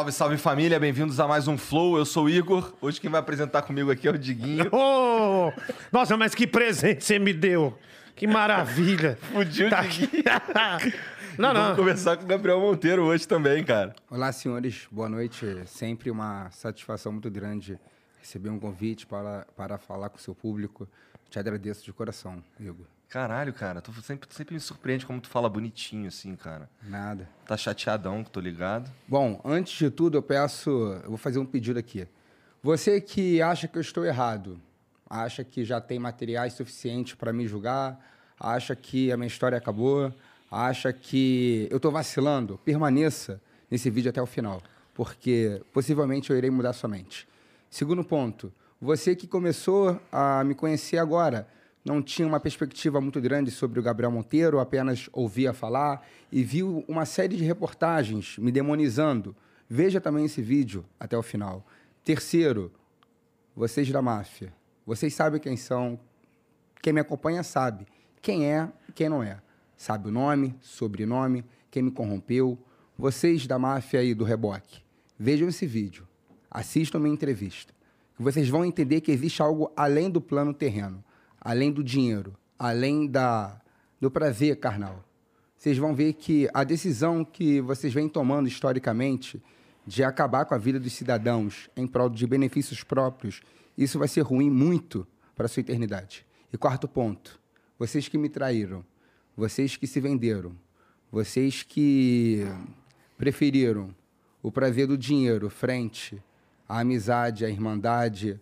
Salve, salve família, bem-vindos a mais um Flow. Eu sou o Igor. Hoje quem vai apresentar comigo aqui é o Diguinho. Oh, nossa, mas que presente você me deu. Que maravilha. Fudiu o Tá. Diguinho. Não, Vamos não. conversar com o Gabriel Monteiro hoje também, cara. Olá, senhores. Boa noite. Sempre uma satisfação muito grande receber um convite para, para falar com o seu público. Te agradeço de coração, Igor. Caralho, cara, tu sempre, sempre me surpreende como tu fala bonitinho assim, cara. Nada. Tá chateadão, que tô ligado. Bom, antes de tudo, eu peço. Eu vou fazer um pedido aqui. Você que acha que eu estou errado, acha que já tem materiais suficientes para me julgar, acha que a minha história acabou, acha que eu estou vacilando, permaneça nesse vídeo até o final, porque possivelmente eu irei mudar sua mente. Segundo ponto, você que começou a me conhecer agora, não tinha uma perspectiva muito grande sobre o Gabriel Monteiro, apenas ouvia falar e viu uma série de reportagens me demonizando. Veja também esse vídeo até o final. Terceiro, vocês da máfia, vocês sabem quem são, quem me acompanha sabe quem é e quem não é. Sabe o nome, sobrenome, quem me corrompeu. Vocês da máfia e do reboque, vejam esse vídeo, assistam minha entrevista. que Vocês vão entender que existe algo além do plano terreno, além do dinheiro, além da, do prazer carnal. Vocês vão ver que a decisão que vocês vêm tomando historicamente de acabar com a vida dos cidadãos em prol de benefícios próprios, isso vai ser ruim muito para a sua eternidade. E quarto ponto, vocês que me traíram, vocês que se venderam, vocês que preferiram o prazer do dinheiro frente à amizade, à irmandade,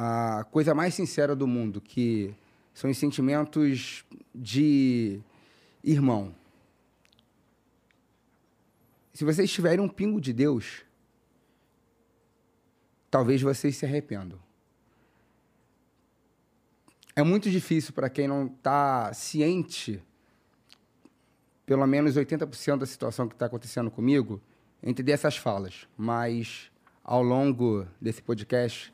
a coisa mais sincera do mundo, que são os sentimentos de irmão. Se vocês tiverem um pingo de Deus, talvez vocês se arrependam. É muito difícil para quem não está ciente, pelo menos 80% da situação que está acontecendo comigo, entender essas falas. Mas, ao longo desse podcast,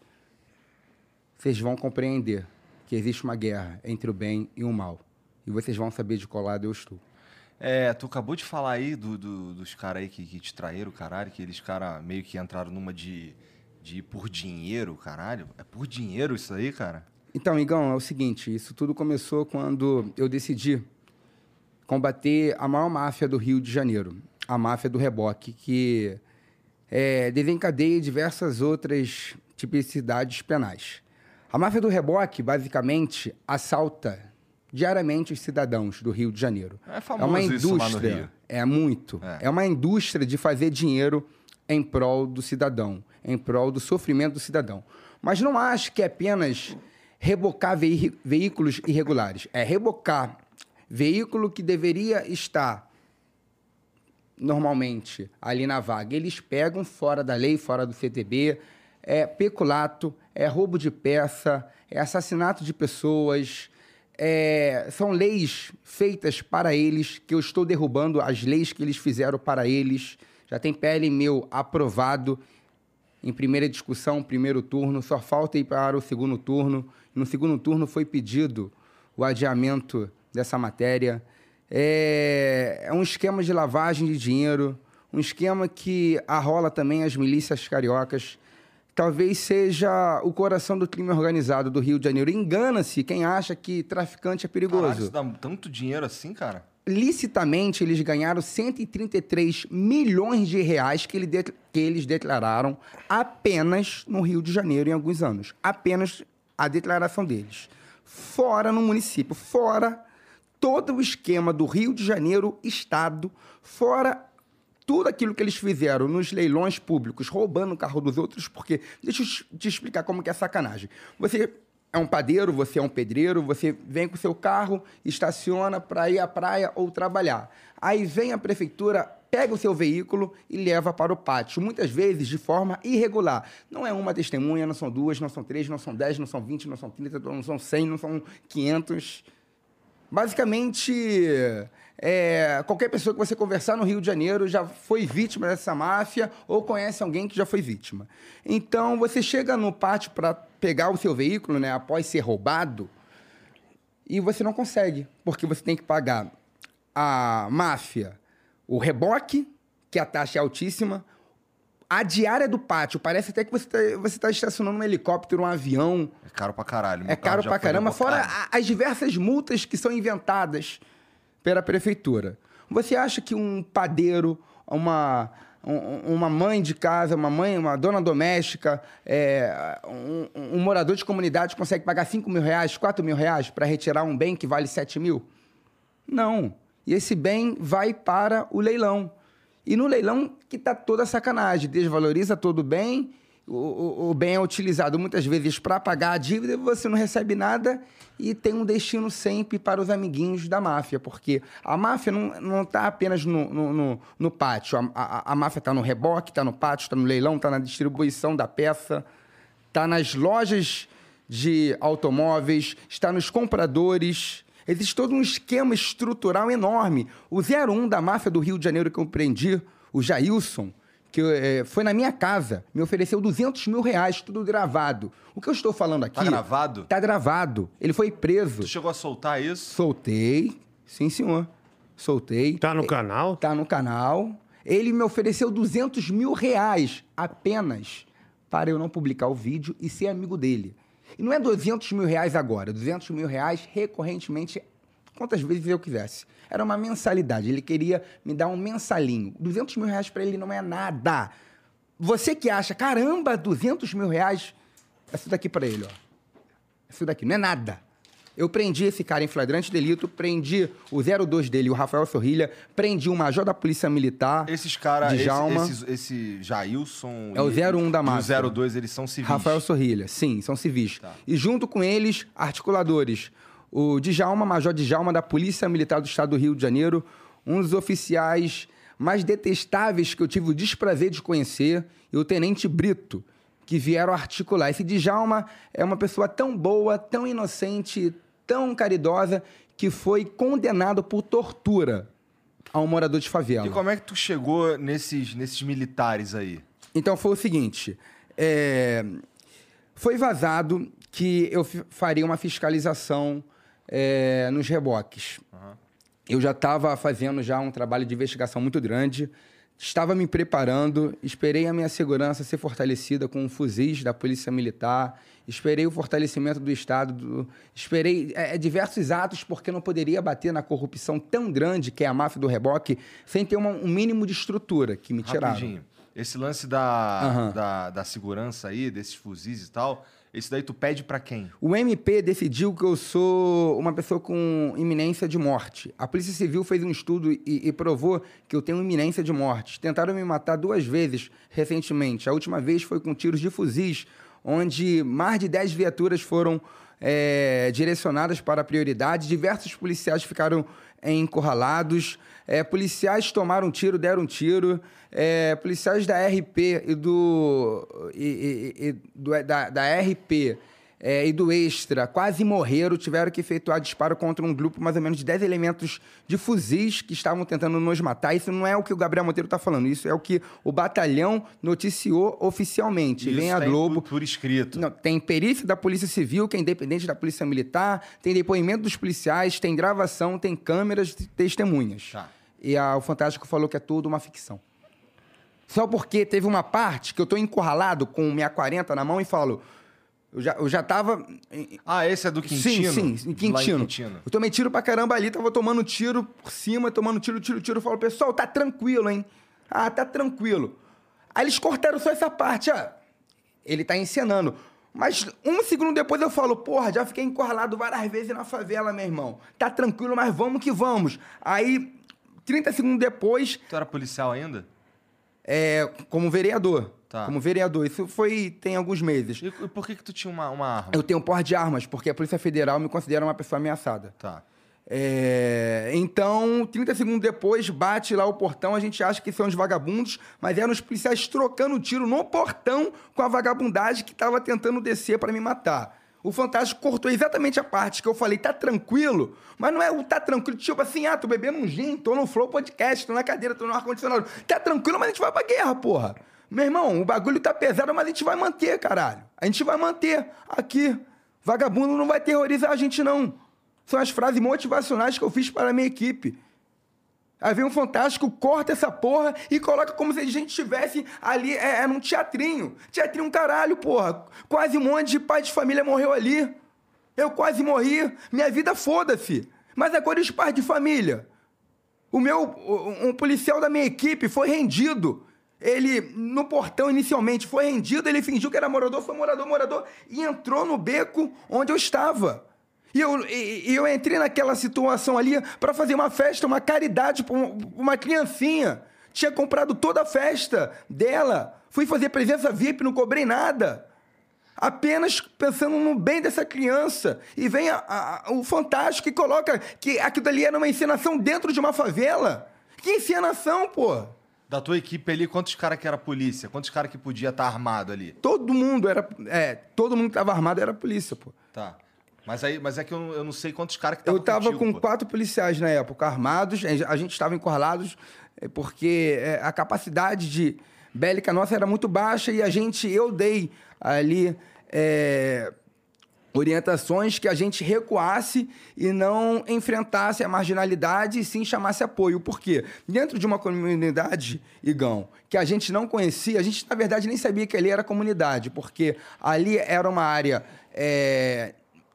vocês vão compreender que existe uma guerra entre o bem e o mal. E vocês vão saber de qual lado eu estou. É, tu acabou de falar aí do, do- dos caras aí que, que te traíram, caralho, que eles, cara, meio que entraram numa de, de ir por dinheiro, caralho. É por dinheiro isso aí, cara? Então, Igão, é o seguinte: isso tudo começou quando eu decidi combater a maior máfia do Rio de Janeiro, a máfia do reboque, que é, desencadeia diversas outras tipicidades penais. A máfia do reboque, basicamente, assalta diariamente os cidadãos do Rio de Janeiro. É famoso uma lá no indústria. É muito. É. É. uma indústria de fazer dinheiro em prol do cidadão, em prol do sofrimento do cidadão. Mas não acho que é apenas rebocar veí- veículos irregulares. É rebocar veículo que deveria estar normalmente ali na vaga. Eles pegam fora da lei, fora do CTB, é peculato, é roubo de peça, é assassinato de pessoas. é- são leis feitas para eles, que eu estou derrubando as leis que eles fizeram para eles. Já tem PL meu aprovado em primeira discussão, primeiro turno, só falta ir para o segundo turno. No segundo turno foi pedido o adiamento dessa matéria. É, é um esquema de lavagem de dinheiro, um esquema que arrola também as milícias cariocas, talvez seja o coração do crime organizado do Rio de Janeiro. Engana-se quem acha que traficante é perigoso. Caralho, isso dá tanto dinheiro assim, cara? licitamente eles ganharam 133 milhões de reais que, ele de- que eles declararam apenas no Rio de Janeiro em alguns anos. Apenas a declaração deles. Fora no município, fora todo o esquema do Rio de Janeiro, Estado, fora tudo aquilo que eles fizeram nos leilões públicos, roubando o carro dos outros, porque deixa eu te- explicar como que é sacanagem. Você é um padeiro, você é um pedreiro, você vem com o seu carro, estaciona para ir à praia ou trabalhar. Aí vem a prefeitura, pega o seu veículo e leva para o pátio, muitas vezes de forma irregular. Não é uma testemunha, não são duas, não são três, não são dez, não são vinte, não são trinta, não são cem, não são quinhentos. Basicamente, é, qualquer pessoa que você conversar no Rio de Janeiro já foi vítima dessa máfia ou conhece alguém que já foi vítima. Então, você chega no pátio para pegar o seu veículo, né, após ser roubado, e você não consegue, porque você tem que pagar a máfia, o reboque, que a taxa é altíssima, a diária do pátio. Parece até que você está você tá estacionando um helicóptero, um avião. É caro pra caralho. Meu É caro pra caramba, fora as diversas multas que são inventadas pela prefeitura. Você acha que um padeiro, uma, um- uma mãe de casa, uma mãe, uma dona doméstica, é, um, um morador de comunidade consegue pagar 5 mil reais, 4 mil reais para retirar um bem que vale 7 mil? Não. E esse bem vai para o leilão. E no leilão que está toda sacanagem. Desvaloriza todo o bem, o, o- bem é utilizado muitas vezes para pagar a dívida, você não recebe nada e tem um destino sempre para os amiguinhos da máfia. Porque a máfia não está apenas no, no, no- no pátio. A, a- a máfia está no reboque, está no pátio, está no leilão, está na distribuição da peça, está nas lojas de automóveis, está nos compradores. Existe todo um esquema estrutural enorme. O 01 da máfia do Rio de Janeiro que eu prendi, o Jailson, que eh, foi na minha casa, me ofereceu 200 mil reais, tudo gravado. O que eu estou falando aqui... Tá gravado? Tá gravado. Ele foi preso. Tu chegou a soltar isso? Soltei. Sim, senhor. Soltei. Tá no canal? Tá no canal. Ele me ofereceu 200 mil reais apenas para eu não publicar o vídeo e ser amigo dele. E não é 200 mil reais agora, 200 mil reais recorrentemente, quantas vezes eu quisesse. Era uma mensalidade, ele queria me dar um mensalinho. 200 mil reais para ele não é nada. Você que acha, caramba, 200 mil reais, é isso daqui para ele, ó. Isso daqui, não é nada. Eu prendi esse cara em flagrante delito, prendi o 02 dele, o Rafael Sorrilha, prendi o major da Polícia Militar, Esses caras, esse, esses- esse Jailson... É o e- 01 da e máfia. o 02, eles são civis. Rafael Sorrilha. Sim, são civis. Tá. E junto com eles, articuladores. O Djalma, Major Djalma, da Polícia Militar do Estado do Rio de Janeiro, um dos oficiais mais detestáveis que eu tive o desprazer de conhecer, e o Tenente Brito, que vieram articular. Esse Djalma é uma pessoa tão boa, tão inocente, tão caridosa, que foi condenado por tortura a um morador de favela. E como é que tu chegou nesses, nesses militares aí? Então foi o seguinte: é, foi vazado que eu faria uma fiscalização é, nos reboques. Eu já estava fazendo já um trabalho de investigação muito grande, estava me preparando, esperei a minha segurança ser fortalecida com fuzis da Polícia Militar, esperei o fortalecimento do Estado, do- esperei é, diversos atos, porque não poderia bater na corrupção tão grande que é a máfia do reboque, sem ter uma- um mínimo de estrutura que me tiraram. Rapidinho. Esse lance da, Aham. da, da segurança aí, desses fuzis e tal, esse daí tu pede pra quem? O MP decidiu que eu sou uma pessoa com iminência de morte. A Polícia Civil fez um estudo e, e provou que eu tenho iminência de morte. Tentaram me matar duas vezes recentemente. A última vez foi com tiros de fuzis, onde mais de 10 viaturas foram é, direcionadas para a prioridade. Diversos policiais ficaram encurralados. É, policiais tomaram tiro, deram tiro. É, policiais da RP e do, e- e- e do- da, da RP é, e do Extra quase morreram, tiveram que efetuar disparo contra um grupo mais ou menos de 10 elementos de fuzis que estavam tentando nos matar. Isso não é o que o Gabriel Monteiro está falando, isso é o que o batalhão noticiou oficialmente. Isso Vem a tem Globo. Por, por escrito. Não, tem perícia da Polícia Civil, que é independente da Polícia Militar, tem depoimento dos policiais, tem gravação, tem câmeras, testemunhas. Tá. E a- o Fantástico falou que é tudo uma ficção. Só porque teve uma parte que eu tô encurralado com minha 40 na mão e falo. Eu já, eu já tava. em- Ah, esse é do Quintino? Sim, sim, em Quintino. Quintino. Eu tomei tiro pra caramba ali, tava tomando tiro por cima, tomando tiro, tiro, tiro. Eu falo, pessoal, tá tranquilo, hein? Ah, tá tranquilo. Aí eles cortaram só essa parte, ah, ele tá encenando. Mas um segundo depois eu falo, porra, já fiquei encurralado várias vezes na favela, meu irmão. Tá tranquilo, mas vamos que vamos. Aí, 30 segundos depois, Tu era policial ainda? é, como vereador. Tá. Como vereador. Isso foi tem alguns meses. E e por que que tu tinha uma, uma arma? Eu tenho porte de armas, porque a Polícia Federal me considera uma pessoa ameaçada. Tá. É, então, 30 segundos depois, bate lá o portão, a gente acha que são os vagabundos, mas eram os policiais trocando tiro no portão com a vagabundagem que estava tentando descer para me matar. O Fantástico cortou exatamente a parte que eu falei, tá tranquilo, mas não é o tá tranquilo, tipo assim, ah, tô bebendo um gin, tô no Flow Podcast, tô na cadeira, tô no ar-condicionado. Tá tranquilo, mas a gente vai pra guerra, porra. Meu irmão, o bagulho tá pesado, mas a gente vai manter, caralho. A gente vai manter aqui. Vagabundo não vai terrorizar a gente, não. São as frases motivacionais que eu fiz para a minha equipe. Aí vem um fantástico, corta essa porra e coloca como se a gente estivesse ali, é, é num teatrinho. Teatrinho caralho, porra. Quase um monte de pai de família morreu ali. Eu quase morri. Minha vida foda-se. Mas agora os pais de família? O meu, um policial da minha equipe foi rendido. Ele, no portão inicialmente, foi rendido, ele fingiu que era morador, foi morador, morador, e entrou no beco onde eu estava. E eu, e, eu entrei naquela situação ali para fazer uma festa, uma caridade para uma criancinha. Tinha comprado toda a festa dela. Fui fazer presença VIP, não cobrei nada. Apenas pensando no bem dessa criança. E vem a- a- o Fantástico e coloca que aquilo ali era uma encenação dentro de uma favela. Que encenação, pô? Da tua equipe ali, quantos caras que era polícia? Quantos caras que podia estar armado ali? Todo mundo era. É, todo mundo que tava armado era polícia, pô. Tá. Mas, aí, mas é que eu, não- eu não sei quantos caras que Eu estavam tava contigo, com pô. quatro policiais na época, armados, a gente estava encurralados, é, porque é, a capacidade de bélica nossa era muito baixa e a gente, eu dei ali é, orientações que a gente recuasse e não enfrentasse a marginalidade e sim chamasse apoio. Por quê? Dentro de uma comunidade, Igão, que a gente não conhecia, a gente, na verdade, nem sabia que ali era comunidade, porque ali era uma área é,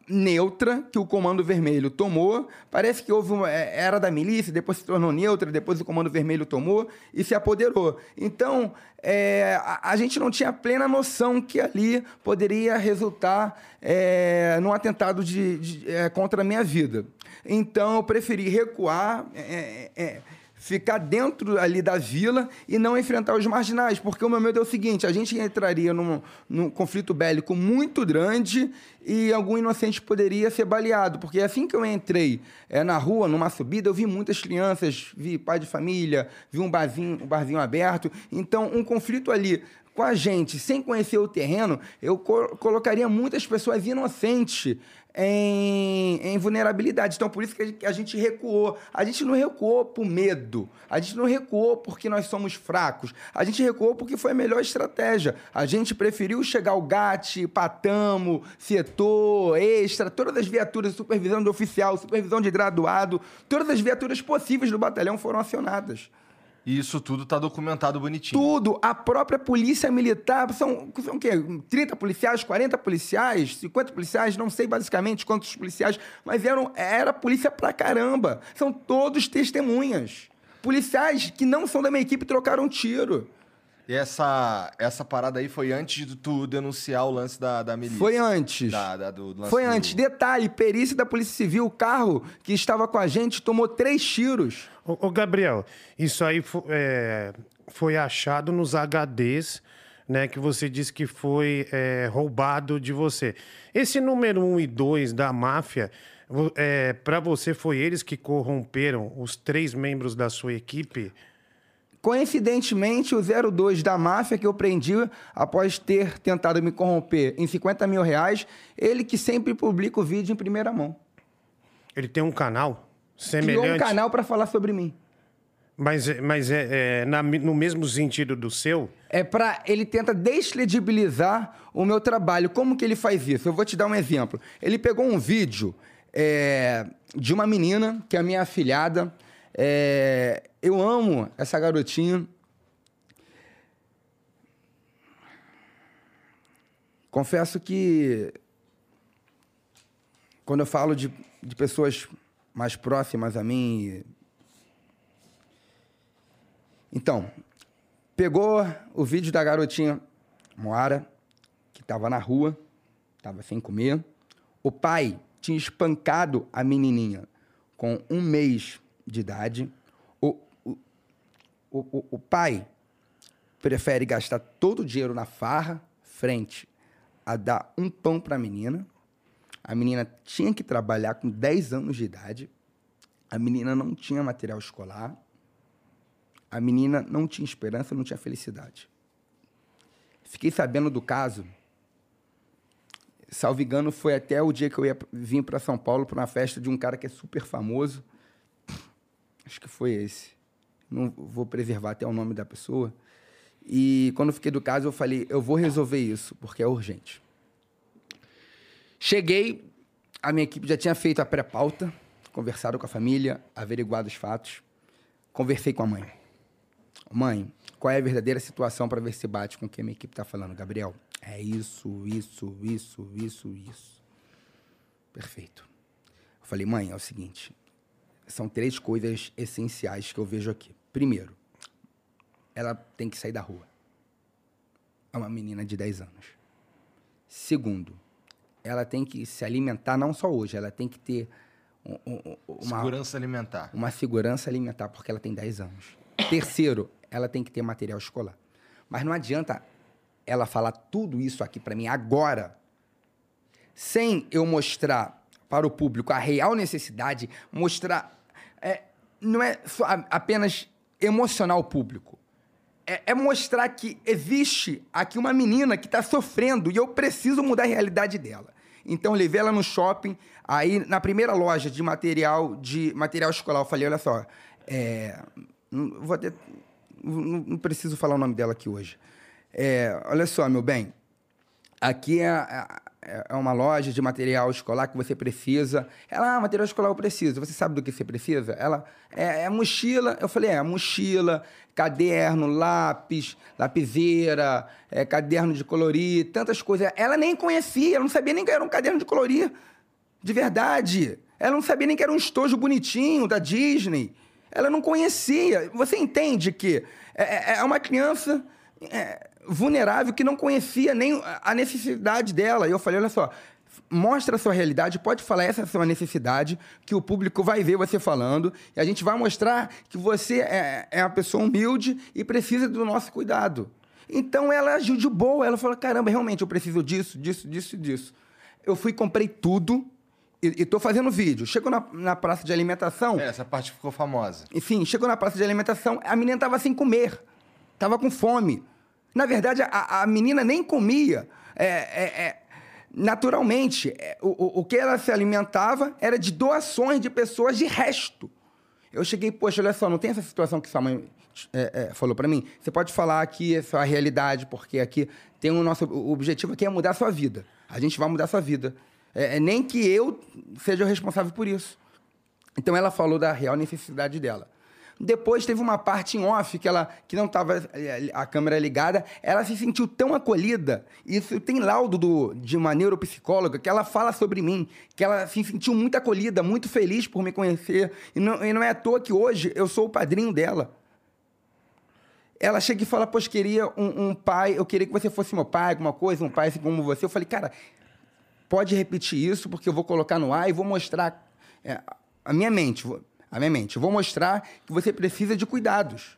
neutra que o Comando Vermelho tomou. Parece que houve uma, é, era da milícia, depois se tornou neutra, depois o Comando Vermelho tomou e se apoderou. Então, é, a, a gente não tinha plena noção que ali poderia resultar é, num atentado de, de- é, contra a minha vida. Então, eu preferi recuar. é, é, é, ficar dentro ali da vila e não enfrentar os marginais, porque o meu medo é o seguinte, a gente entraria num, num conflito bélico muito grande e algum inocente poderia ser baleado, porque assim que eu entrei é, na rua, numa subida, eu vi muitas crianças, vi pai de família, vi um barzinho, um barzinho aberto, então um conflito ali com a gente, sem conhecer o terreno, eu co- colocaria muitas pessoas inocentes em, em vulnerabilidade. Então, por isso que a gente- recuou. A gente não recuou por medo. A gente não recuou porque nós somos fracos. A gente recuou porque foi a melhor estratégia. A gente preferiu chegar ao GAT, Patamo, Setor, Extra, todas as viaturas, supervisão de oficial, supervisão de graduado, todas as viaturas possíveis do batalhão foram acionadas. E isso tudo tá documentado bonitinho. Tudo, a própria polícia militar, são, são o quê? 30 policiais, 40 policiais, 50 policiais, não sei basicamente quantos policiais, mas eram, era polícia pra caramba. São todos testemunhas. Policiais que não são da minha equipe trocaram tiro. E essa, essa parada aí foi antes de tu denunciar o lance da, da milícia. Foi antes. Da, da- do lance Foi do- antes. Detalhe, perícia da Polícia Civil, o carro que estava com a gente tomou três tiros. Ô, ô, Gabriel, isso aí fo- é, foi achado nos HDs, né? Que você disse que foi é, roubado de você. Esse número 1 e 2 da máfia, é, para você, foi eles que corromperam os três membros da sua equipe? Coincidentemente, o 02 da máfia que eu prendi após ter tentado me corromper em 50 mil reais, ele que sempre publica o vídeo em primeira mão. Ele tem um canal Criou semelhante, um canal para falar sobre mim. mas, é- mas é, é na- no mesmo sentido do seu? É para ele tenta descredibilizar o meu trabalho. Como que ele faz isso? Eu vou te dar um exemplo. Ele pegou um vídeo é, de uma menina que é a minha afilhada. É, eu amo essa garotinha. Confesso que quando eu falo de, de pessoas mais próximas a mim. Então, pegou o vídeo da garotinha Moara, que estava na rua, estava sem comer. O pai tinha espancado a menininha com um mês de idade. O, o, o, o pai prefere gastar todo o dinheiro na farra, frente a dar um pão para a menina. A menina tinha que trabalhar com 10 anos de idade. A menina não tinha material escolar. A menina não tinha esperança, não tinha felicidade. Fiquei sabendo do caso. Salvo engano, foi até o dia que eu ia vir para São Paulo para uma festa de um cara que é super famoso. Acho que foi esse. Não vou preservar até o nome da pessoa. E quando fiquei do caso, eu falei: eu vou resolver isso, porque é urgente. Cheguei, a minha equipe já tinha feito a pré-pauta, conversado com a família, averiguado os fatos. Conversei com a mãe. Mãe, qual é a verdadeira situação para ver se bate com o que a minha equipe está falando? Gabriel, é isso, isso, isso, isso, isso. Perfeito. Eu falei, mãe, é o seguinte: são três coisas essenciais que eu vejo aqui. Primeiro, ela tem que sair da rua. É uma menina de 10 anos. Segundo, ela tem que se alimentar não só hoje, ela tem que ter um, um, uma segurança alimentar. Uma segurança alimentar porque ela tem 10 anos. Terceiro, ela tem que ter material escolar. Mas não adianta ela falar tudo isso aqui para mim agora, sem eu mostrar para o público a real necessidade, mostrar não é só apenas emocionar o público. É, é mostrar que existe aqui uma menina que está sofrendo e eu preciso mudar a realidade dela. Então, eu levei ela no shopping. Aí, na primeira loja de material de material escolar, eu falei: olha só, é, não, vou ter, não, não, preciso falar o nome dela aqui hoje. É, olha só, meu bem, aqui é, é, é, uma loja de material escolar que você precisa. Ela, ah, material escolar eu preciso. Você sabe do que você precisa? Ela, é, é mochila. Eu falei, é, mochila, caderno, lápis, lapiseira, é, caderno de colorir, tantas coisas. Ela nem conhecia, ela não sabia nem que era um caderno de colorir. De verdade. Ela não sabia nem que era um estojo bonitinho da Disney. Ela não conhecia. Você entende que é, é, é uma criança é, vulnerável que não conhecia nem a necessidade dela. E eu falei: olha só, mostra a sua realidade, pode falar essa é a sua necessidade, que o público vai ver você falando, e a gente vai mostrar que você é, é uma pessoa humilde e precisa do nosso cuidado. Então ela agiu de boa, ela falou: caramba, realmente eu preciso disso, disso, disso e disso. Eu fui, comprei tudo, e, estou fazendo vídeo. Chegou na, na, praça de alimentação. É, essa parte ficou famosa. Enfim, chegou na praça de alimentação, a menina estava sem comer. Estava com fome. Na verdade, a, a menina nem comia. É, é, é, naturalmente, é, o, o que ela se alimentava era de doações de pessoas de resto. Eu cheguei, poxa, olha só, não tem essa situação que sua mãe é, é, falou para mim? Você pode falar aqui a sua realidade, porque aqui tem o nosso o objetivo aqui é mudar a sua vida. A gente vai mudar a sua vida. É, é, nem que eu seja o responsável por isso. Então ela falou da real necessidade dela. Depois teve uma parte em off que ela que não estava é, a câmera ligada, ela se sentiu tão acolhida. Isso tem laudo do, de uma neuropsicóloga que ela fala sobre mim, que ela se sentiu muito acolhida, muito feliz por me conhecer. E não, e não é à toa que hoje eu sou o padrinho dela. Ela chega e fala, pois queria um, um, pai, eu queria que você fosse meu pai, alguma coisa, um pai assim como você. Eu falei, cara, pode repetir isso, porque eu vou colocar no ar e vou mostrar é, a minha mente, a minha mente. Eu vou mostrar que você precisa de cuidados.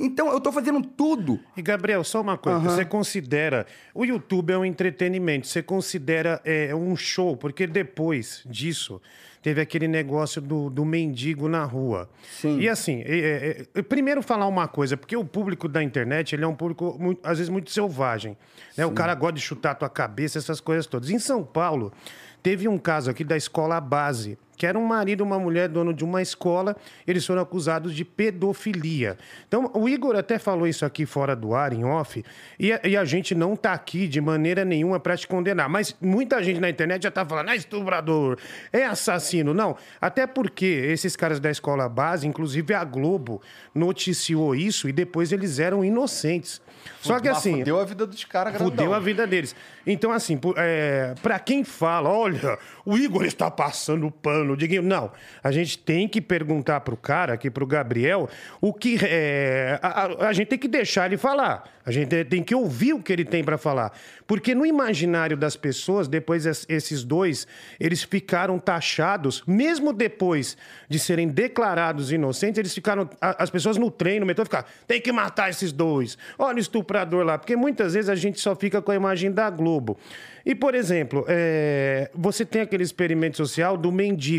Então, eu estou fazendo tudo. E, Gabriel, só uma coisa. Uhum. Você considera... O YouTube é um entretenimento. Você considera é, um show? Porque depois disso, teve aquele negócio do, do mendigo na rua. Sim. E assim, é, é, primeiro falar uma coisa. Porque o público da internet, ele é um público, muito, às vezes, muito selvagem. Né? O cara gosta de chutar a tua cabeça, essas coisas todas. Em São Paulo, teve um caso aqui da escola base que era um marido e uma mulher dono de uma escola, eles foram acusados de pedofilia. Então, o Igor até falou isso aqui fora do ar, em off, e a, e a gente não tá aqui de maneira nenhuma para te condenar. Mas muita gente na internet já tá falando, é estuprador, é assassino. Não, até porque esses caras da escola base, inclusive a Globo, noticiou isso e depois eles eram inocentes. Só que assim. Fudeu a vida dos caras Fudeu grandão. a vida deles. Então, assim, é, para quem fala, olha, o Igor está passando pano, Diguinho. Não, a gente tem que perguntar pro cara, aqui pro Gabriel, o que. é, a, a- a gente tem que deixar ele falar. A gente tem que ouvir o que ele tem para falar. Porque no imaginário das pessoas, depois es- esses dois, eles ficaram taxados, mesmo depois de serem declarados inocentes, eles ficaram. As pessoas no trem, no metrô, ficaram, tem que matar esses dois. Olha o estuprador lá. Porque muitas vezes a gente só fica com a imagem da Globo. E, por exemplo, é, você tem aquele experimento social do mendigo.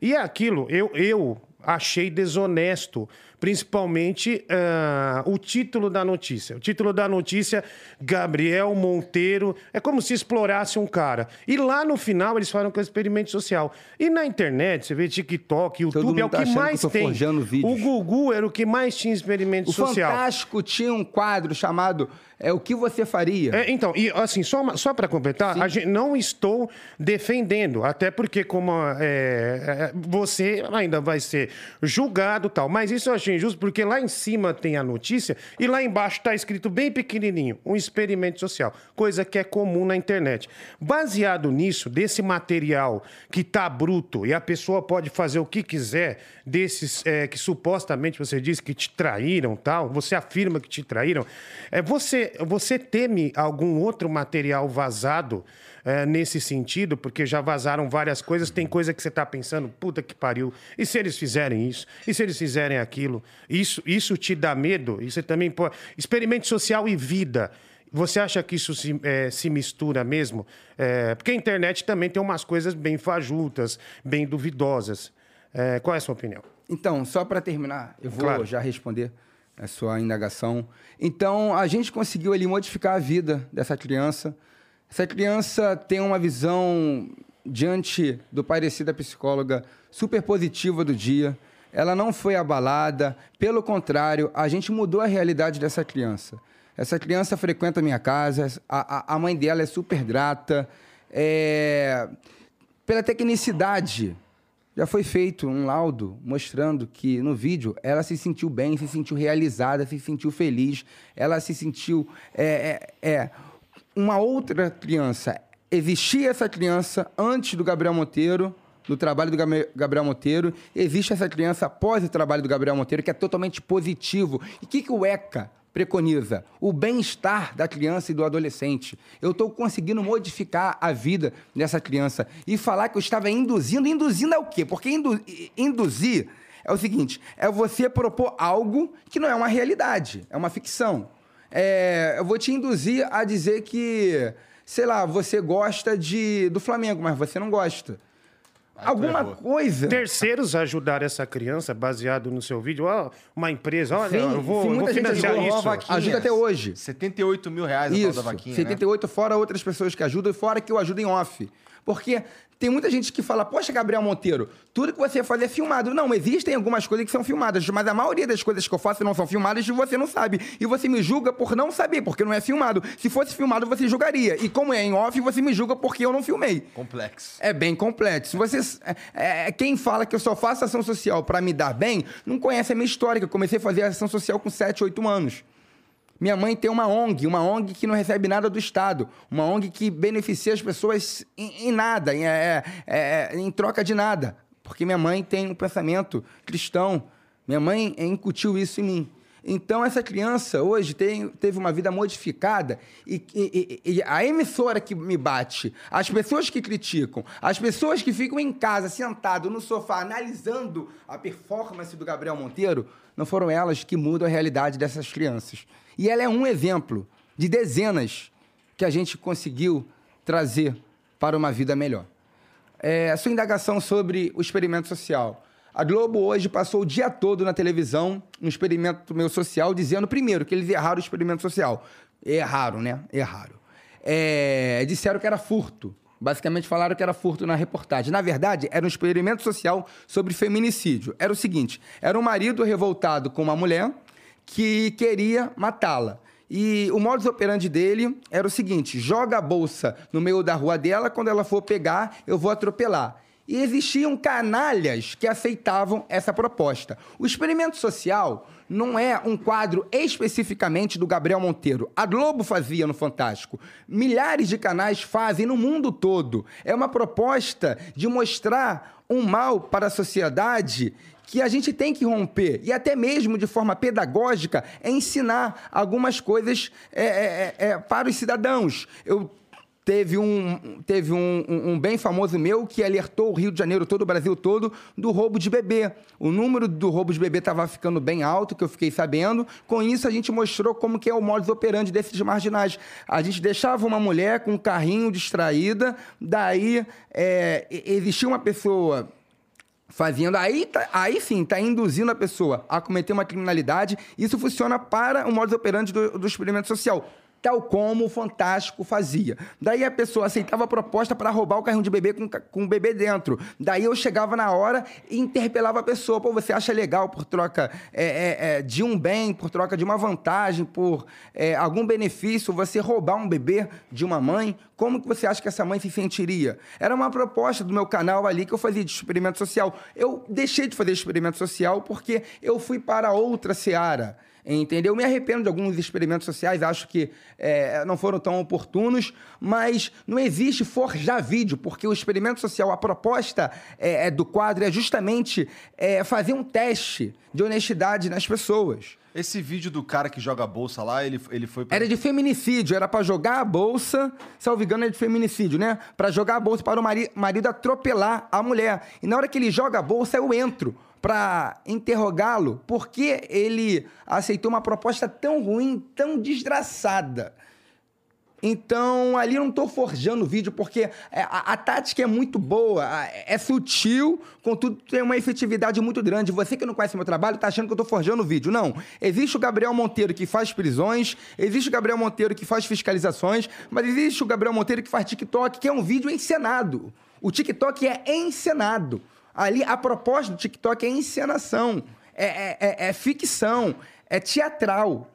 E é aquilo, eu, eu achei desonesto, principalmente ah, o título da notícia. O título da notícia, Gabriel Monteiro, é como se explorasse um cara. E lá no final eles falam que é um experimento social. E na internet, você vê TikTok, YouTube, é o tá que que mais tô tem. O Gugu era o que mais tinha experimento O social. Fantástico tinha um quadro chamado é, O que você faria? É, então, e assim, só, só para completar, a gente, não estou defendendo, até porque como é, é, você ainda vai ser julgado e tal, mas isso eu achei injusto porque lá em cima tem a notícia e lá embaixo está escrito bem pequenininho, um experimento social, coisa que é comum na internet. Baseado nisso, desse material que tá bruto e a pessoa pode fazer o que quiser desses é, que supostamente você diz que te traíram tal, você afirma que te traíram, é, você, você teme algum outro material vazado é, nesse sentido? Porque já vazaram várias coisas, tem coisa que você está pensando, puta que pariu, e se eles fizerem isso? E se eles fizerem aquilo? Isso, isso te dá medo? Isso também pode... Experimento social e vida. Você acha que isso se, é, se mistura mesmo? É, porque a internet também tem umas coisas bem fajutas, bem duvidosas. É, qual é a sua opinião? Então, só para terminar, eu vou Claro. já responder a sua indagação. Então, a gente conseguiu ali modificar a vida dessa criança. Essa criança tem uma visão diante do parecer da psicóloga super positiva do dia. Ela não foi abalada, pelo contrário, a gente mudou a realidade dessa criança. Essa criança frequenta a minha casa, a, a- a mãe dela é super grata. É, pela tecnicidade já foi feito um laudo mostrando que no vídeo ela se sentiu bem, se sentiu realizada, se sentiu feliz, ela se sentiu. É, é, é, uma outra criança. Existia essa criança antes do Gabriel Monteiro, do trabalho do Gabriel- Monteiro, existe essa criança após o trabalho do Gabriel Monteiro, que é totalmente positivo. E o que, que o ECA preconiza? O bem-estar da criança e do adolescente. Eu estou conseguindo modificar a vida dessa criança. E falar que eu estava induzindo, induzindo é o quê? Porque indu- induzir é o seguinte: é você propor algo que não é uma realidade, é uma ficção. É, eu vou te induzir a dizer que, sei lá, você gosta de, do Flamengo, mas você não gosta. Alguma errou. coisa. Terceiros ajudaram essa criança, baseado no seu vídeo. Ó, uma empresa, olha, Sim, eu vou, sim, eu vou muita gente financiar ajudou, isso. Ajuda até hoje. 78 mil reais a Isso, da vaquinha, 78 fora outras pessoas que ajudam e fora que eu ajudo em off. Porque tem muita gente que fala, poxa, Gabriel Monteiro, tudo que você faz é filmado. Não, existem algumas coisas que são filmadas, mas a maioria das coisas que eu faço não são filmadas e você não sabe. E você me julga por não saber, porque não é filmado. Se fosse filmado, você julgaria. E como é em off, você me julga porque eu não filmei. Complexo. É bem complexo. Você, é, é, quem fala que eu só faço ação social para me dar bem, não conhece a minha história, que eu comecei a fazer ação social com 7, 8 anos. Minha mãe tem uma ONG, uma ONG que não recebe nada do Estado, uma ONG que beneficia as pessoas em, em nada, em, é, é, em troca de nada. Porque minha mãe tem um pensamento cristão. Minha mãe incutiu isso em mim. Então, essa criança hoje tem, teve uma vida modificada e- e- e a emissora que me bate, as pessoas que criticam, as pessoas que ficam em casa, sentado no sofá, analisando a performance do Gabriel Monteiro, não foram elas que mudam a realidade dessas crianças. E ela é um exemplo de dezenas que a gente conseguiu trazer para uma vida melhor. É, a sua indagação sobre o experimento social. A Globo hoje passou o dia todo na televisão, no experimento meu social, dizendo, primeiro, que eles erraram o experimento social. Erraram, né? Erraram. É, disseram que era furto. Basicamente falaram que era furto na reportagem. Na verdade, era um experimento social sobre feminicídio. Era o seguinte: era um marido revoltado com uma mulher que queria matá-la. E o modus operandi dele era o seguinte: joga a bolsa no meio da rua dela, quando ela for pegar, eu vou atropelar. E existiam canalhas que aceitavam essa proposta. O experimento social não é um quadro especificamente do Gabriel Monteiro. A Globo fazia no Fantástico. Milhares de canais fazem no mundo todo. É uma proposta de mostrar um mal para a sociedade que a gente tem que romper e até mesmo de forma pedagógica ensinar algumas coisas é, é, é, para os cidadãos. Eu teve um, teve um, um, um, bem famoso meu que alertou o Rio de Janeiro, todo o Brasil todo, do roubo de bebê. O número do roubo de bebê estava ficando bem alto, que eu fiquei sabendo. Com isso, a gente mostrou como que é o modus operandi desses marginais. A gente deixava uma mulher com um carrinho distraída, daí é, existia uma pessoa fazendo. Aí, tá, aí sim, está induzindo a pessoa a cometer uma criminalidade. Isso funciona para o modus operandi do, do experimento social tal como o Fantástico fazia. Daí a pessoa aceitava a proposta para roubar o carrinho de bebê com, com o bebê dentro. Daí eu chegava na hora e interpelava a pessoa. Pô, você acha legal por troca é, é, é, de um bem, por troca de uma vantagem, por é, algum benefício, você roubar um bebê de uma mãe? Como que você acha que essa mãe se sentiria? Era uma proposta do meu canal ali que eu fazia de experimento social. Eu deixei de fazer experimento social porque eu fui para outra seara. Entendeu? Eu me arrependo de alguns experimentos sociais, acho que é, não foram tão oportunos, mas não existe forjar vídeo, porque o experimento social, a proposta é, é do quadro é justamente é, fazer um teste de honestidade nas pessoas. Esse vídeo do cara que joga a bolsa lá, ele, ele foi. Pra... Era de feminicídio, era para jogar a bolsa, salvo engano, é de feminicídio, né? Para jogar a bolsa para o mari marido atropelar a mulher. E na hora que ele joga a bolsa, eu entro para interrogá-lo por que ele aceitou uma proposta tão ruim, tão desgraçada. Então, ali eu não estou forjando o vídeo, porque é, a, a, tática é muito boa, é sutil, contudo tem uma efetividade muito grande. Você que não conhece meu trabalho está achando que eu estou forjando o vídeo. Não. Existe o Gabriel Monteiro que faz prisões, existe o Gabriel Monteiro que faz fiscalizações, mas existe o Gabriel Monteiro que faz TikTok, que é um vídeo encenado. O TikTok é encenado. Ali a proposta do TikTok é encenação, é, é, é, é ficção, é teatral.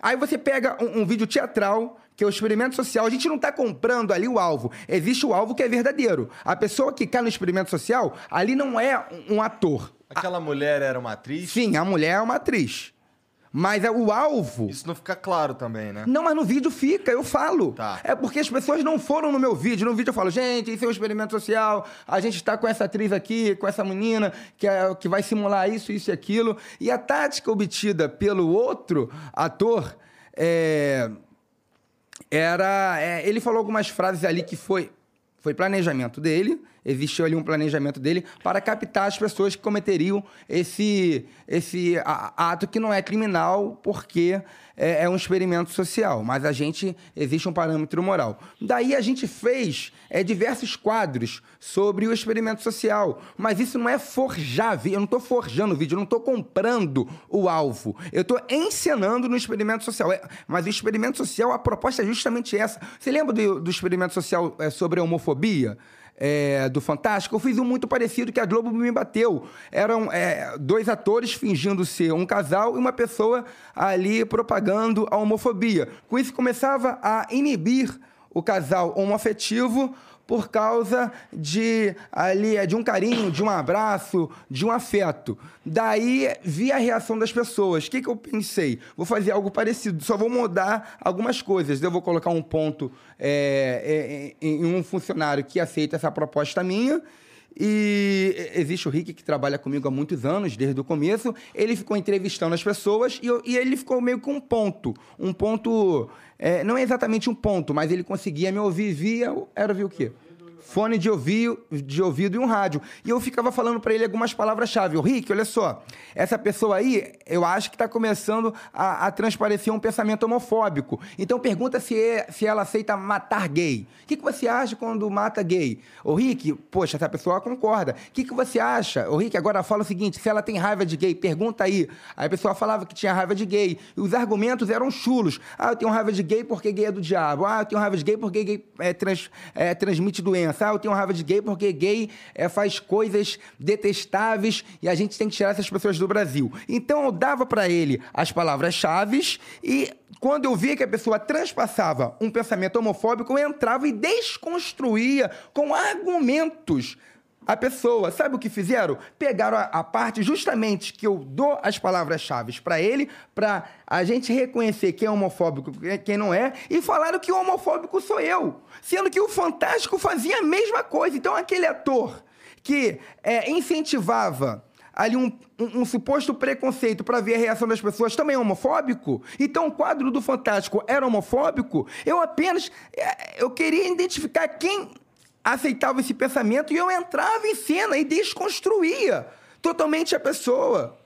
Aí você pega um, um, vídeo teatral, que é o experimento social, a gente não está comprando ali o alvo. Existe o alvo que é verdadeiro. A pessoa que cai no experimento social, ali não é um, um ator. Aquela a... mulher era uma atriz? Sim, a mulher é uma atriz. Mas é o alvo. Isso não fica claro também, né? Não, mas no vídeo fica, eu falo. Tá. É porque as pessoas não foram no meu vídeo. No vídeo eu falo, gente, isso é um experimento social. A gente está com essa atriz aqui, com essa menina, que, é, que vai simular isso, isso e aquilo. E a tática obtida pelo outro ator é, era. É, ele falou algumas frases ali que foi, foi planejamento dele existiu ali um planejamento dele para captar as pessoas que cometeriam esse, esse ato que não é criminal porque é, é, um experimento social, mas a gente existe um parâmetro moral. Daí a gente fez é, diversos quadros sobre o experimento social, mas isso não é forjar eu não estou forjando vídeo, eu não estou comprando o alvo, eu estou encenando no experimento social. É, mas o experimento social, a proposta é justamente essa. Você lembra do, do experimento social é, sobre a homofobia? É, do Fantástico, eu fiz um muito parecido que a Globo me bateu. Eram é, dois atores fingindo ser um casal e uma pessoa ali propagando a homofobia. Com isso, começava a inibir o casal homoafetivo por causa de ali é, de um carinho, de um abraço, de um afeto. Daí vi a reação das pessoas. O que, que eu pensei? Vou fazer algo parecido, só vou mudar algumas coisas. Eu vou colocar um ponto é, é, em um funcionário que aceita essa proposta minha. E existe o Rick que trabalha comigo há muitos anos, desde o começo. Ele ficou entrevistando as pessoas e, eu, e ele ficou meio com um ponto. Um ponto. É, não é exatamente um ponto, mas ele conseguia me ouvir via. Era ver o quê? Fone de ouvido, de ouvido e um rádio. E eu ficava falando para ele algumas palavras-chave. O Rick, olha só, essa pessoa aí, eu acho que está começando a, a, transparecer um pensamento homofóbico. Então pergunta se, é, se ela aceita matar gay. O que, que você acha quando mata gay? O Rick, poxa, essa pessoa concorda. O que, que você acha? O Rick agora fala o seguinte: se ela tem raiva de gay, pergunta aí. Aí a pessoa falava que tinha raiva de gay. E os argumentos eram chulos. Ah, eu tenho raiva de gay porque gay é do diabo. Ah, eu tenho raiva de gay porque gay é, trans, é, transmite doença. Eu tenho raiva de gay porque gay é, faz coisas detestáveis e a gente tem que tirar essas pessoas do Brasil. Então eu dava para ele as palavras-chave e quando eu via que a pessoa transpassava um pensamento homofóbico, eu entrava e desconstruía com argumentos a pessoa. Sabe o que fizeram? Pegaram a, a parte justamente que eu dou as palavras-chave para ele, para a gente reconhecer quem é homofóbico quem não é, e falaram que o homofóbico sou eu. Sendo que o Fantástico fazia a mesma coisa. Então, aquele ator que é, incentivava ali um, um, um, suposto preconceito para ver a reação das pessoas também é homofóbico? Então o quadro do Fantástico era homofóbico? Eu apenas é, eu queria identificar quem aceitava esse pensamento e eu entrava em cena e desconstruía totalmente a pessoa.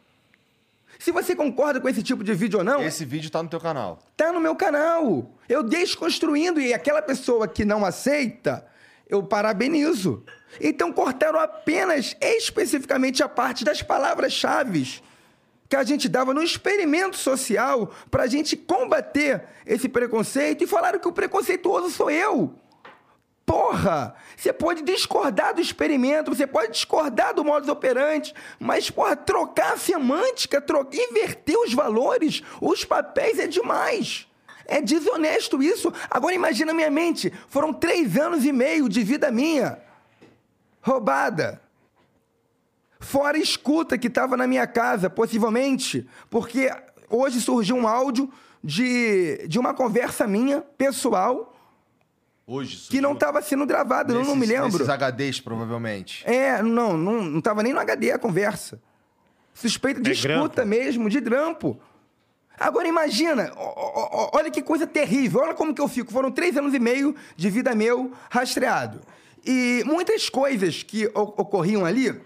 Se você concorda com esse tipo de vídeo ou não. Esse vídeo está no teu canal. Está no meu canal. Eu desconstruindo e aquela pessoa que não aceita, eu parabenizo. Então cortaram apenas especificamente a parte das palavras-chave que a gente dava no experimento social para a gente combater esse preconceito e falaram que o preconceituoso sou eu. Porra! Você pode discordar do experimento, você pode discordar do modus operandi, mas, porra, trocar a semântica, trocar, inverter os valores, os papéis é demais. É desonesto isso. Agora imagina minha mente. Foram três anos e meio de vida minha roubada. Fora escuta que estava na minha casa, possivelmente, porque hoje surgiu um áudio de, de uma conversa minha, pessoal, Hoje surgiu. que não estava sendo gravada, eu não me lembro. Nesses HDs, provavelmente. É, não, não estava nem no HD a conversa. Suspeita de É escuta grampo. mesmo, de grampo. Agora imagina, olha que coisa terrível, olha como que eu fico. Foram três anos e meio de vida meu rastreado. E muitas coisas que o- ocorriam ali,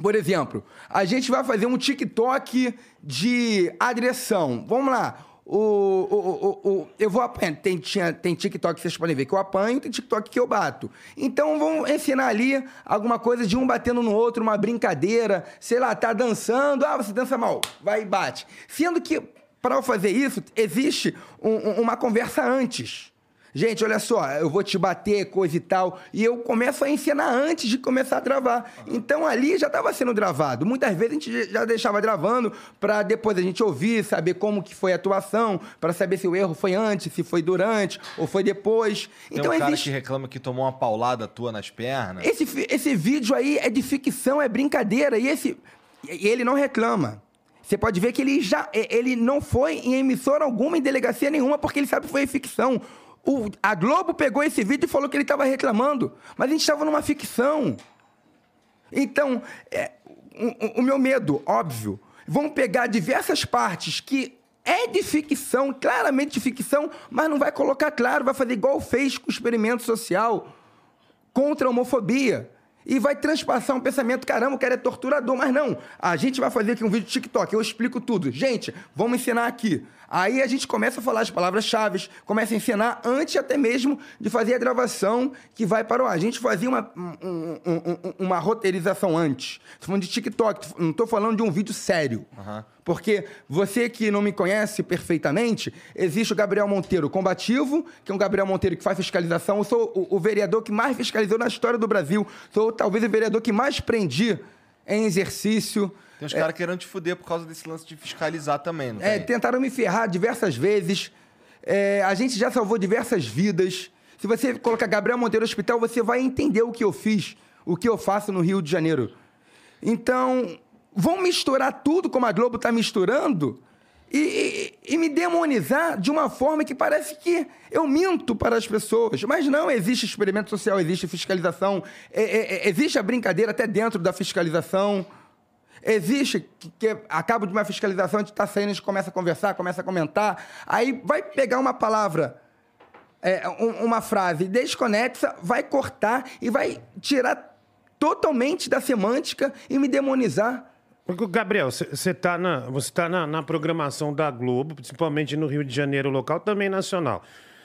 por exemplo, a gente vai fazer um TikTok de agressão. Vamos lá. O, o, o, o- eu vou apanhar. Tem, tinha, tem TikTok que vocês podem ver que eu apanho, tem TikTok que eu bato. Então vamos ensinar ali alguma coisa de um batendo no outro, uma brincadeira, sei lá, tá dançando, ah, você dança mal, vai e bate. Sendo que, para eu fazer isso, existe um- um- uma conversa antes. Gente, olha só, eu vou te bater, coisa e tal. E eu começo a ensinar antes de começar a gravar. Então ali já estava sendo gravado. Muitas vezes a gente já deixava gravando para depois a gente ouvir, saber como que foi a atuação, para saber se o erro foi antes, se foi durante ou foi depois. Tem então um cara existe que reclama que tomou uma paulada tua nas pernas. esse, esse vídeo aí é de ficção, é brincadeira. E esse e ele não reclama. Você pode ver que ele já ele não foi em emissora alguma, em delegacia nenhuma, porque ele sabe que foi ficção. O- a Globo pegou esse vídeo e falou que ele estava reclamando, mas a gente estava numa ficção. Então, é, o, o- meu medo, óbvio, vão pegar diversas partes que é de ficção, claramente de ficção, mas não vai colocar claro, vai fazer igual fez com o experimento social contra a homofobia. E vai transpassar um pensamento, caramba, o cara é torturador, mas não. A gente vai fazer aqui um vídeo de TikTok, eu explico tudo. Gente, vamos ensinar aqui. Aí a gente começa a falar as palavras-chave, começa a ensinar antes até mesmo de fazer a gravação que vai para o ar. A gente fazia uma, um- um- um- uma roteirização antes. Estou falando de TikTok, não estou falando de um vídeo sério. Porque você que não me conhece perfeitamente, existe o Gabriel Monteiro combativo, que é um Gabriel Monteiro que faz fiscalização. Eu sou o, o vereador que mais fiscalizou na história do Brasil. Sou talvez o vereador que mais prendi em exercício. Tem uns caras querendo te fuder por causa desse lance de fiscalizar também, não É, tem? tentaram me ferrar diversas vezes. É, a gente já salvou diversas vidas. Se você colocar Gabriel Monteiro Hospital, você vai entender o que eu fiz, o que eu faço no Rio de Janeiro. Então, vão misturar tudo como a Globo está misturando e, e- e me demonizar de uma forma que parece que eu minto para as pessoas. Mas não, existe experimento social, existe fiscalização, é- é- é- existe a brincadeira até dentro da fiscalização. Existe que, que de uma fiscalização, a gente está saindo, a gente começa a conversar, começa a comentar, aí vai pegar uma palavra é, um- uma frase desconexa, vai cortar e vai tirar totalmente da semântica e me demonizar. Porque, Gabriel, você tá, na, você tá na, na programação da Globo, principalmente no Rio de Janeiro local, também nacional.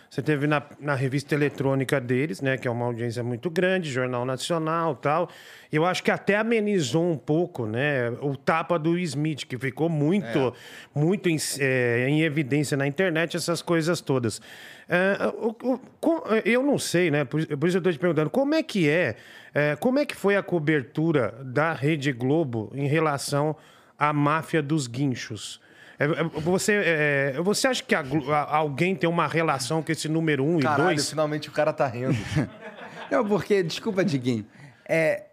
Você teve na, na revista eletrônica deles, né? Que é uma audiência muito grande, Jornal Nacional tal. Eu acho que até amenizou um pouco, né? O tapa do Smith, que ficou muito, muito em, é, em evidência na internet, essas coisas todas. É, o- o- eu não sei, né? Por, por isso eu estou te perguntando, como é que é, é, como é que foi a cobertura da Rede Globo em relação à máfia dos guinchos? É, é, Você, é, você acha que a a- alguém tem uma relação com esse número um Caralho, e dois? finalmente o cara tá rindo. Não, porque, desculpa, Diguinho. É.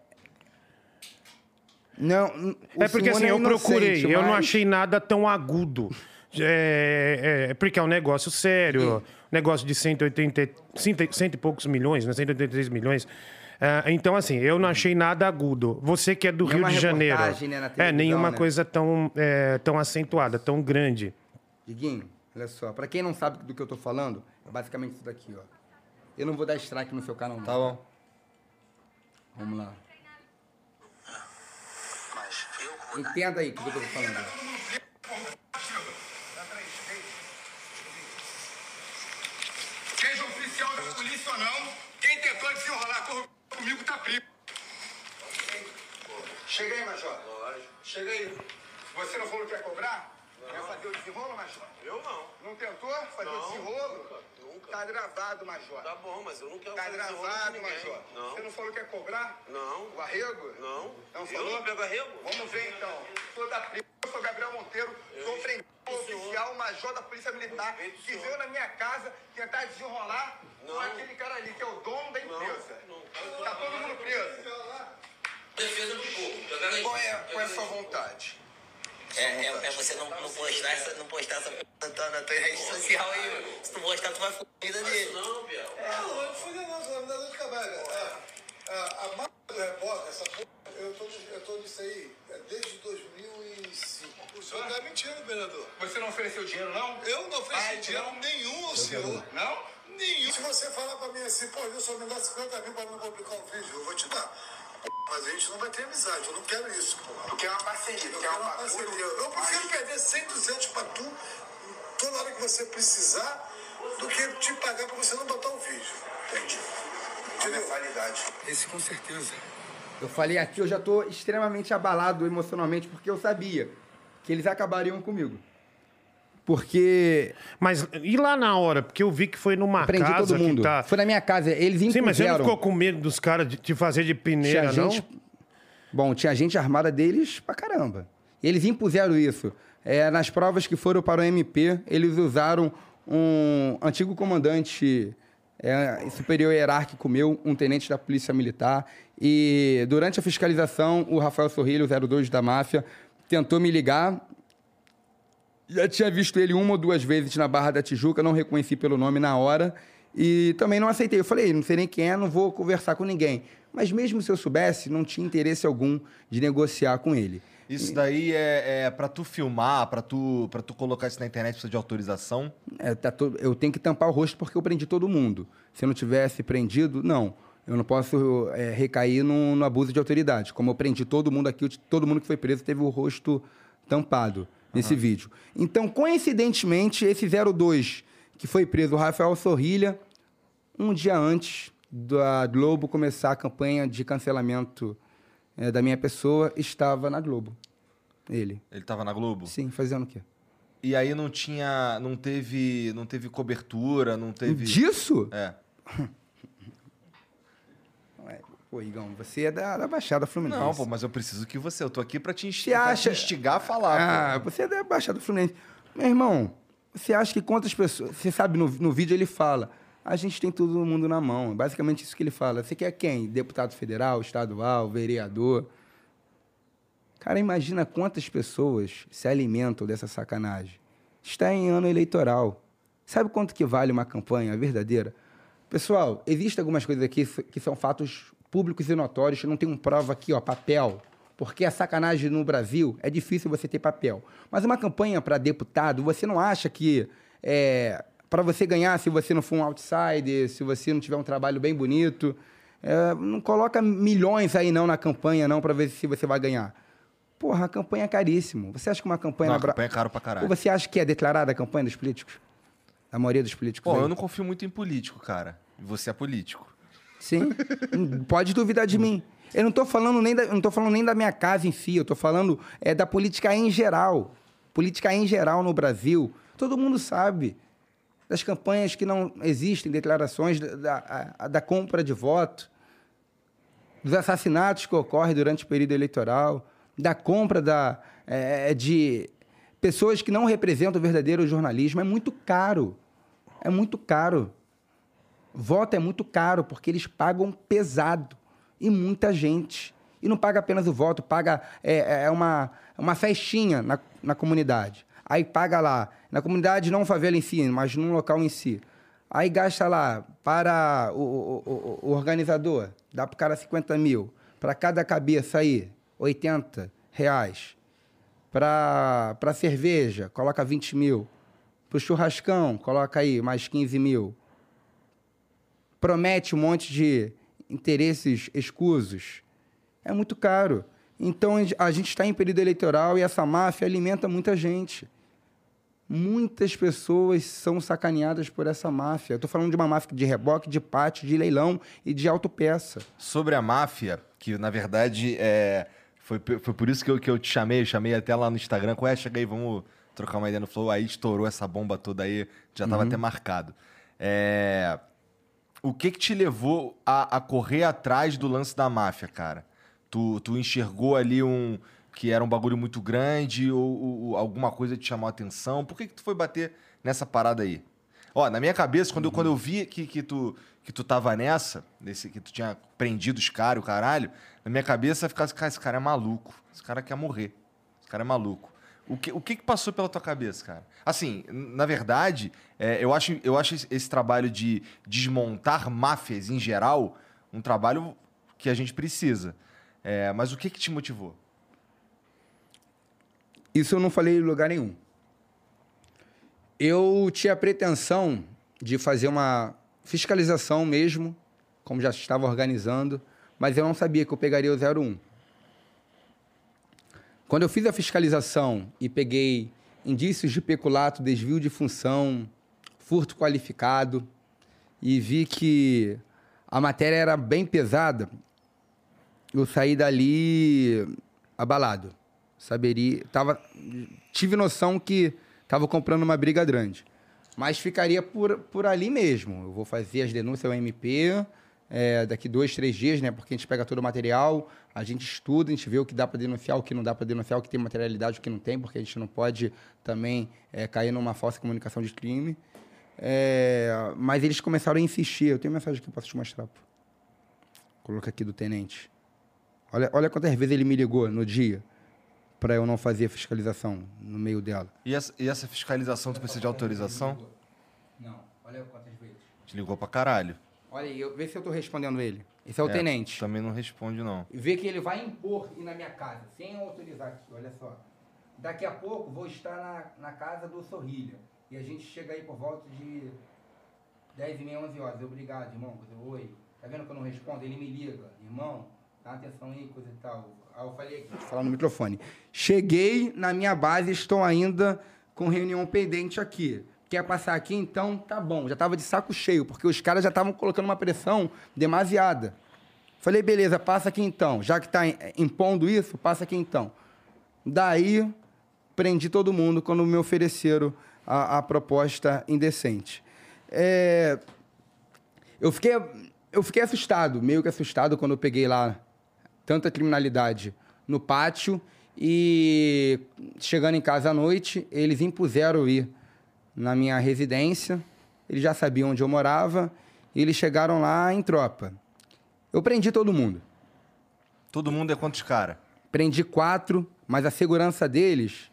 Não. É porque assim, não eu inocente, procurei, eu não mas- achei nada tão agudo. É, é, porque é um negócio sério, negócio de 180, cento, cento e poucos milhões, né? 183 milhões. Ah, então, assim, eu não achei nada agudo. Você que é do Nenhuma Rio de Janeiro. né, na é, nenhuma né? coisa tão, é, tão acentuada, tão grande. Diguinho, olha só. Pra quem não sabe do que eu tô falando, é basicamente isso daqui, ó. Eu não vou dar strike no seu canal, não. Tá bom. Vamos lá. Entenda aí o que eu tô falando. Seja oficial da polícia ou não, quem tentou desenrolar cor- comigo tá preso. Chega aí, Major. Chega aí. Você não falou que ia cobrar? Ia fazer o desenrolo, Major? Eu não. Não tentou fazer o Não, desenrolo? nunca, nunca. Tá gravado, Major. Tá bom, mas eu não quero Tá fazer desenrolo com gravado. Major. Não. Você não falou que ia cobrar? Não. O arrego? Não. Não Eu falou? não pego arrego? Vamos ver então. Sou da Pri- eu sou Gabriel Monteiro, sou prendendo o oficial major da Polícia Militar o que veio na minha casa tentar desenrolar com Não. aquele cara ali, que é o dono da empresa. Tá todo mundo preso. Defesa do povo. Tá? Qual é, qual é a sua vontade? É, é, é você não, não postar essa, não postar essa na tua, na tua rede social aí. Se tu postar, tu vai vida dele. Não, Biel. Não, não vai fuder não, só me dá dor de cabeça. A, a, a marca do repórter, essa porra, eu tô, eu tô nisso aí é, desde 2005. O senhor tá mentindo, vereador. Você não ofereceu dinheiro, não? Eu não ofereci Ah, dinheiro não? nenhum ao senhor. Não? Nenhum. Se você falar pra mim assim, pô, eu só me dá 50 mil pra não publicar um vídeo, eu vou te dar. Mas a gente não vai ter amizade, eu não quero isso, porra. Porque é uma parceria, Eu porque é quero uma uma parceria. Eu prefiro perder 100, 200 pra tu, toda hora que você precisar, do que te pagar pra você não botar o vídeo. Entende? Entendeu? qualidade. Esse com certeza. Eu falei aqui, eu já tô extremamente abalado emocionalmente, porque eu sabia que eles acabariam comigo. Porque Mas e lá na hora? Porque eu vi que foi numa prendi casa todo mundo. que tá... Foi na minha casa, eles impuseram. Sim, mas você não ficou com medo dos caras de te fazer de peneira, Tinha não? gente. Bom, tinha gente armada deles pra caramba. Eles impuseram isso. É, nas provas que foram para o MP, eles usaram um antigo comandante é, superior hierárquico meu, um tenente da Polícia Militar. E durante a fiscalização, o Rafael Sorrilho, 02 da máfia, tentou me ligar. Já tinha visto ele uma ou duas vezes na Barra da Tijuca, não reconheci pelo nome na hora. E também não aceitei. Eu falei, não sei nem quem é, não vou conversar com ninguém. Mas mesmo se eu soubesse, não tinha interesse algum de negociar com ele. Isso daí é, é pra tu filmar, pra tu, pra tu colocar isso na internet, precisa de autorização. É, tá to- Eu tenho que tampar o rosto porque eu prendi todo mundo. Se eu não tivesse prendido, não. Eu não posso é, recair no, no abuso de autoridade. Como eu prendi todo mundo aqui, todo mundo que foi preso teve o rosto tampado nesse vídeo. Então, coincidentemente, esse 02 que foi preso, o Rafael Sorrilha, um dia antes da Globo começar a campanha de cancelamento é, da minha pessoa, estava na Globo. Ele. Ele tava na Globo. Sim, fazendo o quê? E aí não tinha. Não teve. Não teve cobertura, não teve. Disso? É. Pô, Igão, você é da, da Baixada Fluminense. Não, pô, mas eu preciso que você. Eu tô aqui pra te, insti Você pra acha- te instigar a falar. Ah, pô. você é da Baixada Fluminense. Meu irmão, você acha que quantas pessoas. Você sabe, no, no vídeo ele fala. A gente tem todo mundo na mão. É basicamente isso que ele fala. Você quer quem? Deputado federal, estadual, vereador? Cara, imagina quantas pessoas se alimentam dessa sacanagem. Está em ano eleitoral. Sabe quanto que vale uma campanha verdadeira? Pessoal, existem algumas coisas aqui que são fatos públicos e notórios, não tem um prova aqui, ó, papel. Porque a sacanagem no Brasil é difícil você ter papel. Mas uma campanha para deputado, você não acha que é, para você ganhar, se você não for um outsider, se você não tiver um trabalho bem bonito, é, não coloca milhões aí não na campanha não para ver se você vai ganhar. Porra, a campanha é caríssimo. Você acha que uma campanha... Não, na a campanha é caro pra Ou caralho. você acha que é declarada a campanha dos políticos? Da maioria dos políticos? Pô, aí? eu não confio muito em político, cara. Você é político. Sim. Pode duvidar de mim. Eu não tô falando nem da, não tô falando nem da minha casa em si, eu tô falando é da política em geral. Política em geral no Brasil. Todo mundo sabe das campanhas que não existem, declarações da, da, da compra de voto, dos assassinatos que ocorrem durante o período eleitoral, da compra da, é, de pessoas que não representam o verdadeiro jornalismo. É muito caro. É muito caro. Voto é muito caro, porque eles pagam pesado. E muita gente. E não paga apenas o voto, paga é, é uma, uma festinha na, na comunidade. Aí paga lá, na comunidade, não favela em si, mas num local em si. Aí gasta lá para o, o- o- o organizador, dá para o cara 50 mil. Para cada cabeça aí, 80 reais. Para cerveja, coloca 20 mil. Para o churrascão, coloca aí mais 15 mil promete um monte de interesses escusos. É muito caro. Então a gente está em período eleitoral e essa máfia alimenta muita gente. Muitas pessoas são sacaneadas por essa máfia. Estou falando de uma máfia de reboque, de pátio, de leilão e de autopeça. Sobre a máfia, que na verdade é, foi, foi por isso que eu, que eu te chamei, eu chamei até lá no Instagram, qual é? Chega aí, vamos trocar uma ideia no Flow. Aí estourou essa bomba toda aí, já tava até marcado. É, o que que te levou a, a correr atrás do lance da máfia, cara? Tu, tu enxergou ali um que era um bagulho muito grande ou, ou alguma coisa te chamou a atenção? Por que que tu foi bater nessa parada aí? Ó, na minha cabeça, quando, eu, quando eu vi que, que, tu, que tu tava nessa, nesse, que tu tinha prendido os caras, o caralho, na minha cabeça ficava assim, cara, esse cara é maluco. Esse cara quer morrer. Esse cara é maluco. O que, o que passou pela tua cabeça, cara? Assim, na verdade, é, eu, acho, eu acho esse trabalho de desmontar máfias em geral um trabalho que a gente precisa. É, mas o que que te motivou? Isso eu não falei em lugar nenhum. Eu tinha a pretensão de fazer uma fiscalização mesmo, como já estava organizando, mas eu não sabia que eu pegaria o 01. Quando eu fiz a fiscalização e peguei indícios de peculato, desvio de função, furto qualificado, e vi que a matéria era bem pesada, eu saí dali abalado. Saberia, tava, tive noção que estava comprando uma briga grande. Mas ficaria por, por ali mesmo. Eu vou fazer as denúncias ao MP é, daqui dois, três dias, né? Porque a gente pega todo o material, a gente estuda, a gente vê o que dá para denunciar, o que não dá para denunciar, o que tem materialidade, o que não tem, porque a gente não pode também é, cair numa falsa comunicação de crime. É, mas eles começaram a insistir. Eu tenho mensagem que eu posso te mostrar. Pô. Coloca aqui do tenente. Olha, olha quantas vezes ele me ligou no dia para eu não fazer a fiscalização no meio dela. E essa, e essa fiscalização, tu precisa de autorização? Não, olha quantas vezes. Te ligou pra caralho. Olha aí, eu- vê se eu tô respondendo ele. Esse é o tenente. Também não responde, não. Vê que ele vai impor ir na minha casa, sem autorizar aqui, olha só. Daqui a pouco vou estar na, na casa do Sorrilha. E a gente chega aí por volta de 10 e meia, 11 horas. Obrigado, irmão. Eu, Oi. Tá vendo que eu não respondo? Ele me liga. Irmão, dá atenção aí, coisa e tal. Aí eu falei aqui, deixa eu falar no microfone. Cheguei na minha base, estou ainda com reunião pendente aqui. Quer passar aqui? Então, tá bom. Já tava de saco cheio, porque os caras já estavam colocando uma pressão demasiada. Falei, beleza, passa aqui então. Já que está impondo isso, passa aqui então. Daí, prendi todo mundo quando me ofereceram a, a proposta indecente. É, eu, fiquei, eu fiquei assustado, meio que assustado, quando eu peguei lá tanta criminalidade no pátio e chegando em casa à noite, eles impuseram ir na minha residência. Eles já sabiam onde eu morava e eles chegaram lá em tropa. Eu prendi todo mundo. Todo mundo é quantos cara? Prendi quatro, mas a segurança deles,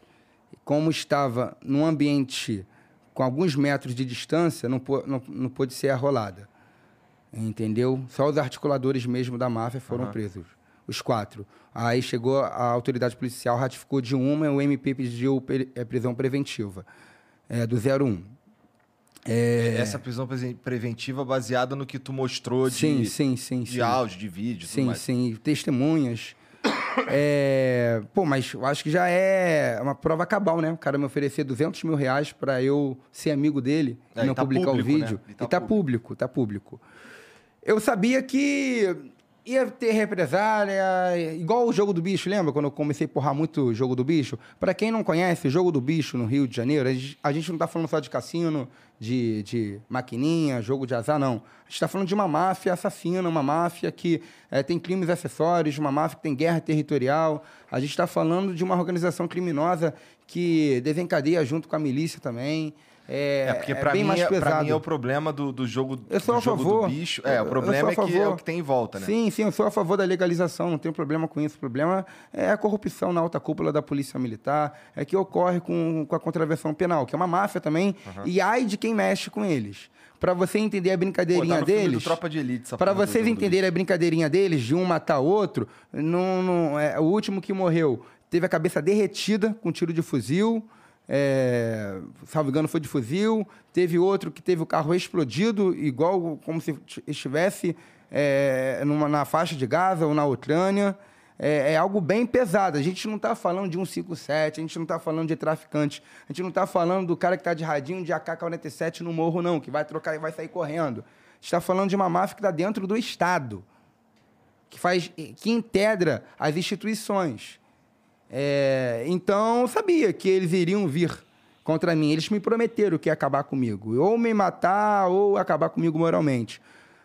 como estava num ambiente com alguns metros de distância, não, pô- não, não pôde ser arrolada. Entendeu? Só os articuladores mesmo da máfia foram presos. Os quatro. Aí chegou a autoridade policial, ratificou de uma e o MP pediu pe- eh, prisão preventiva. É, do 01. Essa prisão preventiva baseada no que tu mostrou de, Sim, sim, sim. de sim. áudio, de vídeo, Sim, mais. sim, testemunhas. É, Pô, mas eu acho que já é uma prova cabal, né? O cara me oferecer 200 mil reais pra eu ser amigo dele É, e e não tá publicar o público, né? vídeo. E E tá tá, público, tá público. Eu sabia que ia ter represália, igual o Jogo do Bicho, lembra? Quando eu comecei a porrar muito o Jogo do Bicho? Pra quem não conhece, o Jogo do Bicho no Rio de Janeiro, a gente, a gente não tá falando só de cassino, de, de maquininha, jogo de azar, não. A gente tá falando de uma máfia assassina, uma máfia que eh, tem crimes acessórios, uma máfia que tem guerra territorial. A gente está falando de uma organização criminosa que desencadeia junto com a milícia também. É, É, porque pra, bem mim, mais é, pra pesado. mim é o problema do, do jogo, Eu sou do, a jogo favor. do bicho. É, o problema é que é o que tem em volta, né? Sim, sim, eu sou a favor da legalização, não tenho problema com isso. O problema é a corrupção na alta cúpula da Polícia Militar, é que ocorre com, com a contravenção penal, que é uma máfia também, e ai de quem mexe com eles. Para você entender a Pô, brincadeirinha tá filme do deles. Tropa de Elite, Para vocês entenderem a brincadeirinha deles, de um matar o outro, não, não- é, o último que morreu teve a cabeça derretida com tiro de fuzil, é, salvo engano foi de fuzil, teve outro que teve o carro explodido, igual como se estivesse é, numa, na faixa de Gaza ou na Ucrânia. É, é algo bem pesado. A gente não está falando de um 57, a gente não está falando de traficante, a gente não está falando do cara que está de radinho de AK-47 no morro, não, que vai trocar e vai sair correndo. A gente está falando de uma máfia que está dentro do Estado, que faz, que integra as instituições. É, então, eu sabia que eles iriam vir contra mim. Eles me prometeram que ia acabar comigo, ou me matar, ou acabar comigo moralmente.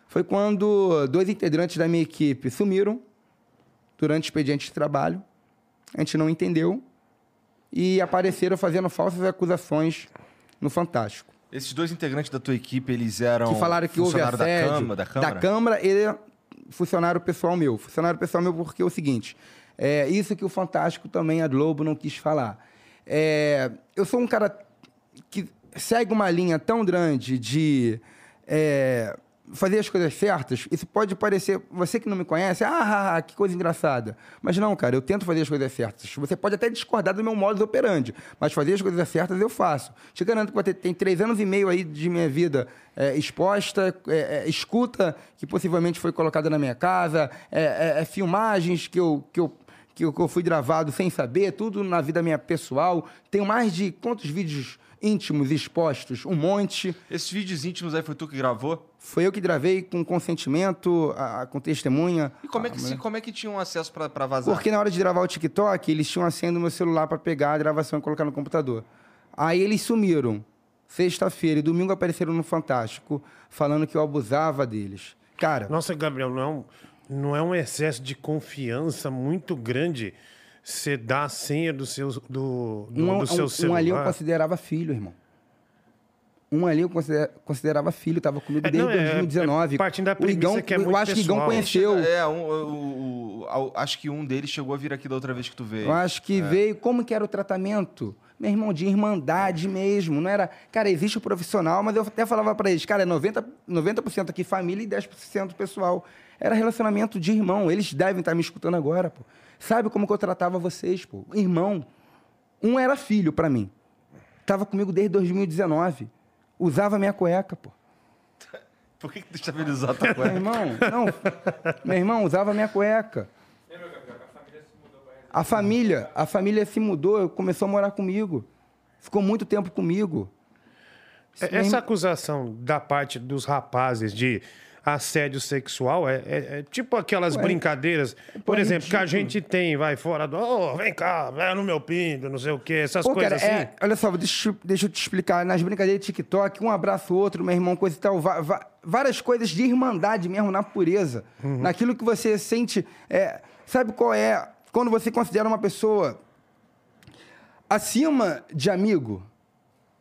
Foi quando dois integrantes da minha equipe sumiram durante o expediente de trabalho. A gente não entendeu e apareceram fazendo falsas acusações no Fantástico. Esses dois integrantes da tua equipe, eles eram que falaram que houve funcionário assédio da Câmara? Da Câmara? da Câmara ele é funcionário pessoal meu. Funcionário pessoal meu porque é o seguinte, é isso que o Fantástico também, a Globo, não quis falar. É, eu sou um cara que segue uma linha tão grande de é, fazer as coisas certas. Isso pode parecer, você que não me conhece, ah, que coisa engraçada. Mas não, cara, eu tento fazer as coisas certas. Você pode até discordar do meu modus operandi, mas fazer as coisas certas eu faço. Te garanto que tem três anos e meio aí de minha vida é, exposta, é, é, escuta que possivelmente foi colocada na minha casa, é, é, é, filmagens que eu, que eu que eu, que eu fui gravado sem saber, tudo na vida minha pessoal. Tenho mais de quantos vídeos íntimos expostos? Um monte. Esses vídeos íntimos aí foi tu que gravou? Foi eu que gravei com consentimento, a- a- com testemunha. E como é que, A se- como é que tinham acesso pra, pra vazar? Porque na hora de gravar o TikTok, eles tinham a senha do meu celular para pegar a gravação e colocar no computador. Aí eles sumiram. Sexta-feira e domingo apareceram no Fantástico, falando que eu abusava deles. Cara, Nossa, Gabriel, não é um, não é um excesso de confiança muito grande você dar a senha do seu, do, do, um, do seu um- celular? um ali eu considerava filho, irmão. Um ali eu considera- considerava filho, tava comigo É, desde não, é- 2019. é partindo da o Igão, premissa que é eu muito acho que Igão pessoal. conheceu. É, um, o- o- o- acho que um deles chegou a vir aqui da outra vez que tu veio. Eu acho que veio. Como que era o tratamento? Meu irmão, de irmandade mesmo. Não era. Cara, existe o profissional, mas eu até falava pra eles, cara, é 90%, 90 aqui família e 10% pessoal. Era relacionamento de irmão. Eles devem estar me escutando agora, pô. Sabe como que eu tratava vocês, pô? Irmão. Um era filho pra mim. Tava comigo desde 2019. Usava minha cueca, pô. Por que, que tu deixa ele usar tua Meu cueca? irmão, não. Meu irmão usava minha cueca. A família, a família se mudou, começou a morar comigo. Ficou muito tempo comigo. É- Essa acusação da parte dos rapazes de assédio sexual é, é- é tipo aquelas Ué, brincadeiras, por é exemplo, que a gente tem, vai fora do. Ô, vem cá, vai no meu pinto, não sei o quê, essas Pô, coisas cara, assim. é, olha só, deixa, eu- deixa eu te explicar. Nas brincadeiras de TikTok, um abraça o outro, meu irmão, coisa e tal. va- va- várias coisas de irmandade mesmo, na pureza. Uhum. Naquilo que você sente. é, sabe qual é? Quando você considera uma pessoa acima de amigo.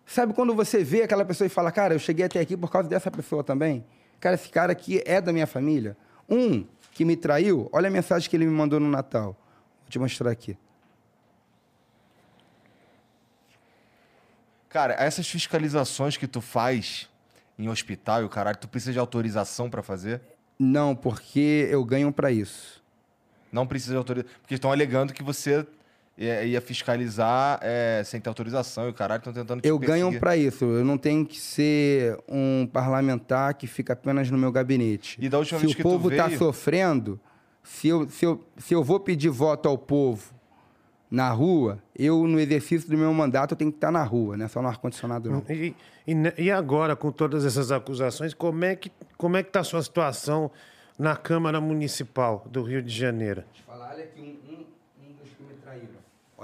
Sabe quando você vê aquela pessoa e fala, cara, eu cheguei até aqui por causa dessa pessoa também? Cara, esse cara aqui é da minha família. Um que me traiu, olha a mensagem que ele me mandou no Natal. Vou te mostrar aqui. Cara, essas fiscalizações que tu faz em hospital e o caralho, tu precisa de autorização pra fazer? Não, porque eu ganho pra isso. Não precisa de autorização. Porque estão alegando que você ia, ia fiscalizar é, sem ter autorização e o caralho estão tentando te Eu ganho perseguir. pra isso. Eu não tenho que ser um parlamentar que fica apenas no meu gabinete. E da última se vez o que povo tá veio- sofrendo, se eu, se, eu, se eu vou pedir voto ao povo na rua, eu, no exercício do meu mandato, eu tenho que estar na rua, não é só no ar-condicionado, não. E, e, e agora, com todas essas acusações, como é que como é que tá a sua situação na Câmara Municipal do Rio de Janeiro? Falar, olha aqui, um, um, um dos que me traíram.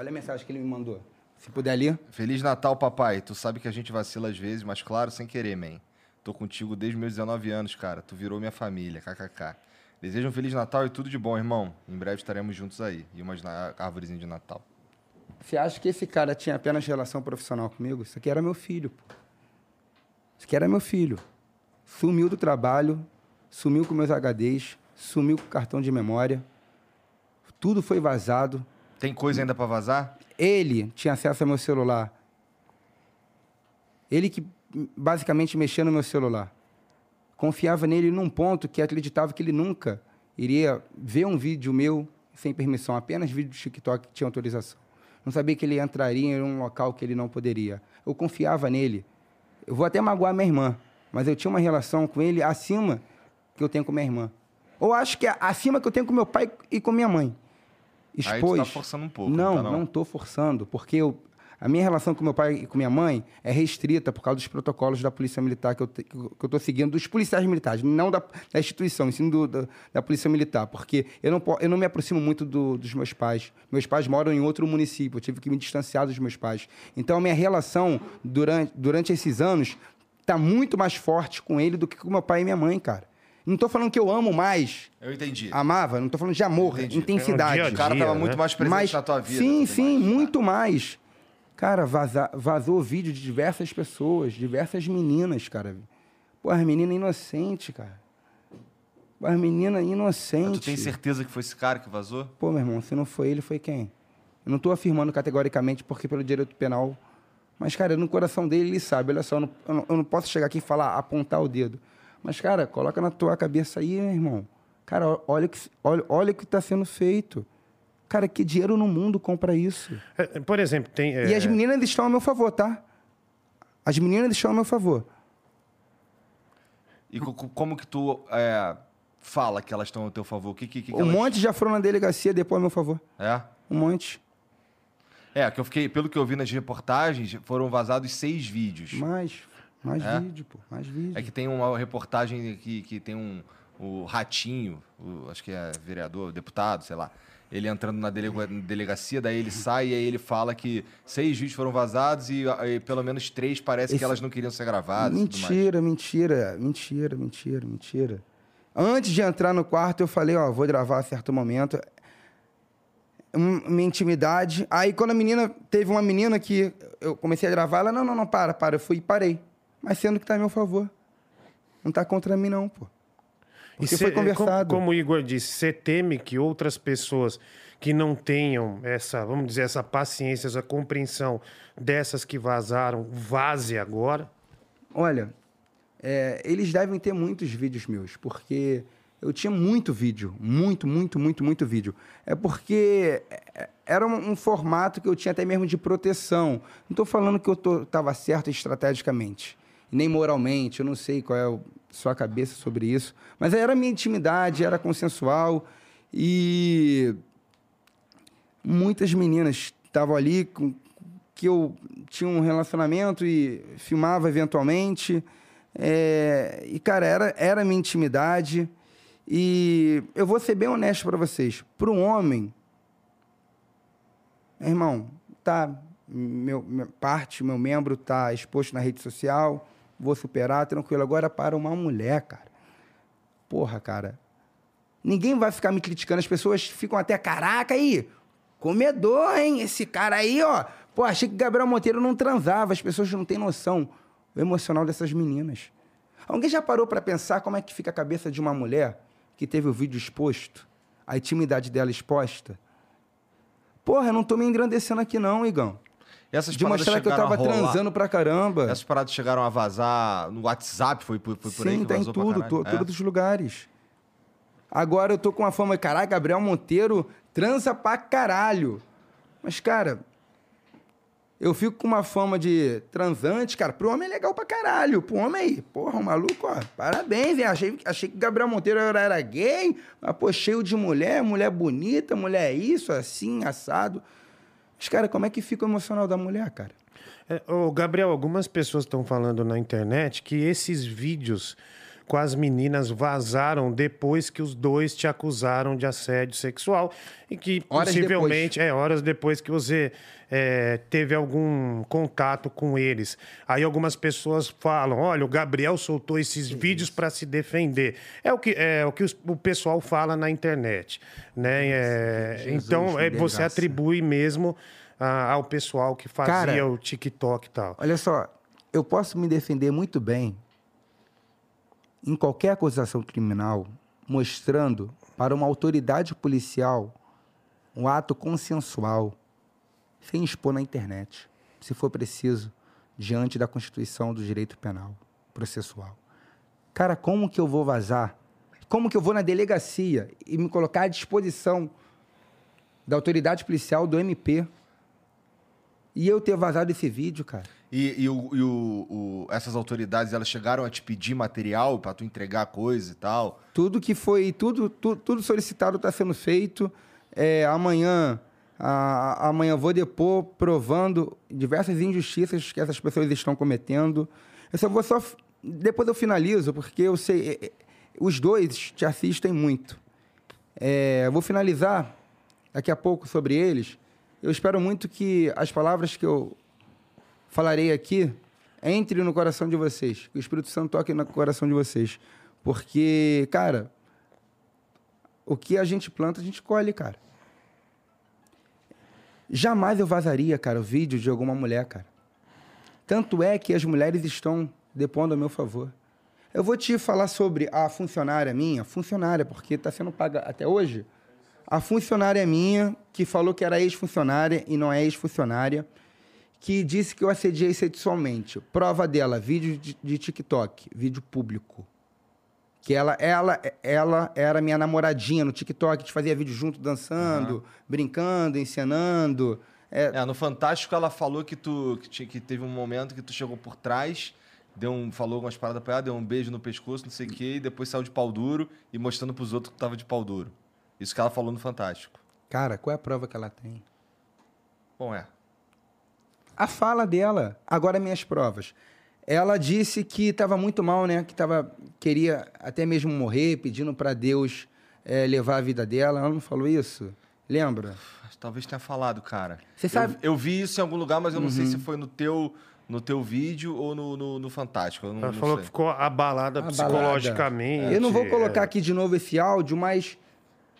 Olha a mensagem que ele me mandou. Se puder ali. Feliz Natal, papai. Tu sabe que a gente vacila às vezes, mas claro, sem querer, man. Tô contigo desde meus 19 anos, cara. Tu virou minha família, kkk. Desejo um Feliz Natal e tudo de bom, irmão. Em breve estaremos juntos aí. E umas árvorezinhas de Natal. Você acha que esse cara tinha apenas relação profissional comigo? Isso aqui era meu filho, pô. Isso aqui era meu filho. Sumiu do trabalho, sumiu com meus HDs, sumiu com o cartão de memória. Tudo foi vazado. Tem coisa ainda pra vazar? Ele tinha acesso ao meu celular. Ele que basicamente mexia no meu celular. Confiava nele num ponto que acreditava que ele nunca iria ver um vídeo meu sem permissão, apenas vídeo do TikTok que tinha autorização. Não sabia que ele entraria em um local que ele não poderia. Eu confiava nele. Eu vou até magoar minha irmã, mas eu tinha uma relação com ele acima que eu tenho com minha irmã. Ou acho que é acima que eu tenho com meu pai e com minha mãe. Aí tá Expôs. forçando um pouco, Não, não tá, não? não estou forçando, porque eu, a minha relação com meu pai e com minha mãe é restrita por causa dos protocolos da Polícia Militar que eu te- que eu estou seguindo, dos policiais militares, não da, da instituição, sim do, da, da Polícia Militar, porque eu não, eu não me aproximo muito do- dos meus pais. Meus pais moram em outro município, eu tive que me distanciar dos meus pais. Então, a minha relação durante, durante esses anos está muito mais forte com ele do que com meu pai e minha mãe, cara. Não estou falando que eu amo mais, Eu entendi. amava, não estou falando de amor, Entendi. intensidade. Dia a o cara dia, tava né? muito mais presente Mas, na tua vida. Sim, sim, mais. muito mais. Cara, vaza- vazou vídeo de diversas pessoas, diversas meninas, cara. Pô, as meninas inocentes, cara. Pô, As meninas Mas inocentes. tu tem certeza que foi esse cara que vazou? Pô, meu irmão, se não foi ele, foi quem? Eu não tô afirmando categoricamente porque pelo direito penal. Mas, cara, no coração dele, ele sabe. Olha só, eu não, eu não- eu não posso chegar aqui e falar, apontar o dedo. Mas, cara, coloca na tua cabeça aí, meu irmão. Cara, olha o que, olha, olha que está sendo feito. Cara, que dinheiro no mundo compra isso? É, Por exemplo, tem. é, E as meninas estão ao meu favor, tá? As meninas estão ao meu favor. E co- co- como que tu é, fala que elas estão ao teu favor? Que, que, que Um elas... monte já foram na delegacia depois ao meu favor. É? Um monte. É, que eu fiquei, pelo que eu vi nas reportagens, foram vazados seis vídeos. Mais, mais É? vídeo, pô. Mais vídeo. É que tem uma reportagem que, que tem um. O Ratinho, o- acho que é vereador, deputado, sei lá. Ele entrando na delega- delegacia, daí ele sai e aí ele fala que seis vídeos foram vazados e, e pelo menos três parece que Esse- elas não queriam ser gravadas. Mentira, mentira, mentira, mentira, mentira. Antes de entrar no quarto, eu falei, ó, vou gravar a certo momento. Minha intimidade. Aí quando a menina. Teve uma menina que eu comecei a gravar, ela, não, não, não, para, para. Eu fui e parei. Mas sendo que tá a meu favor. Não tá contra mim, não, pô. Porque cê- foi conversado. Como, como o Igor disse, você teme que outras pessoas que não tenham essa, vamos dizer, essa paciência, essa compreensão dessas que vazaram, vaze agora? Olha, é, eles devem ter muitos vídeos meus, porque eu tinha muito vídeo, muito, muito, muito, muito vídeo. É porque é, era um, um formato que eu tinha até mesmo de proteção. Não estou falando que eu estava certo estrategicamente, nem moralmente, eu não sei qual é a sua cabeça sobre isso, mas era minha intimidade, era consensual e muitas meninas estavam ali com, que eu tinha um relacionamento e filmava eventualmente. É, e, cara, era, era minha intimidade. E eu vou ser bem honesto para vocês. Para um homem, meu irmão, tá, meu, minha parte, meu membro tá exposto na rede social, vou superar, tranquilo. Agora, para uma mulher, cara, porra, cara, ninguém vai ficar me criticando. As pessoas ficam até, caraca aí, comedor, hein? Esse cara aí, ó. Pô, achei que Gabriel Monteiro não transava. As pessoas não têm noção do emocional dessas meninas. Alguém já parou para pensar como é que fica a cabeça de uma mulher que teve o vídeo exposto, a intimidade dela exposta? Porra, eu não tô me engrandecendo aqui não, Igão. Essas De mostrar que eu tava transando pra caramba. Essas paradas chegaram a vazar no WhatsApp, foi, por- foi por aí Sim, que tá em vazou pra tudo, to- É? todos os lugares. Agora eu tô com a fama, caralho, Gabriel Monteiro transa pra caralho. Mas, cara, eu fico com uma fama de transante, cara. Pro homem é legal pra caralho. Pro homem aí, porra, o maluco, ó, parabéns, hein? Achei, achei que Gabriel Monteiro era, era gay, mas, pô, cheio de mulher, mulher bonita, mulher isso, assim, assado. Mas, cara, como é que fica o emocional da mulher, cara? É, ô, Gabriel, algumas pessoas estão falando na internet que esses vídeos com as meninas vazaram depois que os dois te acusaram de assédio sexual e que Horas possivelmente é horas depois que você é, teve algum contato com eles. Aí algumas pessoas falam: olha, o Gabriel soltou esses vídeos para se defender. É o que é o que o pessoal fala na internet, né? É, Jesus, então é, você desgraça. atribui mesmo ah, ao pessoal que fazia Cara, o TikTok e tal. Olha só, eu posso me defender muito bem em qualquer acusação criminal, mostrando para uma autoridade policial um ato consensual, sem expor na internet, se for preciso, diante da Constituição do Direito Penal Processual. Cara, como que eu vou vazar? Como que eu vou na delegacia e me colocar à disposição da autoridade policial do MP e eu ter vazado esse vídeo, cara? E, e o- e o- o- essas autoridades, elas chegaram a te pedir material pra tu entregar coisa e tal? Tudo que foi, tudo, tu- tudo solicitado está sendo feito. É, amanhã, a- amanhã vou depor provando diversas injustiças que essas pessoas estão cometendo. Eu só vou só, depois eu finalizo, porque eu sei, é, é, os dois te assistem muito. É, vou finalizar daqui a pouco sobre eles. Eu espero muito que as palavras que eu falarei aqui entre no coração de vocês. Que o Espírito Santo toque no coração de vocês. Porque, cara, o que a gente planta, a gente colhe, cara. Jamais eu vazaria, cara, o vídeo de alguma mulher, cara. Tanto é que as mulheres estão depondo a meu favor. Eu vou te falar sobre a funcionária minha, funcionária, porque está sendo paga até hoje. A funcionária minha, que falou que era ex-funcionária e não é ex-funcionária, que disse que eu assediei sexualmente. Prova dela, vídeo de, de TikTok, vídeo público. Que ela, ela, ela era minha namoradinha no TikTok, a gente fazia vídeo junto, dançando, brincando, encenando. É, É, no Fantástico ela falou que tu que, tinha- que teve um momento que tu chegou por trás, deu um, falou algumas paradas pra ela, deu um beijo no pescoço, não sei o quê, e depois saiu de pau duro e mostrando pros outros que tava de pau duro. Isso que ela falou no Fantástico. Cara, qual é a prova que ela tem? Bom, é. A fala dela, agora minhas provas. Ela disse que estava muito mal, né? Que tava, queria até mesmo morrer, pedindo para Deus eh, levar a vida dela. Ela não falou isso? Lembra? Talvez tenha falado, cara. Você Eu- sabe- Uhum. Eu, vi isso em algum lugar, mas eu não sei se foi no teu, no teu vídeo ou no, no, no Fantástico. Eu não, Ela não falou sei. que ficou abalada Abalada. psicologicamente. Eu não vou colocar é. aqui de novo esse áudio, mas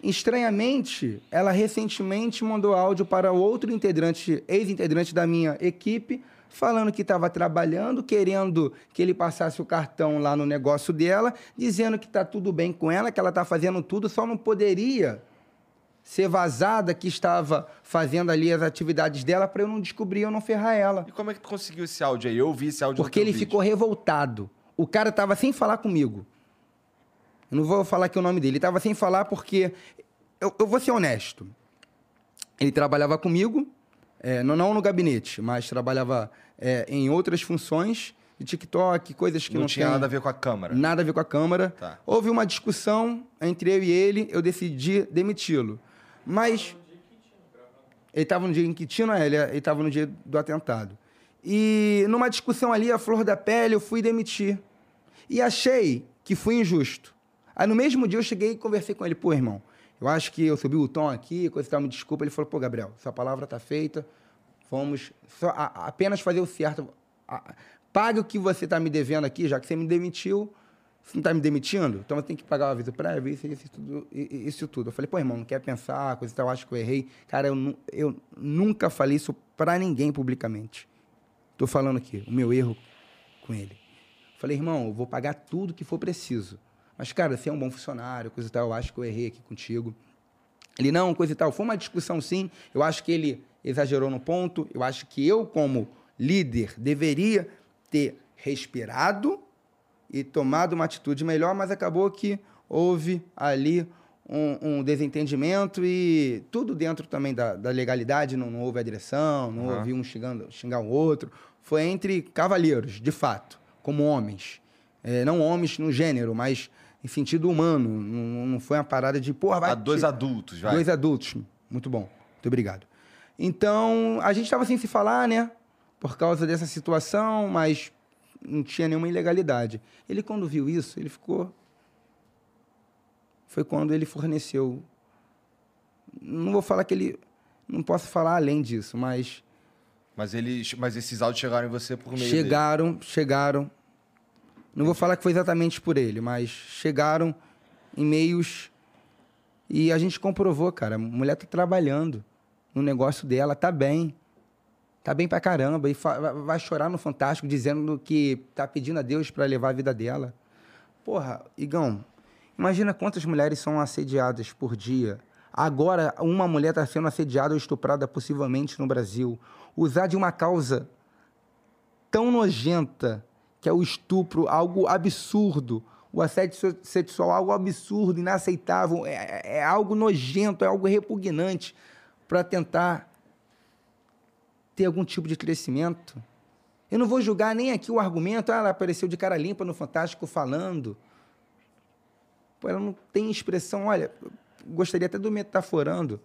estranhamente, ela recentemente mandou áudio para outro integrante, ex-integrante da minha equipe, falando que estava trabalhando, querendo que ele passasse o cartão lá no negócio dela, dizendo que está tudo bem com ela, que ela está fazendo tudo, só não poderia ser vazada que estava fazendo ali as atividades dela para eu não descobrir, eu não ferrar ela. E como é que tu conseguiu esse áudio aí? Eu ouvi esse áudio Porque ele vídeo. ficou revoltado. O cara tava sem falar comigo. Eu não vou falar aqui o nome dele. Ele tava sem falar porque. Eu, eu vou ser honesto. Ele trabalhava comigo, é, não, não no gabinete, mas trabalhava é, em outras funções, de TikTok, coisas que Não, não, tinha tem nada a ver com a câmera. Nada a ver com a Câmara. Tá. Houve uma discussão entre eu e ele, eu decidi demiti-lo. Mas. Ele estava no dia em é? Ele estava no dia do atentado. E numa discussão ali, a flor da pele, eu fui demitir. E achei que fui injusto. Aí no mesmo dia eu cheguei e conversei com ele, pô, irmão, eu acho que eu subi o tom aqui, coisa e tal, me desculpa. Ele falou, pô, Gabriel, sua palavra tá feita, vamos só, a- apenas fazer o certo. A- pague o que você tá me devendo aqui, já que você me demitiu, você não tá me demitindo, então você tem que pagar o aviso prévio, isso, isso, tudo, isso tudo. Eu falei, pô, irmão, não quer pensar, coisa e tal, acho que eu errei. Cara, eu, eu nunca falei isso pra ninguém publicamente. Tô falando aqui, o meu erro com ele. Falei, irmão, eu vou pagar tudo que for preciso. Mas, cara, você é um bom funcionário, coisa e tal, eu acho que eu errei aqui contigo. Ele, não, coisa e tal. Foi uma discussão, sim. Eu acho que ele exagerou no ponto. Eu acho que eu, como líder, deveria ter respirado e tomado uma atitude melhor, mas acabou que houve ali um, um desentendimento e tudo dentro também da, da legalidade, não, não houve agressão, não houve um xingando, xingar o outro. Foi entre cavalheiros, de fato, como homens. É, não homens no gênero, mas em sentido humano. Não, não foi uma parada de, porra, vai. A dois te- adultos, vai. Dois adultos. Muito bom. Muito obrigado. Então, a gente estava sem se falar, né? Por causa dessa situação, mas não tinha nenhuma ilegalidade. Ele, quando viu isso, ele ficou. Foi quando ele forneceu. Não vou falar que ele. Não posso falar além disso, mas Mas, eles, mas esses áudios chegaram em você por meio dele. chegaram, chegaram. Não vou falar que foi exatamente por ele, mas chegaram em meios e a gente comprovou, cara. A mulher tá trabalhando no negócio dela, tá bem. Tá bem pra caramba. E vai- chorar no Fantástico dizendo que tá pedindo a Deus pra levar a vida dela. Porra, Igão, imagina quantas mulheres são assediadas por dia. Agora, uma mulher está sendo assediada ou estuprada possivelmente no Brasil. Usar de uma causa tão nojenta, que é o estupro, algo absurdo. O assédio se- sexual, algo absurdo, inaceitável, é, é algo nojento, é algo repugnante para tentar ter algum tipo de crescimento. Eu não vou julgar nem aqui o argumento, ah, ela apareceu de cara limpa no Fantástico falando. Pô, ela não tem expressão, olha, gostaria até do metaforando,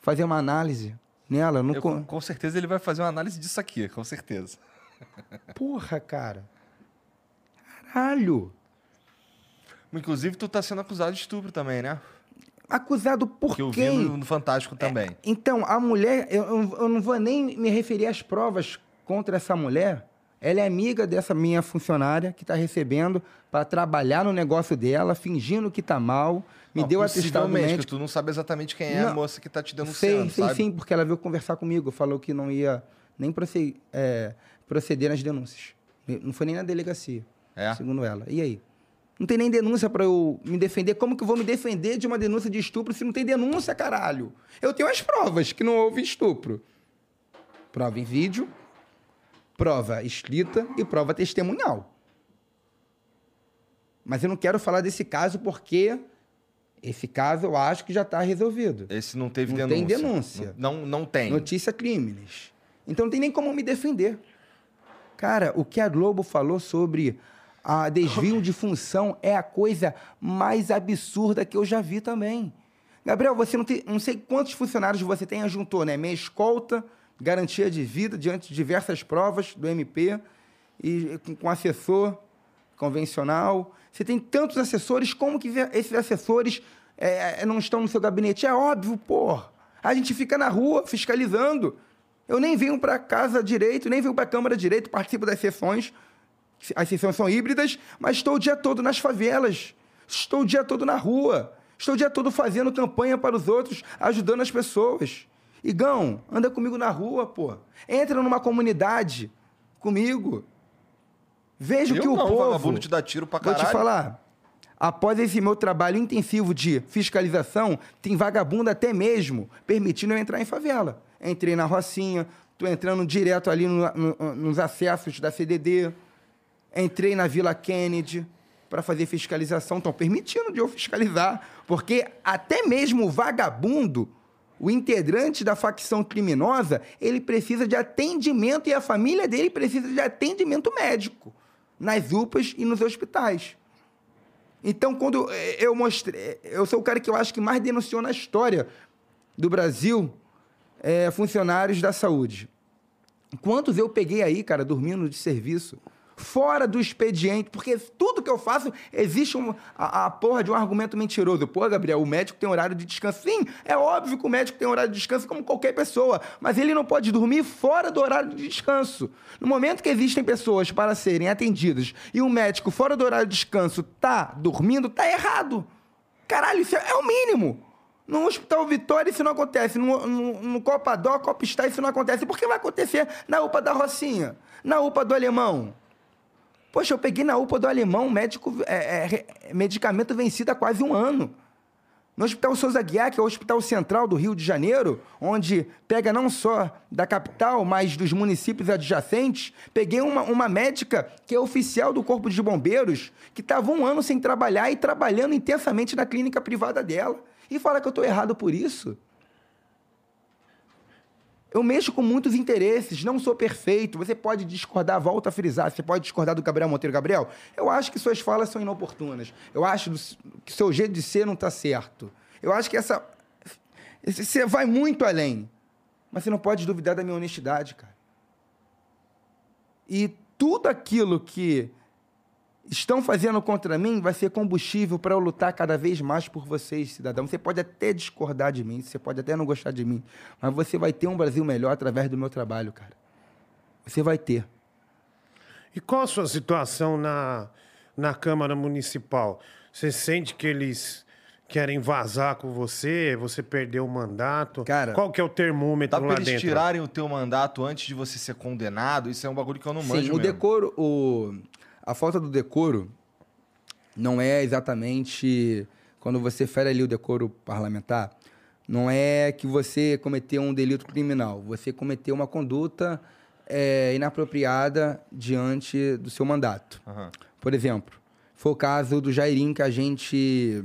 fazer uma análise nela. Não Eu, com, com certeza ele vai fazer uma análise disso aqui, com certeza. Porra, cara. Caralho. Inclusive, tu tá sendo acusado de estupro também, né? Acusado por Que eu vi quem? no, Fantástico também. Então, a mulher, eu, eu- não vou nem me referir às provas contra essa mulher. Ela é amiga dessa minha funcionária que está recebendo para trabalhar no negócio dela, fingindo que está mal. Me Não, deu atestado que médico. tu não sabe exatamente quem é a Não. moça que tá te Sei, denunciando, sei sabe? sim, porque ela veio conversar comigo. Falou que não ia nem proce- é, proceder nas denúncias. Não foi nem na delegacia, É? segundo ela. E aí? Não tem nem denúncia para eu me defender. Como que eu vou me defender de uma denúncia de estupro se não tem denúncia, caralho? Eu tenho as provas que não houve estupro. Prova em vídeo, prova escrita e prova testemunhal. Mas eu não quero falar desse caso porque esse caso eu acho que já está resolvido. Esse não teve Não denúncia. tem denúncia. Não, não tem. Notícia crimes. Então não tem nem como me defender. Cara, o que a Globo falou sobre a desvio de função é a coisa mais absurda que eu já vi também. Gabriel, você não tem. Não sei quantos funcionários você tem juntou, né? Minha escolta, garantia de vida diante de diversas provas do MP, e com, assessor convencional. Você tem tantos assessores, como que esses assessores é, é, não estão no seu gabinete? É óbvio, pô. A gente fica na rua fiscalizando. Eu nem venho para casa direito, nem venho para a Câmara direito, participo das sessões. As sessões são híbridas, mas estou o dia todo nas favelas. Estou o dia todo na rua. Estou o dia todo fazendo campanha para os outros, ajudando as pessoas. Igão, anda comigo na rua, pô. Entra numa comunidade comigo. Veja o que o não, povo. vagabundo te dá tiro pra Vou te caralho. falar. Após esse meu trabalho intensivo de fiscalização, tem vagabundo até mesmo permitindo eu entrar em favela. Entrei na Rocinha, tô entrando direto ali no- no- nos acessos da CDD. Entrei na Vila Kennedy para fazer fiscalização. Estão permitindo de eu fiscalizar. Porque até mesmo o vagabundo, o integrante da facção criminosa, ele precisa de atendimento e a família dele precisa de atendimento médico nas UPAs e nos hospitais. Então, quando eu mostrei. Eu sou o cara que eu acho que mais denunciou na história do Brasil eh, funcionários da saúde. Quantos eu peguei aí, cara, dormindo de serviço? Fora do expediente, porque tudo que eu faço existe um- a, a porra de um argumento mentiroso. Pô, Gabriel, o médico tem horário de descanso. Sim, é óbvio que o médico tem horário de descanso como qualquer pessoa, mas ele não pode dormir fora do horário de descanso. No momento que existem pessoas para serem atendidas e um médico fora do horário de descanso tá dormindo, tá errado. Caralho, isso é, é o mínimo. No Hospital Vitória isso não acontece. No, no, no Copa Dó, Copa isso não acontece. Por que vai acontecer na UPA da Rocinha? Na UPA do Alemão? Poxa, eu peguei na UPA do Alemão médico, é, é, medicamento vencido há quase um ano. No Hospital Souza Guiar, que é o Hospital Central do Rio de Janeiro, onde pega não só da capital, mas dos municípios adjacentes, peguei uma, uma médica que é oficial do Corpo de Bombeiros, que estava um ano sem trabalhar e trabalhando intensamente na clínica privada dela. E fala que eu estou errado por isso. Eu mexo com muitos interesses, não sou perfeito. Você pode discordar, volta a frisar, você pode discordar do Gabriel Monteiro. Gabriel, eu acho que suas falas são inoportunas. Eu acho que seu jeito de ser não está certo. Eu acho que essa. Você vai muito além. Mas você não pode duvidar da minha honestidade, cara. E tudo aquilo que estão fazendo contra mim vai ser combustível para eu lutar cada vez mais por vocês, cidadão. Você pode até discordar de mim, você pode até não gostar de mim, mas você vai ter um Brasil melhor através do meu trabalho, cara. Você vai ter. E qual a sua situação na, na Câmara Municipal? Você sente que eles querem vazar com você? Você perdeu o mandato? Cara, qual que é o termômetro Dá lá eles dentro? tirarem o teu mandato antes de você ser condenado? Isso é um bagulho que eu não manjo Sim, o mesmo. decoro, o, a falta do decoro não é exatamente quando você fere ali o decoro parlamentar, não é que você cometeu um delito criminal, você cometeu uma conduta é, inapropriada diante do seu mandato. Aham. Por exemplo, foi o caso do Jairinho que a gente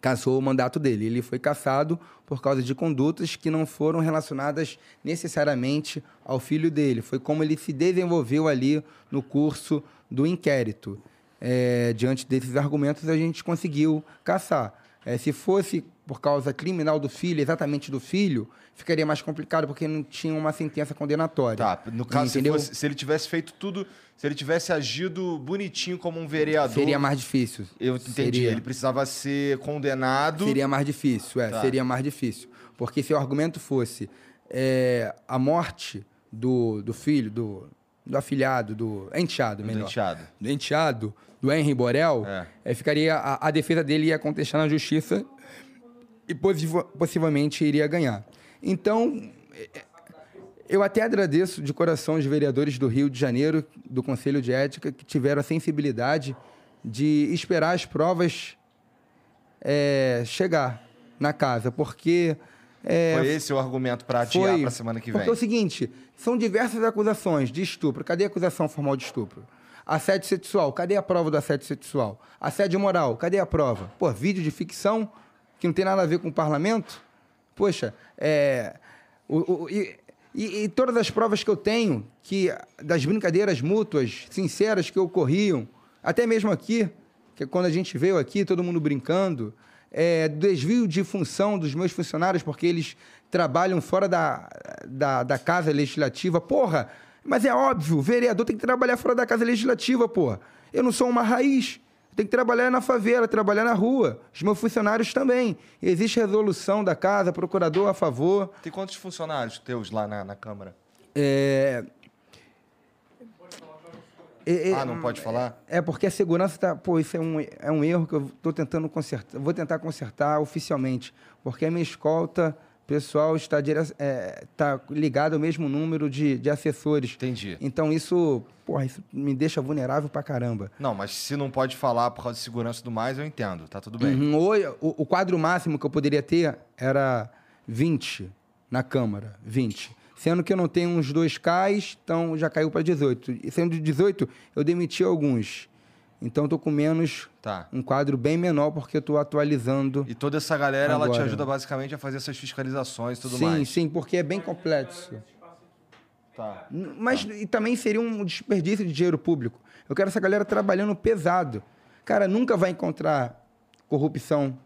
cassou o mandato dele. Ele foi cassado por causa de condutas que não foram relacionadas necessariamente ao filho dele. Foi como ele se desenvolveu ali no curso do inquérito. É, diante desses argumentos, a gente conseguiu caçar. É, se fosse por causa criminal do filho, exatamente do filho, ficaria mais complicado, porque não tinha uma sentença condenatória. Tá, no caso, se, fosse- se ele tivesse feito tudo, se ele tivesse agido bonitinho como um vereador. Seria mais difícil. Eu entendi. Seria. Ele precisava ser condenado. Seria mais difícil, é, Tá. seria mais difícil. Porque se o argumento fosse é, a morte do, do filho, do, do afilhado, do enteado, Do melhor. enteado. Do enteado, do Henry Borel, É. é, ficaria, a, a defesa dele ia contestar na justiça e possi- possivelmente iria ganhar. Então, é, é, eu até agradeço de coração os vereadores do Rio de Janeiro, do Conselho de Ética, que tiveram a sensibilidade de esperar as provas é, chegar na casa, porque. É, Foi esse o argumento pra adiar foi- pra semana que vem. Porque é o seguinte, são diversas acusações de estupro. Cadê a acusação formal de estupro? Assédio sexual, cadê a prova do assédio sexual? Assédio moral, cadê a prova? Pô, vídeo de ficção, que não tem nada a ver com o parlamento? Poxa, é... o- o- e, e- e todas as provas que eu tenho, que das brincadeiras mútuas, sinceras que ocorriam, até mesmo aqui, que é quando a gente veio aqui, todo mundo brincando, é, desvio de função dos meus funcionários, porque eles trabalham fora da, da, da casa legislativa. Porra, mas é óbvio, o vereador tem que trabalhar fora da casa legislativa, porra. Eu não sou uma raiz. Tenho que trabalhar na favela, trabalhar na rua. Os meus funcionários também. Existe resolução da casa, procurador a favor. Tem quantos funcionários teus lá na, na Câmara? É... É, é- Ah, não pode falar? é porque a segurança tá. Pô, isso é um, é um erro que eu estou tentando consertar. Vou tentar consertar oficialmente. Porque a minha escolta pessoal está, dire... é, tá ligado ao mesmo número de, de assessores. Entendi. Então isso, porra, isso me deixa vulnerável pra caramba. Não, mas se não pode falar por causa de segurança e tudo mais, eu entendo. Tá tudo bem. Uhum. O, o quadro máximo que eu poderia ter era 20 na Câmara. 20. Sendo que eu não tenho uns dois cais, então já caiu para 18. E sendo de 18, eu demiti alguns. Então estou com menos, Tá. um quadro bem menor, porque eu estou atualizando. E toda essa galera, ela te Agora. ajuda basicamente a fazer essas fiscalizações e tudo sim, mais. sim, porque é bem complexo. Tá. Mas e também seria um desperdício de dinheiro público. Eu quero essa galera trabalhando pesado. Cara, nunca vai encontrar corrupção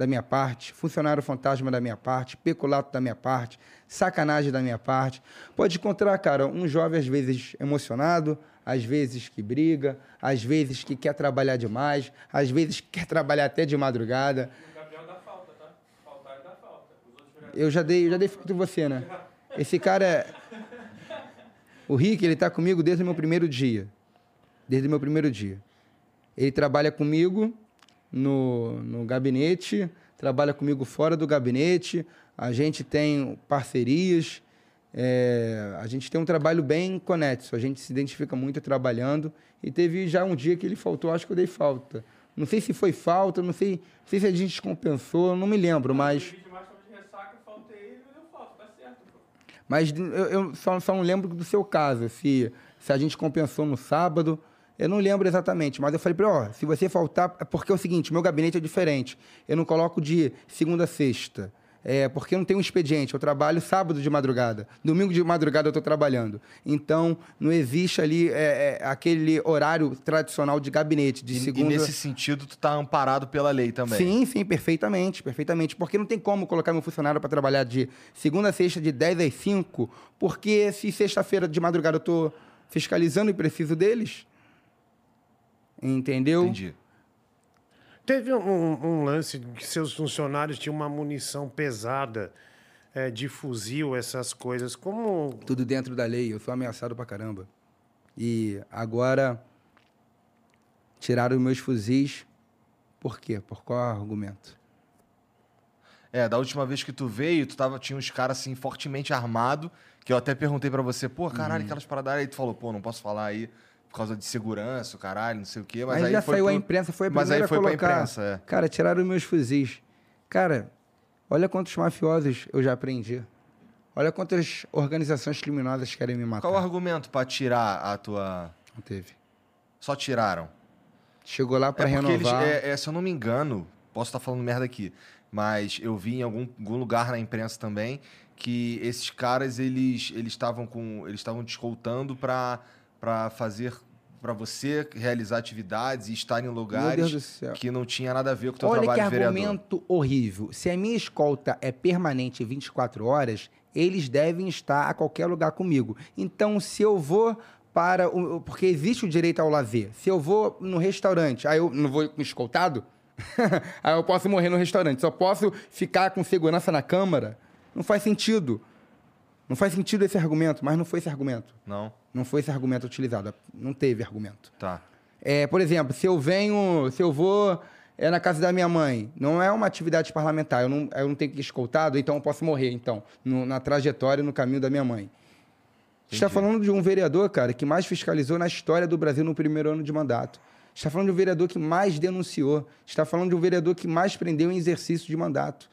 da minha parte, funcionário fantasma da minha parte, peculato da minha parte, sacanagem da minha parte. Pode encontrar, cara, um jovem às vezes emocionado, às vezes que briga, às vezes que quer trabalhar demais, às vezes que quer trabalhar até de madrugada. Eu já dei, eu já dei falta em você, né? Esse cara é. O Rick, ele tá comigo desde o meu primeiro dia. Desde o meu primeiro dia. Ele trabalha comigo no, no gabinete, trabalha comigo fora do gabinete. A gente tem parcerias. é, a gente tem um trabalho bem conexo. A gente se identifica muito trabalhando. E teve já um dia que ele faltou, acho que eu dei falta. Não sei se foi falta, não sei, não sei se a gente compensou, não me lembro, mas. Mas eu, eu só, só não lembro do seu caso, se, se a gente compensou no sábado. Eu não lembro exatamente, mas eu falei para ele, ó, se você faltar, é porque é o seguinte, meu gabinete é diferente. Eu não coloco de segunda a sexta. É, porque eu não tenho um expediente, eu trabalho sábado de madrugada. Domingo de madrugada eu estou trabalhando. Então, não existe ali é, é, aquele horário tradicional de gabinete, de E, segunda... e nesse sentido, tu tá amparado pela lei também. Sim, sim, perfeitamente, perfeitamente. Porque não tem como colocar meu funcionário para trabalhar de segunda a sexta, de 10 às 5, porque se sexta-feira de madrugada eu estou fiscalizando e preciso deles. Entendeu? Entendi. Teve um, um lance que seus funcionários tinham uma munição pesada é, de fuzil, essas coisas. Como. Tudo dentro da lei, eu sou ameaçado pra caramba. E agora tiraram os meus fuzis. Por quê? Por qual argumento? É, da última vez que tu veio, tu tava, tinha uns caras assim fortemente armados, que eu até perguntei pra você, pô, Uhum. caralho, aquelas paradas aí, tu falou, pô, não posso falar aí por causa de segurança, o caralho, não sei o quê, mas, Mas, aí já foi saiu a pro- imprensa, foi a Mas primeira aí foi a pra colocar. imprensa, é. Cara, tiraram os meus fuzis. Cara, olha quantos mafiosos eu já aprendi. Olha quantas organizações criminosas querem me matar. Qual o argumento pra tirar a tua... Não teve. Só tiraram? Chegou lá pra é renovar. eles, é, é, se eu não me engano, posso estar falando merda aqui, mas eu vi em algum, algum lugar na imprensa também que esses caras eles eles estavam com eles estavam te escoltando para para fazer para você realizar atividades e estar em lugares que não tinha nada a ver com o teu Olha que trabalho de vereador. argumento horrível. Se a minha escolta é permanente 24 horas, eles devem estar a qualquer lugar comigo. Então, se eu vou para. O, porque existe o direito ao lazer. Se eu vou no restaurante, aí eu não vou com escoltado, aí eu posso morrer no restaurante. Só posso ficar com segurança na câmara. Não faz sentido. Não faz sentido esse argumento, mas não foi esse argumento. Não? Não foi esse argumento utilizado. Não teve argumento. Tá. É, por exemplo, se eu venho, se eu vou é, na casa da minha mãe, não é uma atividade parlamentar, eu não, eu não tenho que ir escoltado, então eu posso morrer, então, no- na trajetória, no caminho da minha mãe. Está falando de um vereador, cara, que mais fiscalizou na história do Brasil no primeiro ano de mandato. Está falando de um vereador que mais denunciou. Está falando de um vereador que mais prendeu em exercício de mandato.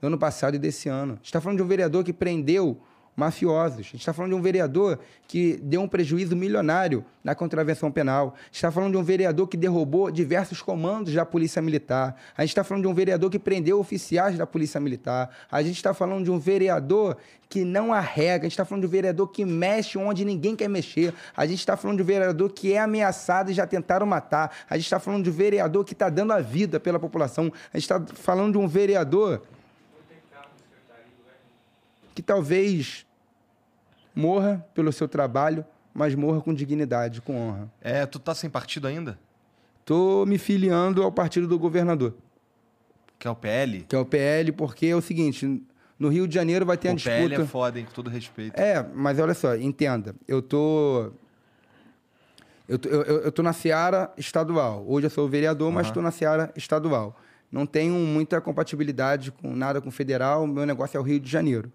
Do ano passado e desse ano. Está falando de um vereador que prendeu mafiosos. A gente está falando de um vereador que deu um prejuízo milionário na contravenção penal. A gente está falando de um vereador que derrubou diversos comandos da Polícia Militar. A gente está falando de um vereador que prendeu oficiais da Polícia Militar. A gente está falando de um vereador que não arrega. A gente está falando de um vereador que mexe onde ninguém quer mexer. A gente está falando de um vereador que é ameaçado e já tentaram matar. A gente está falando de um vereador que está dando a vida pela população. A gente está falando de um vereador que talvez morra pelo seu trabalho, mas morra com dignidade, com honra. É, tu tá sem partido ainda? Tô me filiando ao partido do governador, Que é o PL? que é o PL, porque é o seguinte, no Rio de Janeiro vai ter o uma PL disputa... é foda, hein, com todo respeito. É, mas olha só, entenda. Eu tô. Eu tô, eu, eu- tô na Seara estadual. Hoje eu sou vereador, mas estou na Seara estadual. Não tenho muita compatibilidade com nada com federal. Meu negócio é o Rio de Janeiro.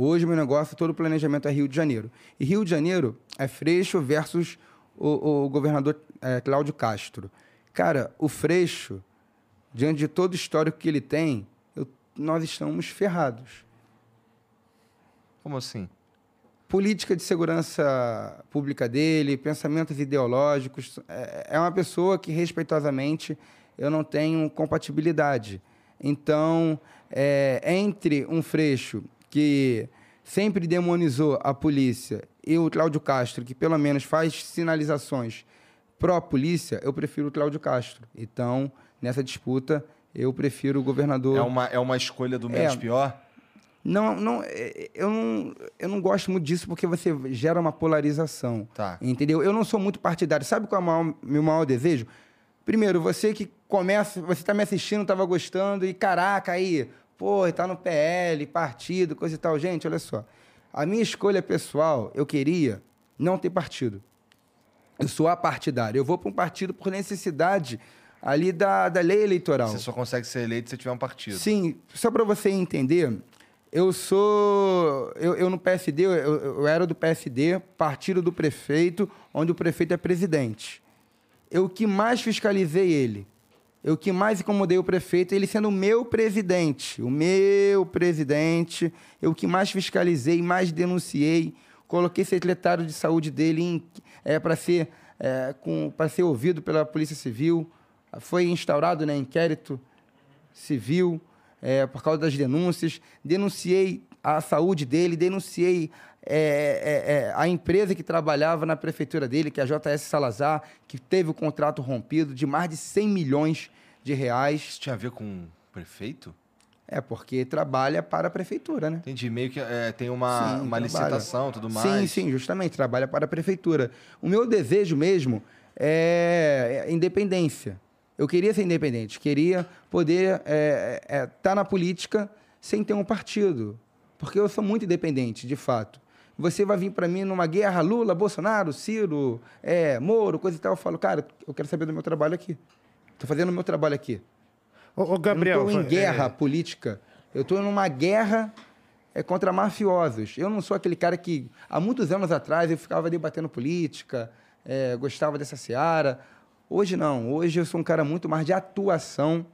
Hoje, meu negócio, todo o planejamento é Rio de Janeiro. E Rio de Janeiro é Freixo versus o, o governador é, Cláudio Castro. Cara, o Freixo, diante de todo o histórico que ele tem, eu- nós estamos ferrados. Como assim? política de segurança pública dele, pensamentos ideológicos. É é uma pessoa que, respeitosamente, eu não tenho compatibilidade. Então, é, entre um Freixo que sempre demonizou a polícia e o Cláudio Castro, que pelo menos faz sinalizações pró-polícia, eu prefiro o Cláudio Castro. Então, nessa disputa, eu prefiro o governador. É uma, é uma escolha do menos É. pior? Não, não, é, eu não, eu não gosto muito disso porque você gera uma polarização. Tá. Entendeu? Eu não sou muito partidário. Sabe qual é o maior- meu maior desejo? Primeiro, você que começa, você tá me assistindo, tava gostando, e caraca, aí, pô, tá no PL, partido, coisa e tal. Gente, olha só. A minha escolha pessoal, eu queria não ter partido. Eu sou apartidário. Eu vou para um partido por necessidade ali da, da lei eleitoral. Você só consegue ser eleito se tiver um partido. Sim, só para você entender, eu sou. Eu, eu no PSD, eu, eu era do PSD, partido do prefeito, onde o prefeito é presidente. Eu que mais fiscalizei ele Eu que mais incomodei o prefeito, ele sendo o meu presidente, o meu presidente, eu que mais fiscalizei, mais denunciei, coloquei secretário de saúde dele é, para ser, é, ser ouvido pela Polícia Civil. Foi instaurado né, inquérito civil é, por causa das denúncias. Denunciei a saúde dele, denunciei é, é, é, a empresa que trabalhava na prefeitura dele, que é a JS Salazar, que teve o contrato rompido de mais de 100 milhões de reais. Isso tinha a ver com o prefeito? É, porque trabalha para a prefeitura, né? Entendi. Meio que é, tem uma, Sim, uma licitação e tudo mais. Sim, sim, justamente, trabalha para a prefeitura. O meu desejo mesmo é é independência. Eu queria ser independente, queria poder estar na política sem ter um partido. Porque eu sou muito independente, de fato. Você vai vir para mim numa guerra, Lula, Bolsonaro, Ciro, é, Moro, coisa e tal. Eu falo, cara, eu quero saber do meu trabalho aqui. Estou fazendo o meu trabalho aqui. Ô, ô, Gabriel. eu não estou em é, guerra política. Eu estou numa guerra é, contra mafiosos. Eu não sou aquele cara que, há muitos anos atrás, eu ficava debatendo política, é, gostava dessa seara. Hoje não. Hoje eu sou um cara muito mais de atuação,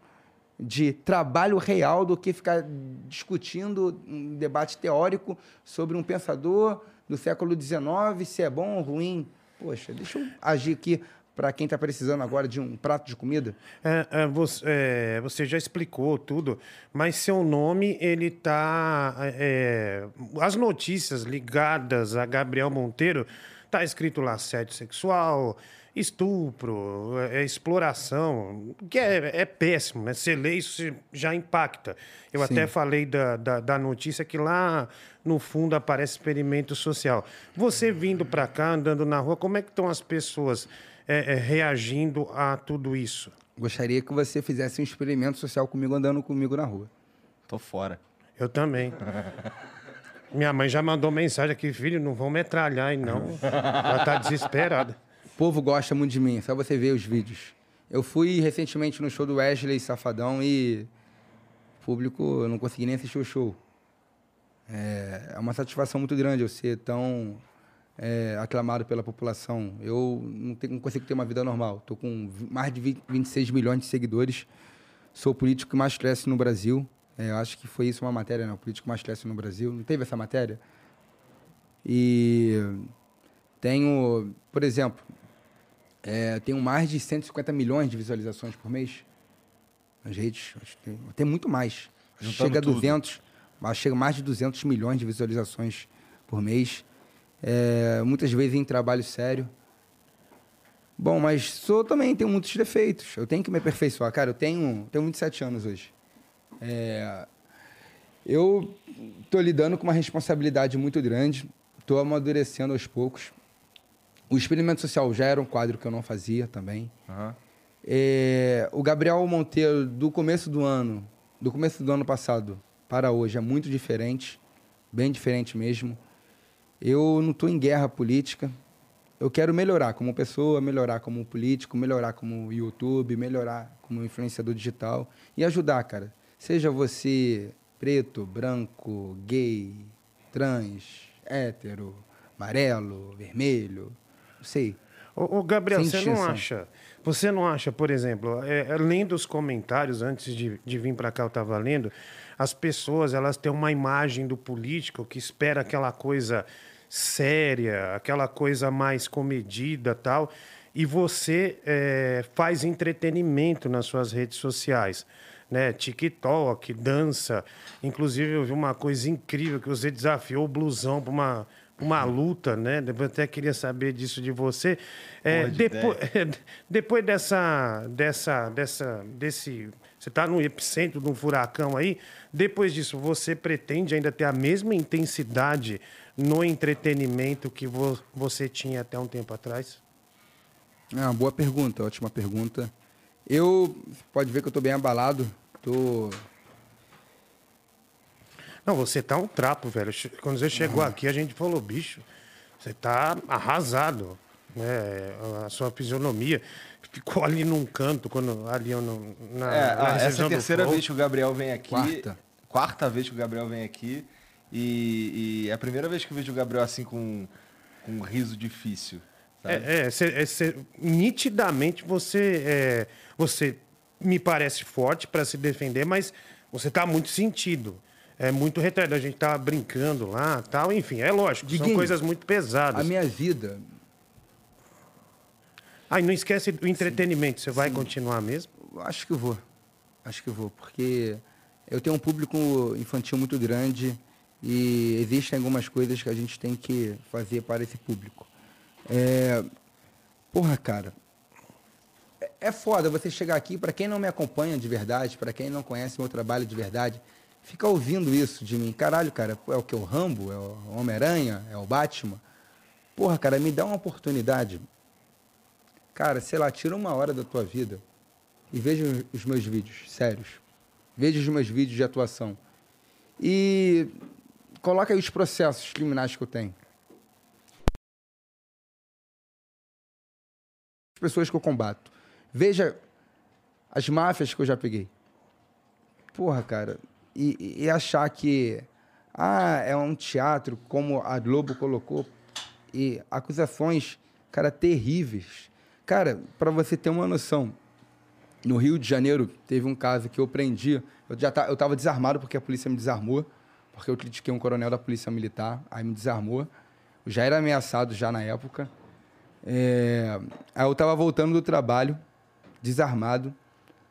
de trabalho real, do que ficar discutindo um debate teórico sobre um pensador do século XIX, se é bom ou ruim. Poxa, deixa eu agir aqui para quem está precisando agora de um prato de comida. É, é, você, é, você já explicou tudo, mas seu nome, ele tá. é, as notícias ligadas a Gabriel Monteiro, tá escrito lá assédio sexual, estupro, é, é exploração, que é, é péssimo, né? Você lê isso já impacta. Eu Sim. até falei da, da, da notícia que lá no fundo aparece experimento social. Você vindo para cá, andando na rua, como é que estão as pessoas é, é, reagindo a tudo isso? Gostaria que você fizesse um experimento social comigo, andando comigo na rua. Tô fora. Eu também. Minha mãe já mandou mensagem aqui, filho, não vão metralhar aí não. Ela tá desesperada. O povo gosta muito de mim, só você ver os vídeos. Eu fui recentemente no show do Wesley Safadão e o público, eu não consegui nem assistir o show. É, é uma satisfação muito grande eu ser tão é, aclamado pela população. Eu não, tenho- não consigo ter uma vida normal. Estou com mais de 20 26 milhões de seguidores. Sou o político que mais cresce no Brasil. É, eu acho que foi isso uma matéria, né? O político mais cresce no Brasil. Não teve essa matéria? E tenho, por exemplo, é, tenho mais de 150 milhões de visualizações por mês nas redes. Acho que tem, tem muito mais. Juntando chega a tudo. 200, mas chega mais de 200 milhões de visualizações por mês. É, muitas vezes em trabalho sério. Bom, mas sou também, tenho muitos defeitos. Eu tenho que me aperfeiçoar. Cara, eu tenho, tenho 27 anos hoje. É, eu estou lidando com uma responsabilidade muito grande. Estou amadurecendo aos poucos. O experimento social já era um quadro que eu não fazia também. Aham. É, o Gabriel Monteiro, do começo do ano, do começo do ano passado para hoje, é muito diferente, bem diferente mesmo. Eu não estou em guerra política. Eu quero melhorar como pessoa, melhorar como político, melhorar como YouTube, melhorar como influenciador digital e ajudar, cara. Seja você preto, branco, gay, trans, hétero, amarelo, vermelho, não sei. Ô, ô, Gabriel, Sem você não acha? Você não acha, por exemplo, é, é, lendo os comentários antes de, de vir para cá, eu estava lendo, as pessoas elas têm uma imagem do político que espera aquela coisa séria, aquela coisa mais comedida tal, e você é, faz entretenimento nas suas redes sociais. Né, TikTok, dança. Inclusive, eu vi uma coisa incrível que você desafiou o blusão para uma, uma luta, né? Eu até queria saber disso de você. É, depois, depois dessa, dessa, dessa, desse, você está no epicentro de um furacão aí. Depois disso, você pretende ainda ter a mesma intensidade no entretenimento que vo- você tinha até um tempo atrás? É uma boa pergunta, ótima pergunta. Eu, pode ver que eu tô bem abalado. Tô. Não, você tá um trapo, velho. Quando você chegou aqui, a gente falou, bicho, você tá arrasado. Né? A sua fisionomia ficou ali num canto, quando ali eu não, na, É, na ah, essa é a terceira vez que o Gabriel vem aqui. Quarta. Quarta vez que o Gabriel vem aqui. E, e é a primeira vez que eu vejo o Gabriel assim com, com um riso difícil. Sabe? É, é, cê- é, cê- nitidamente você, é, você me parece forte para se defender, mas você tá muito sentido. É muito retraído. A gente tá brincando lá, tal, enfim, é lógico, são Diguinho, coisas muito pesadas. A minha vida, Ah, e não esquece do entretenimento, você vai continuar mesmo? acho que vou. Acho que vou, porque eu tenho um público infantil muito grande e existem algumas coisas que a gente tem que fazer para esse público. É... Porra, cara. é- É foda você chegar aqui, para quem não me acompanha de verdade, para quem não conhece meu trabalho de verdade, fica ouvindo isso de mim. Caralho, cara, é o que? O Rambo? É o Homem-Aranha? É o Batman? Porra, cara, me dá uma oportunidade. Cara, sei lá, tira uma hora da tua vida e veja os meus vídeos, sérios. Veja os meus vídeos de atuação. E coloca aí os processos criminais que eu tenho. Pessoas que eu combato. Veja as máfias que eu já peguei. Porra, cara. E, e achar que ah, é um teatro, como a Globo colocou, e acusações, cara, terríveis. Cara, para você ter uma noção, no Rio de Janeiro teve um caso que eu prendi. Eu já tá, eu estava desarmado porque a polícia me desarmou, porque eu critiquei um coronel da polícia militar, aí me desarmou. Eu já era ameaçado já na época. É, aí eu estava voltando do trabalho, desarmado.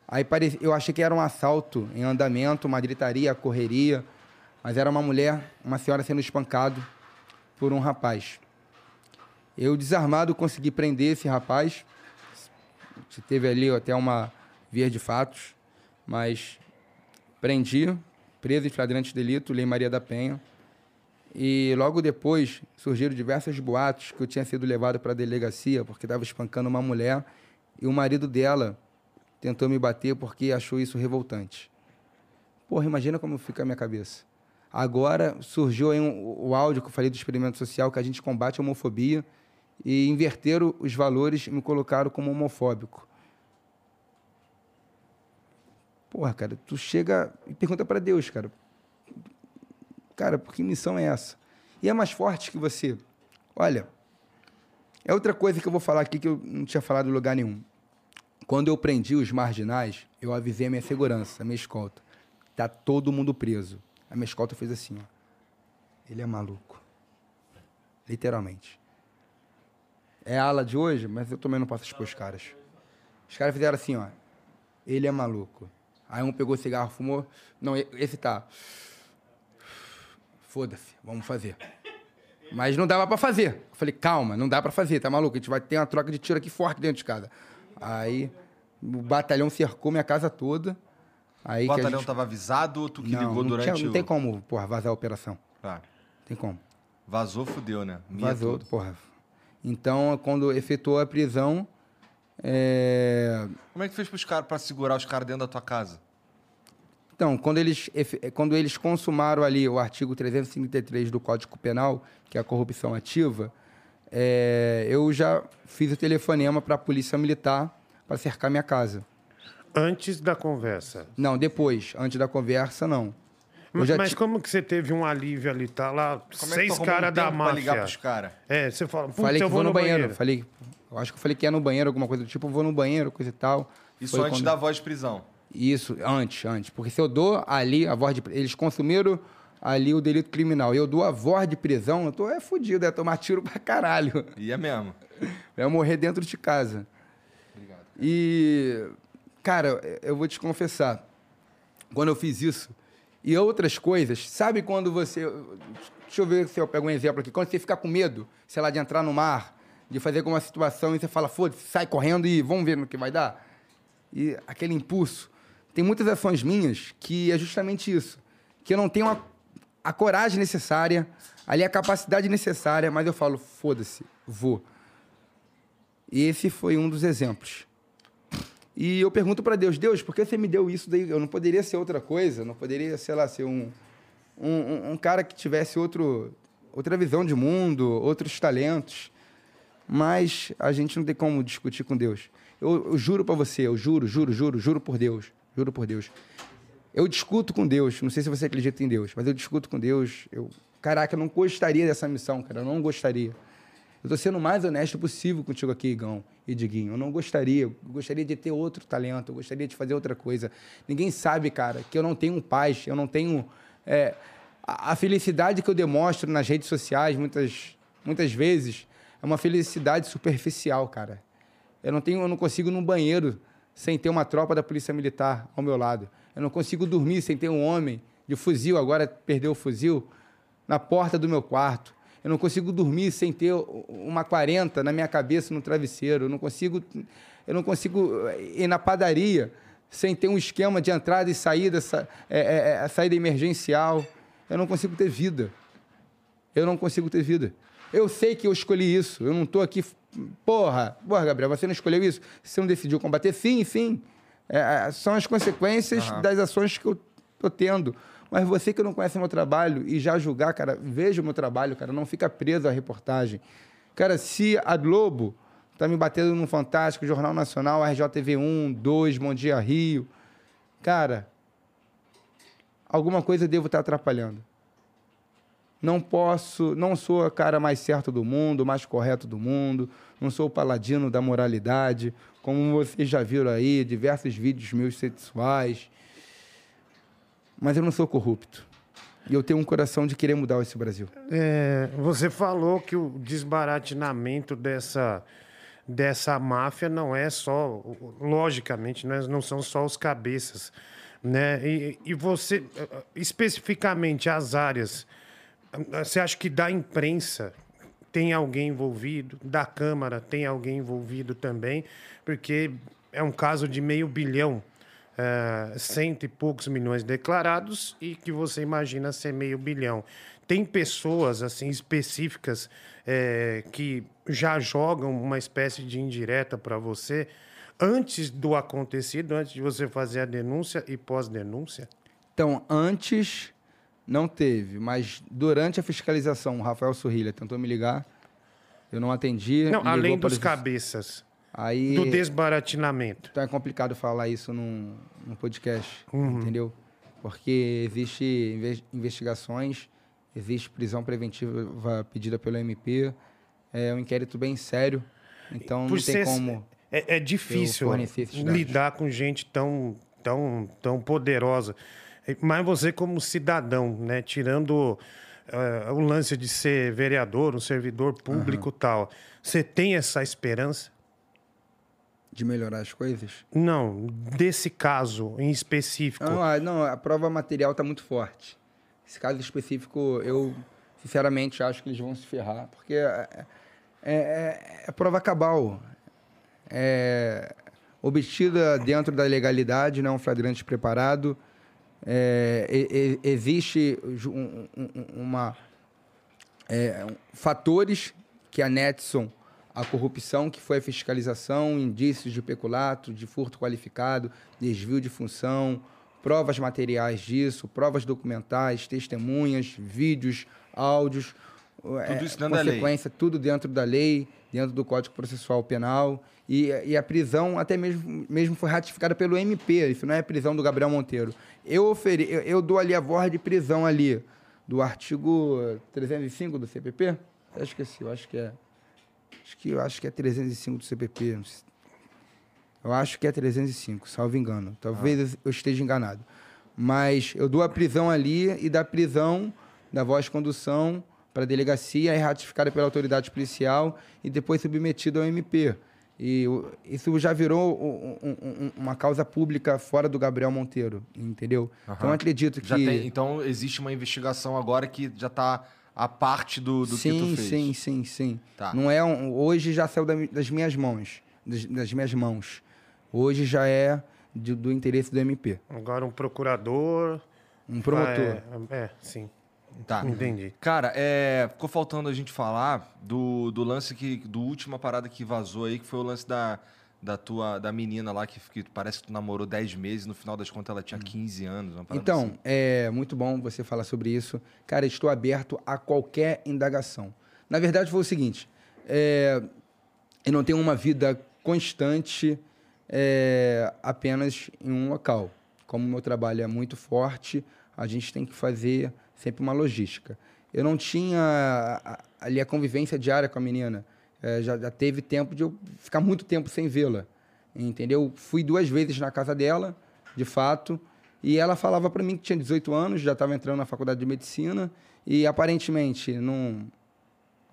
Aí pareci, eu achei que era um assalto em andamento, uma gritaria, correria, mas era uma mulher, uma senhora sendo espancado por um rapaz. Eu, desarmado, consegui prender esse rapaz. Teve ali até uma via de fatos, mas prendi, preso em flagrante delito, Lei Maria da Penha. E logo depois surgiram diversos boatos que eu tinha sido levado para a delegacia porque estava espancando uma mulher e o marido dela tentou me bater porque achou isso revoltante. Porra, imagina como fica a minha cabeça. Agora surgiu um- o áudio que eu falei do experimento social, que a gente combate a homofobia, e inverteram os valores e me colocaram como homofóbico. Porra, cara, tu chega e pergunta para Deus, cara. Cara, por que missão é essa? E é mais forte que você. Olha, é outra coisa que eu vou falar aqui que eu não tinha falado em lugar nenhum. Quando eu prendi os marginais, eu avisei a minha segurança, a minha escolta. Tá todo mundo preso. A minha escolta fez assim, ó. Ele é maluco. Literalmente. É a ala de hoje, mas eu também não posso expor os caras. Os caras fizeram assim, ó. Ele é maluco. Aí um pegou cigarro, fumou. Não, esse tá. Foda-se, vamos fazer. Mas não dava pra fazer. Eu falei, calma, não dá pra fazer, tá maluco? A gente vai ter uma troca de tiro aqui forte dentro de casa. Aí o batalhão cercou minha casa toda. Aí O batalhão gente- tava avisado ou tu que não, ligou não, durante tinha- não o... tem como, porra, vazar a operação. Tá. Tem como. Vazou, fudeu, né? Mia Vazou, tudo. porra. Então, quando efetuou a prisão, é, Como é que fez pros caras pra segurar os caras dentro da tua casa? Então, quando eles, quando eles consumaram ali o artigo 353 do Código Penal, que é a corrupção ativa, é, eu já fiz o telefonema para a Polícia Militar para cercar minha casa. Antes da conversa. Não, depois. Antes da conversa, não. Mas, já mas ti- como que você teve um alívio ali? Tá lá, Como é seis arrumou caras um da pra ligar máfia. pros caras? É, você fala, putz, Falei que eu vou no banheiro. Falei, eu acho que eu falei que ia no banheiro, alguma coisa do tipo, eu vou no banheiro, coisa e tal. Isso Foi antes quando- da voz de prisão. Isso, antes, antes. Porque se eu dou ali a voz de... Eles consumiram ali o delito criminal. Eu dou a voz de prisão, eu tô é fudido, é tomar tiro pra caralho. E é mesmo. É morrer dentro de casa. E, cara, eu vou te confessar, quando eu fiz isso, e outras coisas, sabe quando você. Deixa eu ver se eu pego um exemplo aqui. Quando você fica com medo, sei lá, de entrar no mar, de fazer alguma situação e você fala, foda-se, sai correndo e vamos ver no que vai dar. E aquele impulso. Tem muitas ações minhas que é justamente isso. Que eu não tenho a, a coragem necessária, ali a capacidade necessária, mas eu falo, foda-se, vou. E esse foi um dos exemplos. E eu pergunto para Deus, Deus, por que você me deu isso daí? Eu não poderia ser outra coisa, não poderia, sei lá, ser um, um, um- cara que tivesse outro, outra visão de mundo, outros talentos. Mas a gente não tem como discutir com Deus. Eu, eu juro para você, eu juro, juro, juro, juro por Deus, juro por Deus. Eu discuto com Deus, não sei se você acredita em Deus, mas eu discuto com Deus. Eu, caraca, eu não gostaria dessa missão, cara, eu não gostaria. Eu tô sendo o mais honesto possível contigo aqui, Igão e Diguinho. Eu não gostaria. Eu gostaria de ter outro talento. Eu gostaria de fazer outra coisa. Ninguém sabe, cara, que eu não tenho paz. Eu não tenho... é, a felicidade que eu demonstro nas redes sociais, muitas, muitas vezes, é uma felicidade superficial, cara. Eu não tenho, eu não consigo ir no banheiro sem ter uma tropa da polícia militar ao meu lado. Eu não consigo dormir sem ter um homem de fuzil, agora perdeu o fuzil, na porta do meu quarto. Eu não consigo dormir sem ter uma 40 na minha cabeça no travesseiro. Eu não consigo, eu não consigo eh, ir na padaria sem ter um esquema de entrada e saída, sa- é, é, saída emergencial. Eu não consigo ter vida. Eu não consigo ter vida. Eu sei que eu escolhi isso. Eu não estou aqui. Porra, porra, Gabriel, você não escolheu isso? Você não decidiu combater? Sim, sim. É, é, são as consequências das ações que eu estou tendo. Mas você que não conhece o meu trabalho e já julgar, cara, veja o meu trabalho, cara, não fica preso à reportagem. Cara, se a Globo tá me batendo no Fantástico, Jornal Nacional, RJTV1, 2, Bom Dia Rio, cara, alguma coisa eu devo estar atrapalhando. Não posso, não sou a cara mais certa do mundo, mais correto do mundo, não sou o paladino da moralidade, como vocês já viram aí, diversos vídeos meus sexuais. Mas eu não sou corrupto. E eu tenho um coração de querer mudar esse Brasil. É, você falou que o desbaratinamento dessa, dessa máfia não é só, logicamente, não, é- não são só os cabeças, né? E, e você, especificamente as áreas, você acha que da imprensa tem alguém envolvido, da Câmara tem alguém envolvido também, porque é um caso de meio bilhão eh, cento e poucos milhões declarados e que você imagina ser meio bilhão. Tem pessoas assim específicas eh, que já jogam uma espécie de indireta para você antes do acontecido, antes de você fazer a denúncia e pós-denúncia? Então, antes não teve, mas durante a fiscalização, o Rafael Sorrilha tentou me ligar, eu não atendi. Não, além para dos os- cabeças, Aí, do desbaratinamento. Então é complicado falar isso num, num podcast, Uhum. entendeu? Porque existe inve- investigações, existe prisão preventiva pedida pelo MP, é um inquérito bem sério, então Por não tem como... É, é difícil lidar com gente tão, tão, tão poderosa. Mas você, como cidadão, né, tirando eh, o lance de ser vereador, um servidor público e tal, você tem essa esperança? De melhorar as coisas? Não, desse caso em específico. Não, a, não, a prova material está muito forte. Esse caso específico, eu sinceramente acho que eles vão se ferrar, porque é, é, é- é prova cabal. É obtida dentro da legalidade, não é um flagrante preparado. É, e- e- existe um- um- um- uma é, fatores que anexam a corrupção, que foi a fiscalização, indícios de peculato, de furto qualificado, desvio de função, provas materiais disso, provas documentais, testemunhas, vídeos, áudios, tudo isso dentro da lei. consequência, tudo dentro da lei, dentro do Código Processual Penal. E, e a prisão até mesmo, mesmo foi ratificada pelo MP, isso não é prisão do Gabriel Monteiro. Eu, ofere, eu, eu dou ali a voz de prisão ali, do artigo 305 do CPP? Eu esqueci, eu acho que é. Acho que, eu acho que é 305 do CPP. Eu acho que é 305, salvo engano. Talvez eu esteja enganado. Mas eu dou a prisão ali e da prisão, da voz de condução para a delegacia, é ratificada pela autoridade policial e depois submetido ao MP. E isso já virou um- um- um- uma causa pública fora do Gabriel Monteiro, entendeu? Então eu acredito que... Já tem- então existe uma investigação agora que já está a parte do, do sim, que tu fez. Sim, sim, sim. Tá. Não é um, hoje já saiu das minhas mãos, das, das minhas mãos. Hoje já é de- do interesse do MP. Agora um procurador. Um promotor. É, é, sim. Tá. Entendi. Cara, é, ficou faltando a gente falar do, do lance que. do última parada que vazou aí, que foi o lance da, da tua da menina lá que, que parece que tu namorou 10 meses, no final das contas ela tinha 15 anos. uma parada Então, assim. é muito bom você falar sobre isso. Cara, estou aberto a qualquer indagação. Na verdade, foi o seguinte: é, eu não tenho uma vida constante é, apenas em um local. Como o meu trabalho é muito forte, a gente tem que fazer sempre uma logística. eu não tinha ali a convivência diária com a menina. É, já, já teve tempo de eu ficar muito tempo sem vê-la, entendeu? Fui duas vezes na casa dela, de fato, e ela falava para mim que tinha 18 anos, já estava entrando na faculdade de medicina e aparentemente não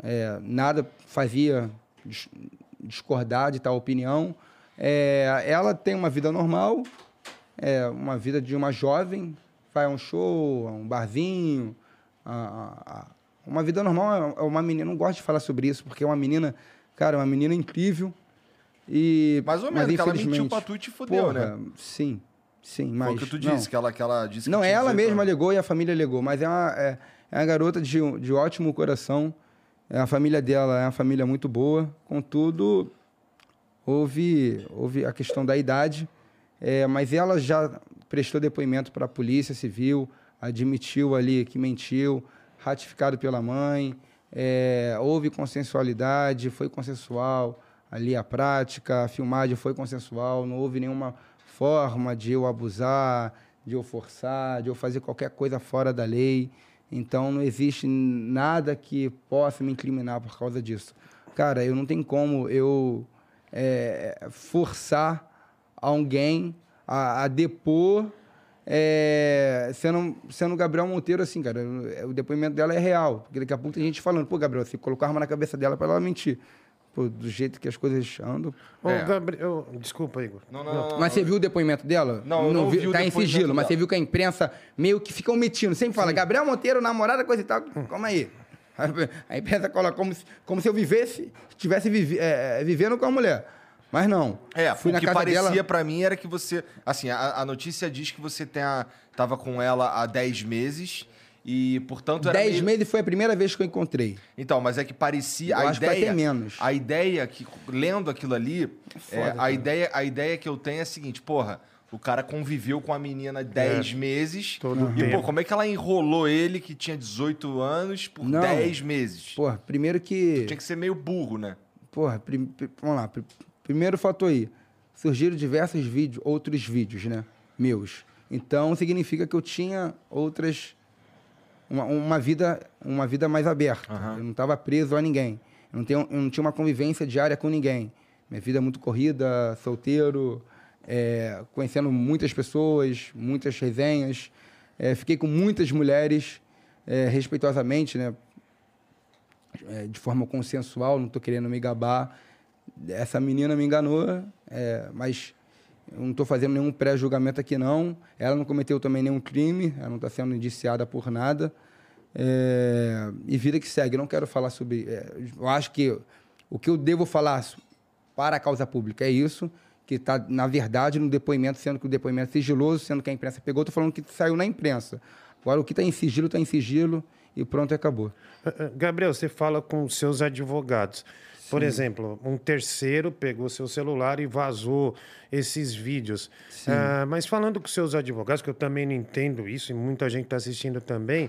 é, nada fazia dis- discordar de tal opinião. É, ela tem uma vida normal, é, uma vida de uma jovem, vai a um show, a um barzinho, a- a- uma vida normal. É uma menina, não gosto de falar sobre isso, porque é uma menina, cara, é uma menina incrível. E, Mais ou mas, menos, que ela mentiu pra tu e te fudeu, porra, né? Sim, sim, mas... Foi o que tu não. disse, que ela, que ela disse que Não, ela 18 mesma alegou e a família alegou, mas é uma, é, é uma garota de, de ótimo coração. É, A família dela é uma família muito boa, contudo, houve, houve a questão da idade, é, mas ela já prestou depoimento para a Polícia Civil, admitiu ali que mentiu, ratificado pela mãe, é, houve consensualidade, foi consensual ali a prática, a filmagem foi consensual, não houve nenhuma forma de eu abusar, de eu forçar, de eu fazer qualquer coisa fora da lei. Então não existe nada que possa me incriminar por causa disso. Cara, eu não tenho como eu é, forçar alguém a, a depor é, sendo, sendo Gabriel Monteiro assim, cara. O depoimento dela é real. Porque daqui a pouco tem gente falando, pô, Gabriel, você colocou a arma na cabeça dela para ela mentir. Pô, do jeito que as coisas andam. Ô, É. Gabriel, desculpa, Igor. Não, não, não. Mas você viu o depoimento dela? Não, eu não vi o Tá em sigilo, mas dela. você viu que a imprensa meio que fica omitindo. Sempre fala, Gabriel Monteiro, namorada, coisa e tal. Calma aí. A imprensa coloca como se, como se eu vivesse, estivesse vivi, é, é, vivendo com a mulher. Mas não. É, Fui o na que casa parecia dela. pra mim era que você. Assim, a, a notícia diz que você tem a, tava com ela há 10 meses e, portanto, era. Dez meio- meses foi a primeira vez que eu encontrei. Então, mas é que parecia. Eu a acho que ideia, até menos. A ideia que, lendo aquilo ali, é, Foda, a, cara. ideia, a ideia que eu tenho é a seguinte, porra. O cara conviveu com a menina 10 meses. É. Todo e, pô, como é que ela enrolou ele, que tinha 18 anos, por Não. 10 meses? Porra, primeiro que. Tinha que ser meio burro, né? Porra, prim- pri- vamos lá. Pri- primeiro fator aí. Surgiram diversos vídeos, outros vídeos, né? Meus. Então significa que eu tinha outras. Uma, uma vida, uma vida mais aberta. Eu não estava preso a ninguém. Eu não, tenho, eu não tinha uma convivência diária com ninguém. Minha vida é muito corrida, solteiro, é, conhecendo muitas pessoas, muitas resenhas. É, fiquei com muitas mulheres, é, respeitosamente, né? é, de forma consensual, não estou querendo me gabar. Essa menina me enganou, é, mas não estou fazendo nenhum pré-julgamento aqui, não. Ela não cometeu também nenhum crime, ela não está sendo indiciada por nada. É, e vida que segue, não quero falar sobre. é, eu acho que o que eu devo falar para a causa pública é isso, que está, na verdade, no depoimento, sendo que o depoimento é sigiloso, sendo que a imprensa pegou, estou falando que saiu na imprensa. Agora, o que está em sigilo, está em sigilo e pronto, acabou. Ah, ah, Gabriel, você fala com os seus advogados. Por exemplo, um terceiro pegou seu celular e vazou esses vídeos. Ah, mas falando com seus advogados, que eu também não entendo isso, e muita gente está assistindo também,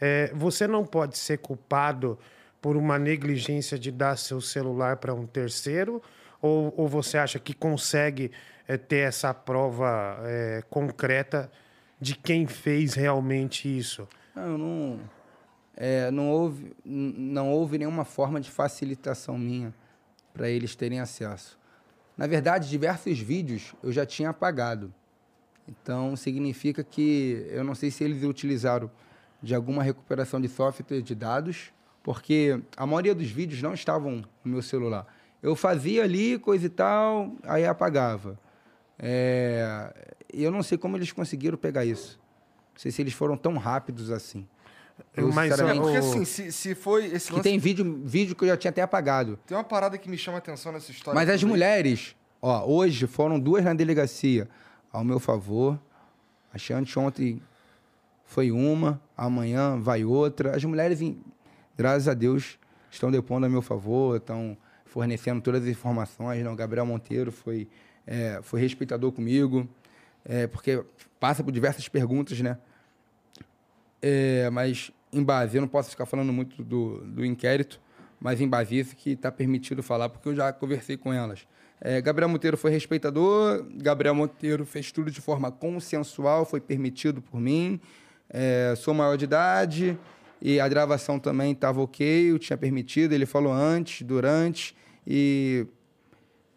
eh, você não pode ser culpado por uma negligência de dar seu celular para um terceiro? Ou, ou você acha que consegue eh, ter essa prova eh, concreta de quem fez realmente isso? Não, eu não, é, não, houve, não houve nenhuma forma de facilitação minha para eles terem acesso. Na verdade, diversos vídeos eu já tinha apagado. Então, significa que eu não sei se eles utilizaram de alguma recuperação de software de dados, porque a maioria dos vídeos não estavam no meu celular. Eu fazia ali, coisa e tal, aí apagava. É, eu não sei como eles conseguiram pegar isso. Não sei se eles foram tão rápidos assim. Eu, Mas, É, porque O- assim, se, se foi esse que lance- tem vídeo, vídeo que eu já tinha até apagado. Tem uma parada que me chama a atenção nessa história. Mas as aí. mulheres, ó, hoje foram duas na delegacia ao meu favor. A Chante ontem foi uma, amanhã vai outra. As mulheres, em- graças a Deus, estão depondo a meu favor, estão fornecendo todas as informações. Não, o Gabriel Monteiro foi, é, foi respeitador comigo, é, porque passa por diversas perguntas, né? É, mas em base, eu não posso ficar falando muito do, do inquérito, mas em base isso que está permitido falar, porque eu já conversei com elas. É, Gabriel Monteiro foi respeitador, Gabriel Monteiro fez tudo de forma consensual, foi permitido por mim, é, sou maior de idade E a gravação também estava ok, eu tinha permitido, ele falou antes, durante, e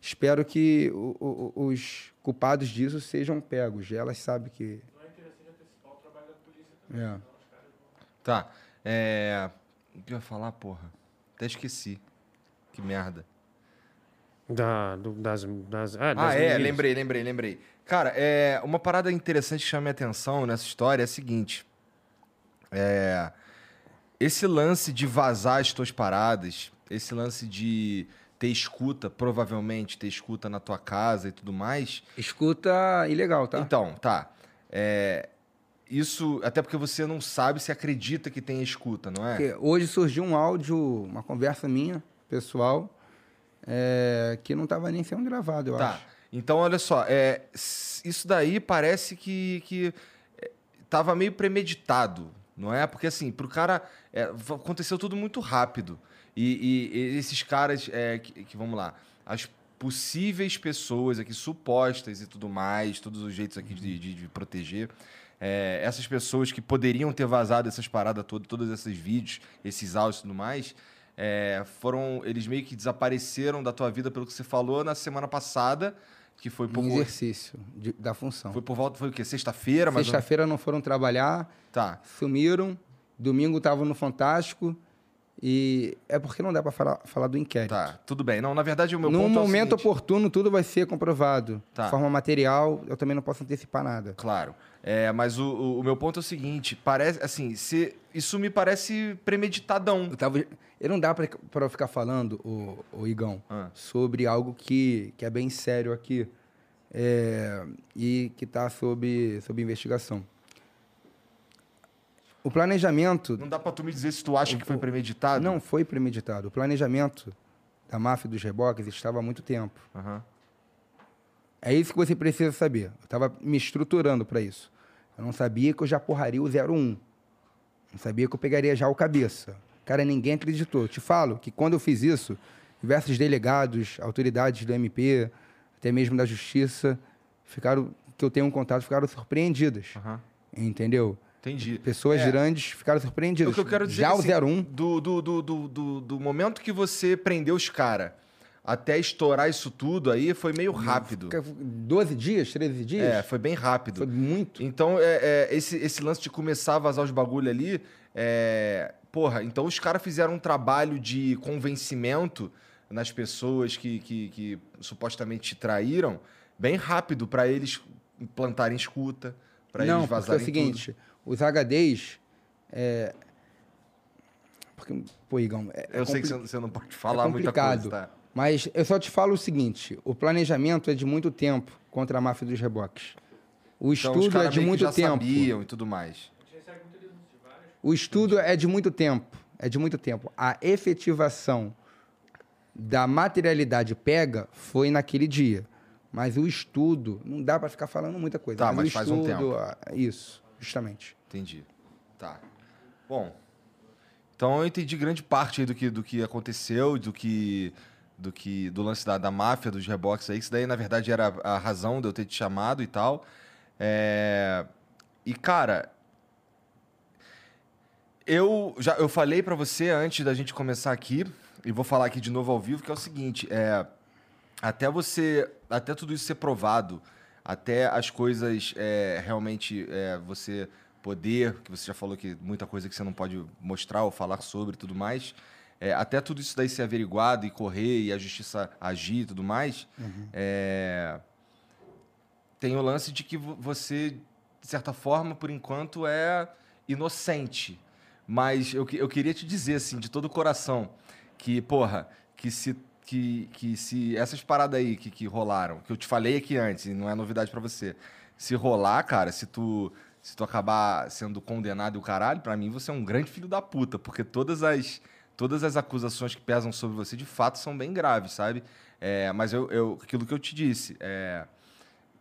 espero que o- o- o- os culpados disso sejam pegos. Elas sabem que. É. Tá. É. O que eu ia falar, porra? Até esqueci. Que merda. Da, do- das, das, é, Ah, das é, meninas. lembrei, lembrei, lembrei. Cara, é, uma parada interessante que chama minha atenção nessa história é a seguinte. É, esse lance de vazar as tuas paradas, esse lance de ter escuta, provavelmente ter escuta na tua casa e tudo mais. Escuta ilegal, tá? Então, tá. É, isso, até porque você não sabe se acredita que tem escuta, não é? Porque hoje surgiu um áudio, uma conversa minha, pessoal, é, que não estava nem sendo gravado, eu Tá. acho. Então, olha só, é, isso daí parece que, que é, tava meio premeditado, não é? Porque assim, pro cara. é, aconteceu tudo muito rápido. E, e- e esses caras é, que, que, vamos lá, as possíveis pessoas aqui, supostas e tudo mais, todos os jeitos aqui de, de- de proteger. É, essas pessoas que poderiam ter vazado essas paradas todas, todos esses vídeos, esses áudios e tudo mais, é, foram. Eles meio que desapareceram da tua vida pelo que você falou na semana passada, que foi Um pouco. exercício de- da função. Foi por volta, foi o quê? Sexta-feira, mas. Sexta-feira não foram trabalhar, Tá. sumiram. Domingo estavam no Fantástico. E é porque não dá para falar, falar do inquérito. Tá, tudo bem. Não, na verdade, o meu no ponto é o momento oportuno, tudo vai ser comprovado. Tá. De forma material, eu também não posso antecipar nada. Claro. É, mas o, o- o meu ponto é o seguinte: parece. Assim, se, isso me parece premeditadão. Eu tava, eu não dá para ficar falando, o, o Igão, Ah. sobre algo que, que é bem sério aqui é, e que está sob, sob investigação. O planejamento Não dá pra tu me dizer se tu acha que foi premeditado? não foi premeditado. O planejamento da máfia dos reboques estava há muito tempo. Aham. É isso que você precisa saber. Eu estava me estruturando para isso. Eu não sabia que eu já porraria o 01. Não sabia que eu pegaria já o cabeça. Cara, ninguém acreditou. Eu te falo que quando eu fiz isso, diversos delegados, autoridades do MP, até mesmo da Justiça, ficaram, que eu tenho um contato, ficaram surpreendidas. Aham. Entendeu? Entendi. Pessoas É. grandes ficaram O surpreendidas. que eu quero dizer já é o assim, 01, do, do, do, do, do, do momento que você prendeu os caras até estourar isso tudo aí, foi meio rápido. 12 dias, 13 dias? É, foi bem rápido. Foi muito. Então, é, é, esse, esse lance de começar a vazar os bagulho ali, é, porra, então os caras fizeram um trabalho de convencimento nas pessoas que, que, que supostamente te traíram bem rápido pra eles implantarem escuta, pra não, eles porque é vazarem o seguinte, os HDs... É... Porque, pô, Igão... É, tudo. Eu é sei que compli- você, não pode falar muita complicado. coisa, tá? Mas eu só te falo o seguinte: o planejamento é de muito tempo contra a máfia dos reboques. O Então, estudo é de muito já tempo. sabiam e tudo mais. O estudo é de muito tempo. É de muito tempo. A efetivação da materialidade pega foi naquele dia. Mas o estudo, não dá para ficar falando muita coisa. Tá, o mas faz um estudo, tempo. ah, Isso, justamente. Entendi. Tá. Bom. Então eu entendi grande parte do que, do que aconteceu, do que. Do que. Do lance da, da máfia, dos reboques aí, isso daí, na verdade, era a razão de eu ter te chamado e tal. É, E, cara. Eu já eu falei pra você antes da gente começar aqui, e vou falar aqui de novo ao vivo, que é o seguinte: é, até você. Até tudo isso ser provado, até as coisas é, realmente é, você poder, que você já falou que muita coisa que você não pode mostrar ou falar sobre e tudo mais, é, até tudo isso daí ser averiguado e correr e a justiça agir e tudo mais, é, tem o lance de que vo- você, de certa forma, por enquanto, é inocente. Mas eu, eu queria te dizer, assim, de todo o coração, que, porra, que se, que, que se essas paradas aí que, que rolaram, que eu te falei aqui antes, e não é novidade pra você, se rolar, cara, se tu, se tu acabar sendo condenado e o caralho, pra mim você é um grande filho da puta, porque todas as, todas as acusações que pesam sobre você, de fato, são bem graves, sabe? É, mas eu, eu, aquilo que eu te disse, é,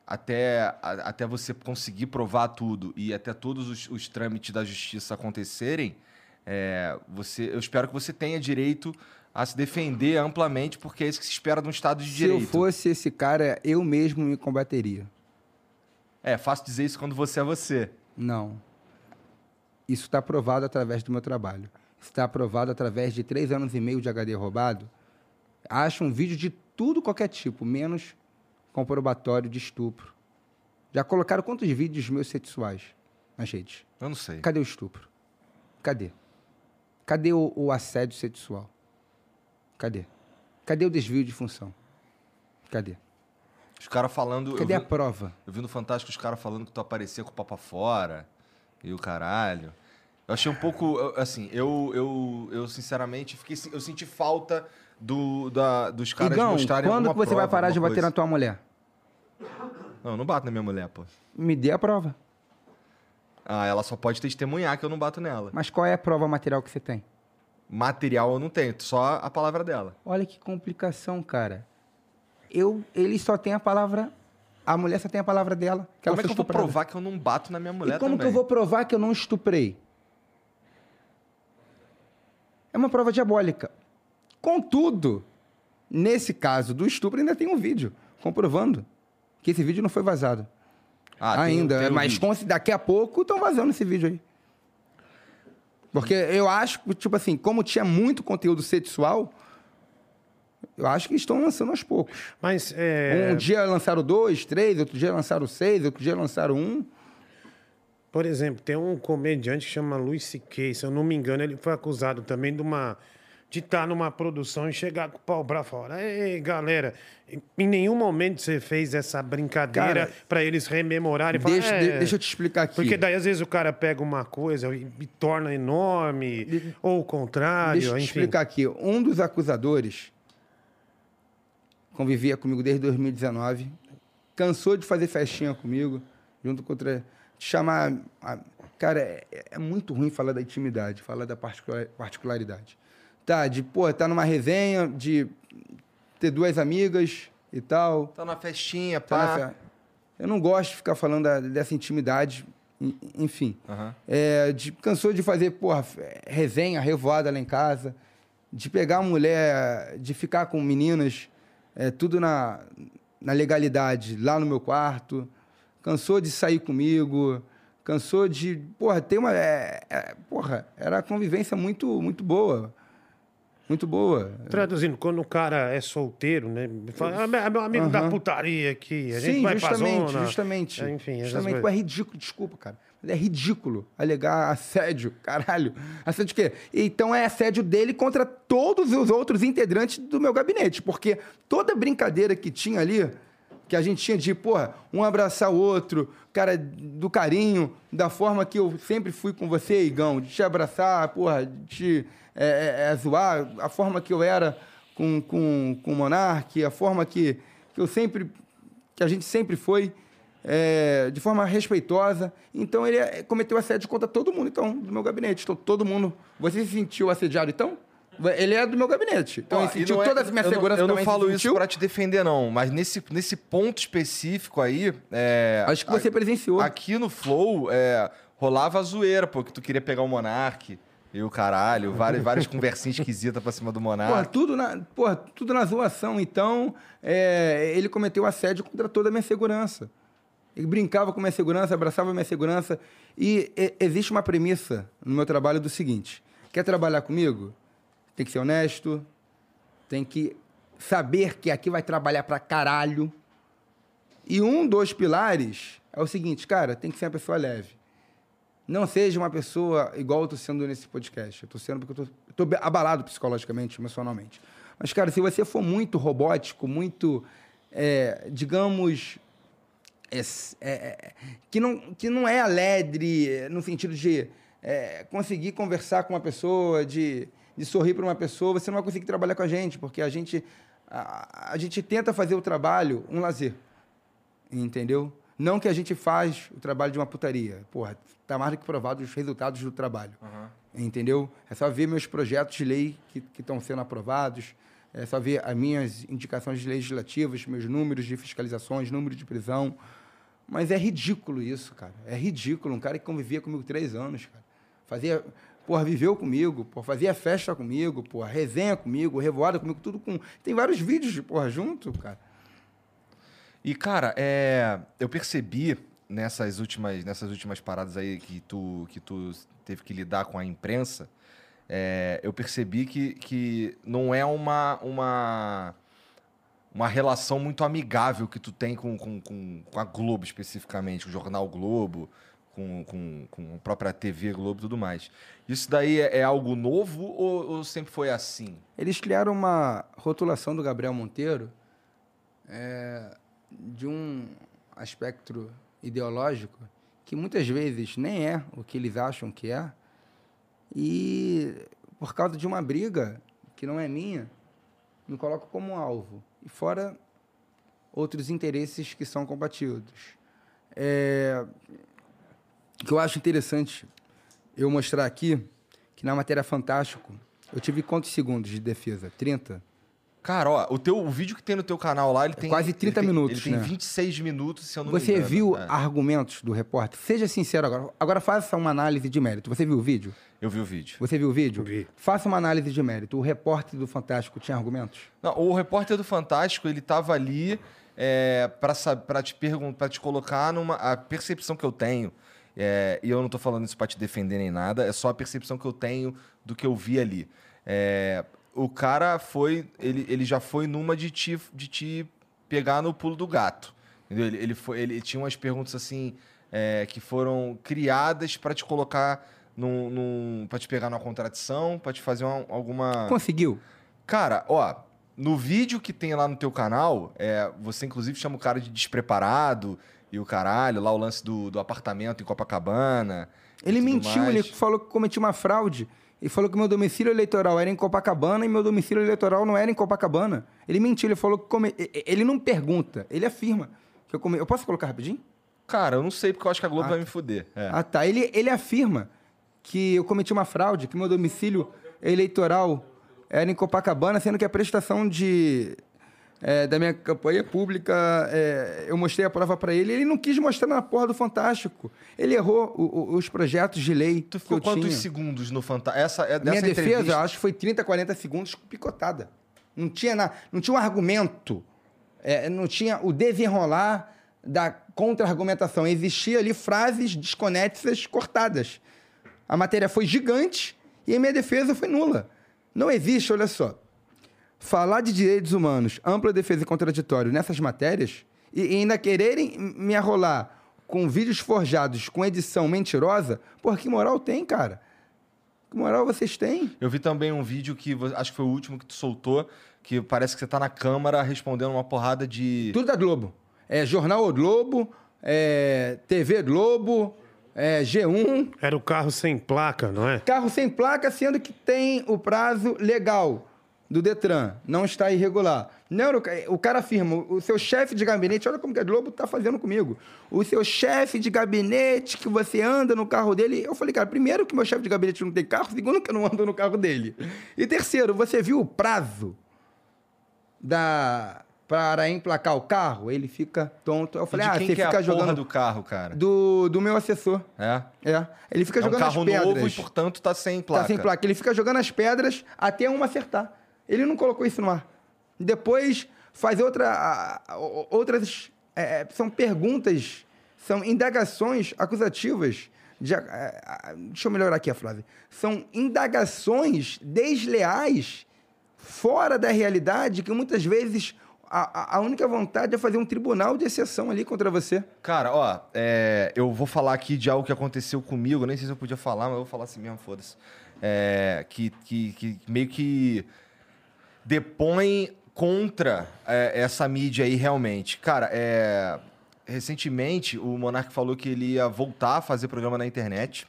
até, a- até você conseguir provar tudo e até todos os, os trâmites da justiça acontecerem, é, você, eu espero que você tenha direito a se defender amplamente, porque é isso que se espera de um Estado de Se Direito. eu fosse esse cara, eu mesmo me combateria. É fácil dizer isso quando você é você. Não. Isso está provado através do meu trabalho. Está provado através de três anos e meio de HD roubado. Acha um vídeo de tudo qualquer tipo, menos comprobatório de estupro. Já colocaram quantos vídeos meus sexuais nas redes? Eu não sei. Cadê o estupro? Cadê? Cadê o, o assédio sexual? Cadê? Cadê o desvio de função? Cadê? Os caras falando. Cadê a vi- prova? Eu vi no Fantástico os caras falando que tu aparecia com o papo fora e o caralho. Eu achei um pouco, assim, eu, eu, eu sinceramente fiquei, eu senti falta do, da, dos caras Igão, mostrarem quando que você vai prova, parar de bater na coisa. tua mulher? Não, eu não bato na minha mulher, pô. Me dê a prova. Ah, ela só pode testemunhar que eu não bato nela. Mas qual é a prova material que você tem? Material eu não tenho, só a palavra dela. Olha que complicação, cara. Eu, ele só tem a palavra. A mulher só tem a palavra dela. Que ela como é que eu vou provar que eu não bato na minha mulher E como que também? eu vou provar que eu não estuprei? É uma prova diabólica. Contudo, nesse caso do estupro, ainda tem um vídeo comprovando que esse vídeo não foi vazado. Ah, tem- ainda. tem o mas se daqui a pouco estão vazando esse vídeo aí. Porque eu acho, que, tipo assim, como tinha muito conteúdo sexual, eu acho que estão lançando aos poucos. Mas é, Um dia lançaram dois, três, outro dia lançaram seis, outro dia lançaram um. Por exemplo, tem um comediante que chama Luis C.K., se eu não me engano, ele foi acusado também de uma de estar numa produção e chegar com o pau pra fora. Ei, galera, em nenhum momento você fez essa brincadeira pra eles rememorarem. e falar, Deixa, "É, de- deixa eu te explicar aqui. Porque daí, às vezes, o cara pega uma coisa e, e torna enorme, ou o contrário, Deixa eu te enfim. explicar aqui. Um dos acusadores convivia comigo desde 2019, cansou de fazer festinha comigo, junto com outra. Chamar. a- Cara, é, é muito ruim falar da intimidade, falar da particular- particularidade. Tá, de, pô, tá numa resenha, de ter duas amigas e tal. Tá na festinha, Tá pá. na fe- Eu não gosto de ficar falando da- dessa intimidade, en- enfim. Aham. É, de- cansou de fazer, porra, resenha, revoada lá em casa, de pegar a mulher, de ficar com meninas, é, tudo na, na legalidade, lá no meu quarto. Cansou de sair comigo, cansou de. Porra, ter uma. é, é, porra, era convivência muito, muito boa. Muito boa. Traduzindo, quando o cara é solteiro, né? Fala, ah, meu- amigo da Aham. putaria aqui, a gente Sim, vai justamente, pra zona. justamente. É, Enfim, justamente. Pô, é ridículo, desculpa, cara. É ridículo alegar assédio, caralho. Assédio de quê? Então é assédio dele contra todos os outros integrantes do meu gabinete. Porque toda brincadeira que tinha ali, que a gente tinha de, porra, um abraçar o outro, cara, do carinho, da forma que eu sempre fui com você, Igão, de te abraçar, porra, de te é, é, é, zoar, a forma que eu era com, com, com o Monark, a forma que, que eu sempre que a gente sempre foi é, de forma respeitosa. Então ele é, cometeu assédio contra todo mundo, então, do meu gabinete. Então, todo mundo. Você se sentiu assediado, então? Ele é do meu gabinete. Então, Ó, ele sentiu é- toda a minha eu não- Eu não, falo isso pra te defender, não. Mas nesse, nesse ponto específico aí. é, Acho que você presenciou. Aqui no Flow, é, rolava a zoeira, pô, que tu queria pegar o Monark e o caralho, várias, várias conversinhas esquisitas pra cima do Porra, Monark. tudo na, porra, tudo na zoação. Então, é, ele cometeu assédio contra toda a minha segurança. Ele brincava com minha segurança, abraçava minha segurança. E, e- existe uma premissa no meu trabalho do seguinte: quer trabalhar comigo? Tem que ser honesto, tem que saber que aqui vai trabalhar pra caralho. E um dos pilares é o seguinte, cara, tem que ser uma pessoa leve. Não seja uma pessoa igual eu tô sendo nesse podcast. Eu tô sendo porque eu tô, tô abalado psicologicamente, emocionalmente. Mas, cara, se você for muito robótico, muito, é, digamos, é, é, é, que, não, que não é alegre é, no sentido de é, conseguir conversar com uma pessoa, de, de sorrir para uma pessoa, você não vai conseguir trabalhar com a gente, porque a gente, a, a gente tenta fazer o trabalho um lazer. Entendeu? Não que a gente faz o trabalho de uma putaria. Porra, tá mais do que provado os resultados do trabalho. Entendeu? É só ver meus projetos de lei que estão sendo aprovados, é só ver as minhas indicações legislativas, meus números de fiscalizações, número de prisão. Mas é ridículo isso, cara. É ridículo. Um cara que convivia comigo três anos, cara. Fazia. Porra, viveu comigo, porra, fazia festa comigo, porra, resenha comigo, revoada comigo, tudo com. Tem vários vídeos de porra junto, cara. E, cara, é, eu percebi nessas últimas, nessas últimas paradas aí que tu, que tu teve que lidar com a imprensa, é, eu percebi que, que não é uma, uma, uma relação muito amigável que tu tem com, com, com, a Globo especificamente, o Jornal Globo, com, com, com a própria TV Globo e tudo mais. Isso daí é, é algo novo ou, ou sempre foi assim? Eles criaram uma rotulação do Gabriel Monteiro é, de um aspecto ideológico que muitas vezes nem é o que eles acham que é. E por causa de uma briga que não é minha, me coloco como alvo. E fora outros interesses que são combativos. É, que eu acho interessante eu mostrar aqui, que na matéria Fantástico, eu tive quantos segundos de defesa? 30? Cara, ó, o, teu, o vídeo que tem no teu canal lá, ele tem... quase 30 ele tem- minutos, Ele tem né? 26 minutos, se eu não me Você engano. viu É. argumentos do repórter? Seja sincero agora. Agora faça uma análise de mérito. Você viu o vídeo? Eu vi o vídeo. Você viu o vídeo? Vi. Faça uma análise de mérito. O repórter do Fantástico tinha argumentos? Não, o repórter do Fantástico, ele tava ali é, para te perguntar, para te colocar numa a percepção que eu tenho. É, e eu não tô falando isso para te defender nem nada, é só a percepção que eu tenho do que eu vi ali. É, o cara foi, ele, ele já foi numa de te, de te pegar no pulo do gato. Entendeu? Ele, ele, foi, ele tinha umas perguntas assim é, que foram criadas para te colocar num, num para te pegar numa contradição, para te fazer uma- alguma Conseguiu. Cara, ó, no vídeo que tem lá no teu canal, é, você inclusive chama o cara de despreparado e o caralho, lá o lance do, do apartamento em Copacabana. Ele mentiu, mais. ele falou que cometi uma fraude. E falou que meu domicílio eleitoral era em Copacabana e meu domicílio eleitoral não era em Copacabana. Ele mentiu, ele falou que come... ele não pergunta, ele afirma que eu come... Eu posso colocar rapidinho? Cara, eu não sei porque eu acho que a Globo Ah, vai me fuder. É. Ah, tá. Ele, ele afirma que eu cometi uma fraude, que meu domicílio eleitoral era em Copacabana, sendo que a prestação de, é, da minha campanha pública, é, eu mostrei a prova para ele, ele não quis mostrar na porra do Fantástico. Ele errou o- o- os projetos de lei Tu ficou eu quantos tinha. segundos no Fantástico? Essa é Minha dessa defesa, entrevista. acho que foi 30, 40 segundos picotada. Não tinha, na, não tinha um argumento, é, não tinha o desenrolar da contra-argumentação. Existia ali frases desconexas cortadas. A matéria foi gigante e a minha defesa foi nula. Não existe, olha só. Falar de direitos humanos, ampla defesa e contraditório nessas matérias e, e ainda quererem me arrolar com vídeos forjados, com edição mentirosa, porra, que moral tem, cara? Que moral vocês têm? Eu vi também um vídeo que acho que foi o último que tu soltou, que parece que você tá na câmara respondendo uma porrada de. Tudo da Globo. É Jornal O Globo, é TV Globo, é G1. Era o carro sem placa, não é? Carro sem placa, sendo que tem o prazo legal do Detran. Não está irregular. Não, o ca- o cara afirma, o seu chefe de gabinete, olha como que a Globo está fazendo comigo. O seu chefe de gabinete que você anda no carro dele. Eu falei, cara, primeiro que meu chefe de gabinete não tem carro, segundo que eu não ando no carro dele. E terceiro, você viu o prazo da para emplacar o carro? Ele fica tonto. Eu falei, de ah, quem você é fica porra jogando do carro, cara? do, do meu assessor. É? É. Ele fica É um jogando carro as pedras. novo e, portanto, tá sem placa. Tá sem placa. Ele fica jogando as pedras até uma acertar. Ele não colocou isso no ar. Depois faz outra, outras. é, é, são perguntas, são indagações acusativas. de a- a- deixa eu melhorar aqui a frase. São indagações desleais, fora da realidade, que muitas vezes a, a- a única vontade é fazer um tribunal de exceção ali contra você. Cara, ó, é, eu vou falar aqui de algo que aconteceu comigo, nem sei se eu podia falar, mas eu vou falar assim mesmo, foda-se. É, que, que, que meio que depõe contra é, essa mídia aí realmente. Cara, é, recentemente o Monark falou que ele ia voltar a fazer programa na internet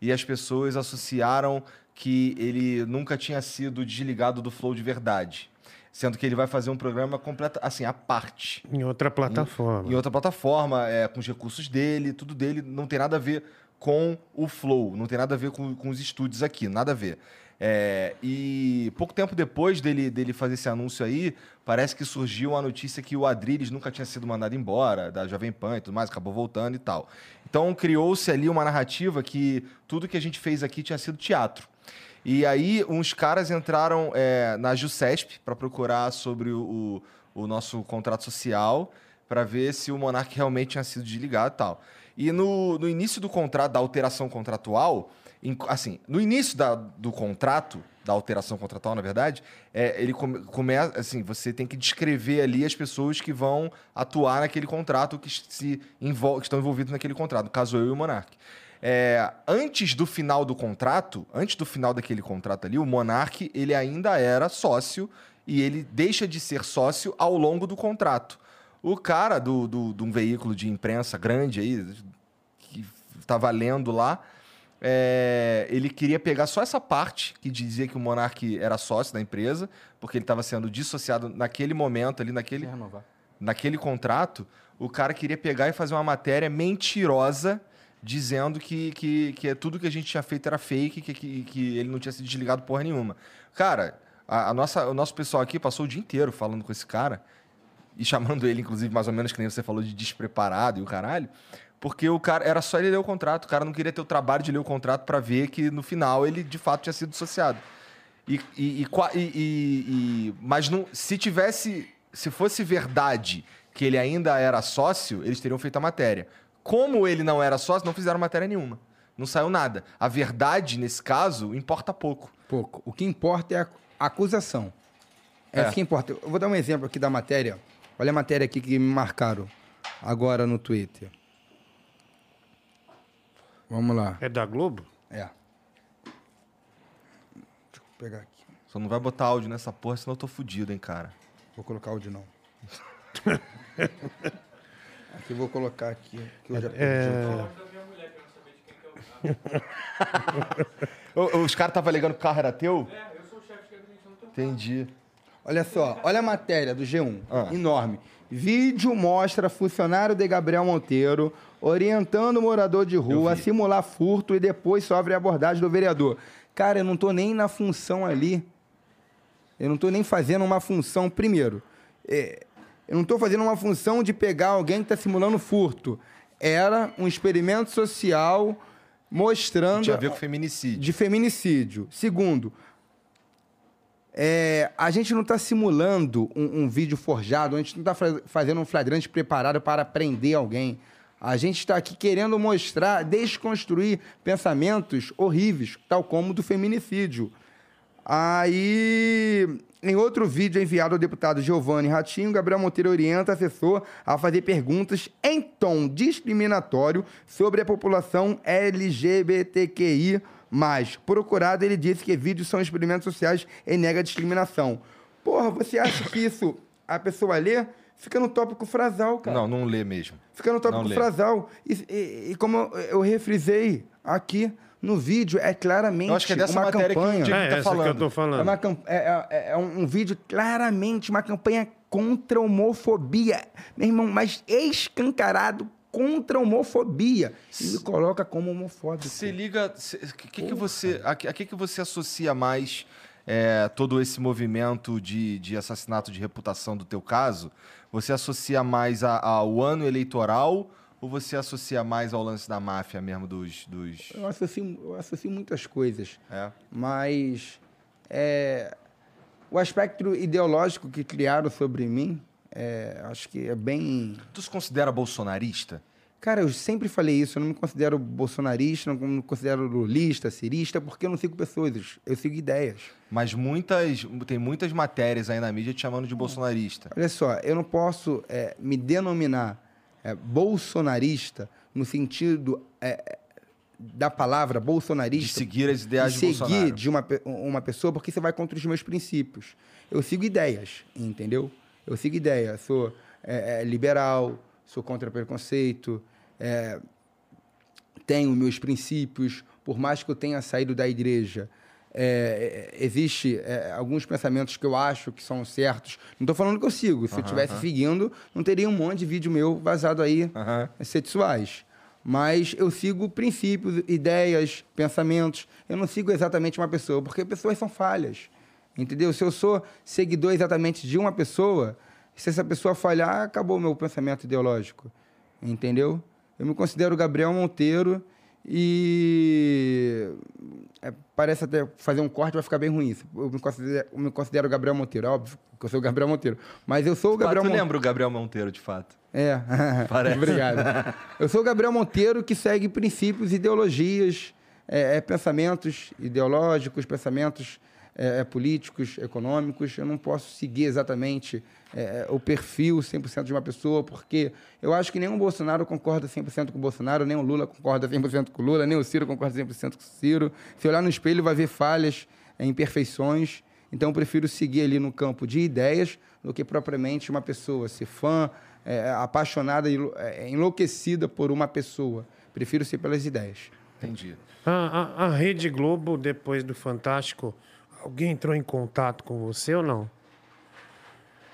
e as pessoas associaram que ele nunca tinha sido desligado do Flow de verdade. Sendo que ele vai fazer um programa completo, assim, à parte Em outra plataforma. em outra plataforma, é, com os recursos dele, tudo dele, não tem nada a ver com o Flow, não tem nada a ver com, com os estúdios aqui, nada a ver. É, e pouco tempo depois dele, dele fazer esse anúncio aí, parece que surgiu a notícia que o Adriles nunca tinha sido mandado embora, da Jovem Pan e tudo mais, acabou voltando e tal. Então criou-se ali uma narrativa que tudo que a gente fez aqui tinha sido teatro. E aí, uns caras entraram é, na JUCESP para procurar sobre o, o, o nosso contrato social, pra ver se o Monark realmente tinha sido desligado e tal. E no, no início do contrato, da alteração contratual, assim, no início da- do contrato, da alteração contratual, na verdade, é, ele come- começa, assim, você tem que descrever ali as pessoas que vão atuar naquele contrato, que se envol- que estão envolvidos naquele contrato, no caso eu e o Monark. É, antes do final do contrato, antes do final daquele contrato ali, o Monark ele ainda era sócio e ele deixa de ser sócio ao longo do contrato. O cara do, do, de um veículo de imprensa grande aí, que estava lendo lá, é, ele queria pegar só essa parte que dizia que o Monark era sócio da empresa, porque ele estava sendo dissociado naquele momento ali, naquele, naquele contrato, o cara queria pegar e fazer uma matéria mentirosa dizendo que, que, que tudo que a gente tinha feito era fake, que, que, que ele não tinha sido desligado porra nenhuma. Cara, a, a nossa, o nosso pessoal aqui passou o dia inteiro falando com esse cara e chamando ele, inclusive, mais ou menos que nem você falou de despreparado e o caralho, porque o cara era só ele ler o contrato, o cara não queria ter o trabalho de ler o contrato para ver que no final ele de fato tinha sido dissociado. E, e, e mas não, se tivesse, se fosse verdade que ele ainda era sócio, eles teriam feito a matéria. Como ele não era sócio, não fizeram matéria nenhuma. Não saiu nada. A verdade, nesse caso, importa pouco. Pouco. O que importa é a acusação. É, É. isso que importa. Eu vou dar um exemplo aqui da matéria. Olha a matéria aqui que me marcaram agora no Twitter. Vamos lá. É da Globo? É. Deixa eu pegar aqui. Só não vai botar áudio nessa porra, senão eu tô fudido, hein, cara. Vou colocar áudio não. aqui eu vou colocar aqui. Que eu já É, Ô, Os caras estavam alegando que o carro era teu? É, eu sou o chefe de gabinete, não tô... Entendi. Olha só, olha a matéria do G1, Ah. enorme. Vídeo mostra funcionário de Gabriel Monteiro orientando o morador de rua a simular furto e depois sofre a abordagem do vereador. Cara, eu não tô nem na função ali. Eu não tô nem fazendo uma função, primeiro, é, eu não tô fazendo uma função de pegar alguém que tá simulando furto. Era um experimento social mostrando Tinha a ver com feminicídio. de feminicídio. Segundo, é, a gente não está simulando um, um vídeo forjado, a gente não está fazendo um flagrante preparado para prender alguém. A gente está aqui querendo mostrar, desconstruir pensamentos horríveis, tal como do feminicídio. Aí, em outro vídeo enviado ao deputado Giovanni Ratinho, Gabriel Monteiro orienta assessor a fazer perguntas em tom discriminatório sobre a população LGBTQI. Procurado, ele disse que vídeos são experimentos sociais e nega discriminação. Porra, você acha que isso a pessoa lê? Fica no tópico frasal, cara. Não, não lê mesmo. Fica no tópico Não frasal. E, e- e como eu, refrisei aqui no vídeo, é claramente Eu acho que é dessa uma matéria que campanha. Diego é tá essa que eu falando. tô É, falando. uma camp- é- é- é um um vídeo claramente uma campanha contra a homofobia. Meu irmão, mas escancarado contra a homofobia. E me coloca como homofóbico. Se liga, o que, que, que você, a, que- a que, que você associa mais é, todo esse movimento de, de assassinato de reputação do teu caso? Você associa mais a- ao ano eleitoral ou você associa mais ao lance da máfia mesmo dos... dos... Eu associo, eu associo muitas coisas. É. Mas é, o aspecto ideológico que criaram sobre mim, é, acho que é bem. Tu se considera bolsonarista? Cara, eu sempre falei isso, eu não me considero bolsonarista, não me considero lulista, cirista, porque eu não sigo pessoas, eu sigo ideias. Mas muitas, tem muitas matérias aí na mídia te chamando de bolsonarista. Olha só, eu não posso é, me denominar é, bolsonarista no sentido é, da palavra De bolsonarista. seguir as ideias de de seguir Bolsonaro. de uma, uma pessoa porque você vai contra os meus princípios. Eu sigo ideias, entendeu? Eu sigo ideias. Sou é, é, liberal, sou contra preconceito, é, tenho meus princípios, por mais que eu tenha saído da igreja. é, é, existe é, alguns pensamentos que eu acho que são certos. Não estou falando que eu sigo. Se eu estivesse seguindo, não teria um monte de vídeo meu vazado aí Aham. sexuais. Mas eu sigo princípios, ideias, pensamentos. Eu não sigo exatamente uma pessoa, porque pessoas são falhas. Entendeu? Se eu sou seguidor exatamente de uma pessoa, se essa pessoa falhar, acabou o meu pensamento ideológico. Entendeu? Eu me considero Gabriel Monteiro E é, parece até fazer um corte vai ficar bem ruim. isso. Eu me considero, eu me considero Gabriel Monteiro, é óbvio que eu sou o Gabriel Monteiro. Mas eu sou o Ah, Gabriel Monteiro. lembra o Gabriel Monteiro, de fato? É, Parece. obrigado. Eu sou o Gabriel Monteiro que segue princípios, ideologias, é, é, pensamentos ideológicos, pensamentos é, é, políticos, econômicos. Eu não posso seguir exatamente é, o perfil 100% de uma pessoa, porque eu acho que nem o Bolsonaro concorda 100% com o Bolsonaro, nem o Lula concorda 100% com o Lula, nem o Ciro concorda 100% com o Ciro. Se olhar no espelho, vai ver falhas, é, imperfeições. Então, eu prefiro seguir ali no campo de ideias do que propriamente uma pessoa ser fã, é, apaixonada, é, enlouquecida por uma pessoa. Prefiro ser pelas ideias. Entendi. A, a- a Rede Globo, depois do Fantástico, alguém entrou em contato com você ou não?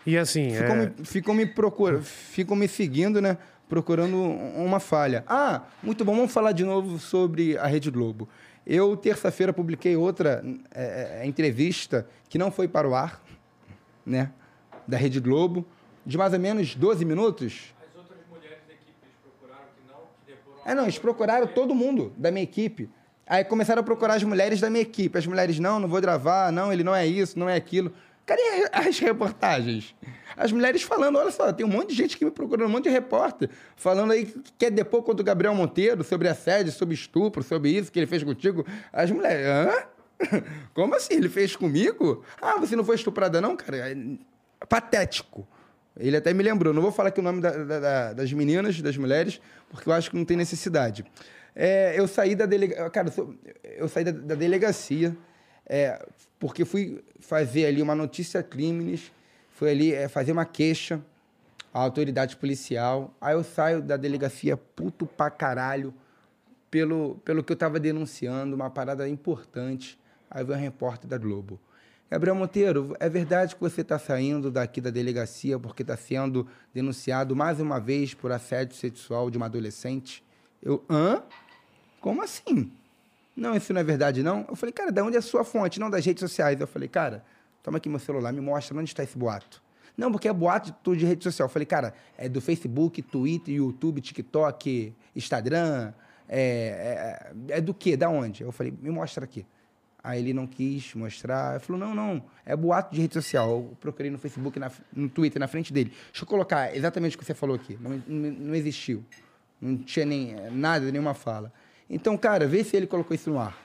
E assim, Ficam, é, me, ficam me procurando, ficam me seguindo, né? Procurando um- uma falha. Ah, muito bom. Vamos falar de novo sobre a Rede Globo. Eu, terça-feira, publiquei outra é, é, entrevista que não foi para o ar, né? Da Rede Globo, de mais ou menos 12 minutos. É, não, eles procuraram todo mundo da minha equipe. Aí começaram a procurar as mulheres da minha equipe. As mulheres, não, não vou gravar, não, ele não é isso, não é aquilo. Cadê as reportagens? As mulheres falando, olha só, tem um monte de gente que me procurando, um monte de repórter, falando aí que quer depor contra o Gabriel Monteiro sobre assédio, sobre estupro, sobre isso que ele fez contigo. As mulheres, hã? Como assim? Ele fez comigo? Ah, você não foi estuprada, não, cara? É patético. Ele até me lembrou. Não vou falar aqui o nome da- da- das meninas, das mulheres, porque eu acho que não tem necessidade. É, eu saí da delegacia. Cara, eu, saí da, da delegacia é, porque fui fazer ali uma notícia crimes, fui ali é, fazer uma queixa à autoridade policial. Aí eu saio da delegacia puto pra caralho pelo, pelo que eu estava denunciando, uma parada importante. Aí veio um repórter da Globo. Gabriel Monteiro, é verdade que você está saindo daqui da delegacia porque está sendo denunciado mais uma vez por assédio sexual de uma adolescente? Eu, hã? Como assim? Não, isso não é verdade, não? Eu falei, cara, de onde é a sua fonte? Não das redes sociais. Eu falei, cara, toma aqui meu celular, me mostra onde está esse boato. Não, porque é boato de tudo de rede social. Eu falei, cara, é do Facebook, Twitter, YouTube, TikTok, Instagram. É, é, é do quê? Da onde? Eu falei, me mostra aqui. Aí ele não quis mostrar. Ele falou, não, não, é boato de rede social. Eu procurei no Facebook, na- no Twitter, na frente dele. Deixa eu colocar exatamente o que você falou aqui. Não, não, não existiu. Não tinha nem nada, nenhuma fala. Então, cara, vê se ele colocou isso no ar.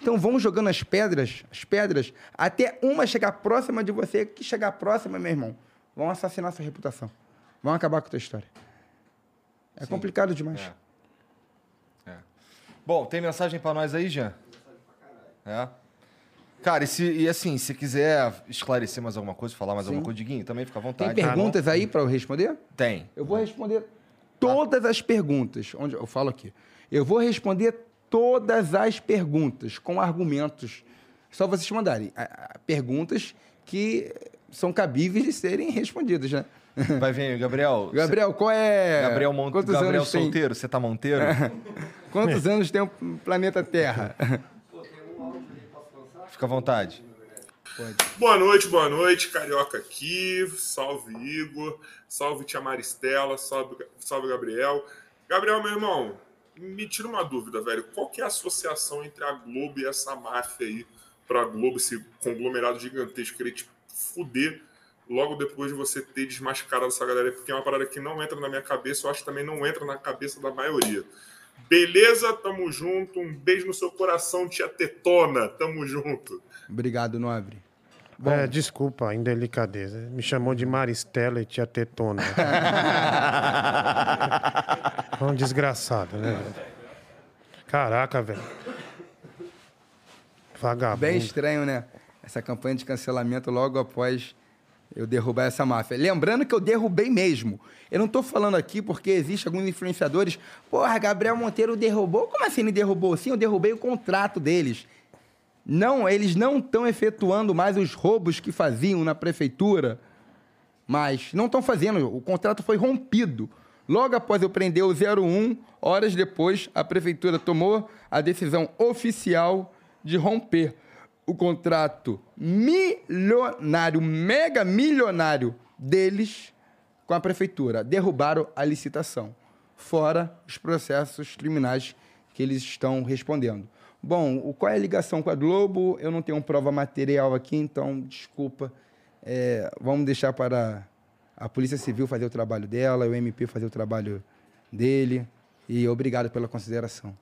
Então vão jogando as pedras, as pedras, até uma chegar próxima de você, que chegar próxima, meu irmão, vão assassinar sua reputação. Vão acabar com a tua história. É complicado demais. É. Bom, tem mensagem pra nós aí, Jean? É. Cara, e, se, e assim, se quiser esclarecer mais alguma coisa, falar mais alguma coisa, Diguinho, também fica à Tem vontade. perguntas aí para eu responder? Tem. Eu vou responder todas as perguntas. Onde eu falo aqui. Eu vou responder todas as perguntas com argumentos. Só vocês mandarem perguntas que são cabíveis de serem respondidas, né? Vai vir, Gabriel. Gabriel, qual é. Gabriel, Mon... Quantos Gabriel tem? solteiro, você tá monteiro? Quantos anos tem o planeta Terra? Fica à vontade. Boa noite, boa noite, Carioca aqui. Salve Igor, salve Tia Maristela, salve, salve Gabriel. Gabriel, meu irmão, me tira uma dúvida, velho. Qual que é a associação entre a Globo e essa máfia aí pra Globo, esse conglomerado gigantesco, querer te fuder logo depois de você ter desmascarado essa galera? Porque é uma parada que não entra na minha cabeça, eu acho que também não entra na cabeça da maioria. Beleza? Tamo junto. Um beijo no seu coração, tia Tetona. Tamo junto. Obrigado, Nobre. é, desculpa a indelicadeza. Me chamou de Maristela e tia Tetona. É um desgraçado, né? Caraca, velho. Vagabundo. Bem estranho, né? Essa campanha de cancelamento logo após eu derrubar essa máfia. Lembrando que eu derrubei mesmo. Eu não tô falando aqui porque existe alguns influenciadores. Porra, Gabriel Monteiro derrubou. Como assim ele derrubou? Sim, eu derrubei o contrato deles. Não, eles não estão efetuando mais os roubos que faziam na prefeitura. Mas não estão fazendo. O contrato foi rompido. Logo após eu prender o 01, horas depois, a prefeitura tomou a decisão oficial de romper o contrato milionário, mega milionário deles com a prefeitura. Derrubaram a licitação. Fora os processos criminais que eles estão respondendo. Bom, qual é a ligação com a Globo? Eu não tenho prova material aqui, então desculpa. É, vamos deixar para a Polícia Civil fazer o trabalho dela, o MP fazer o trabalho dele. E obrigado pela consideração.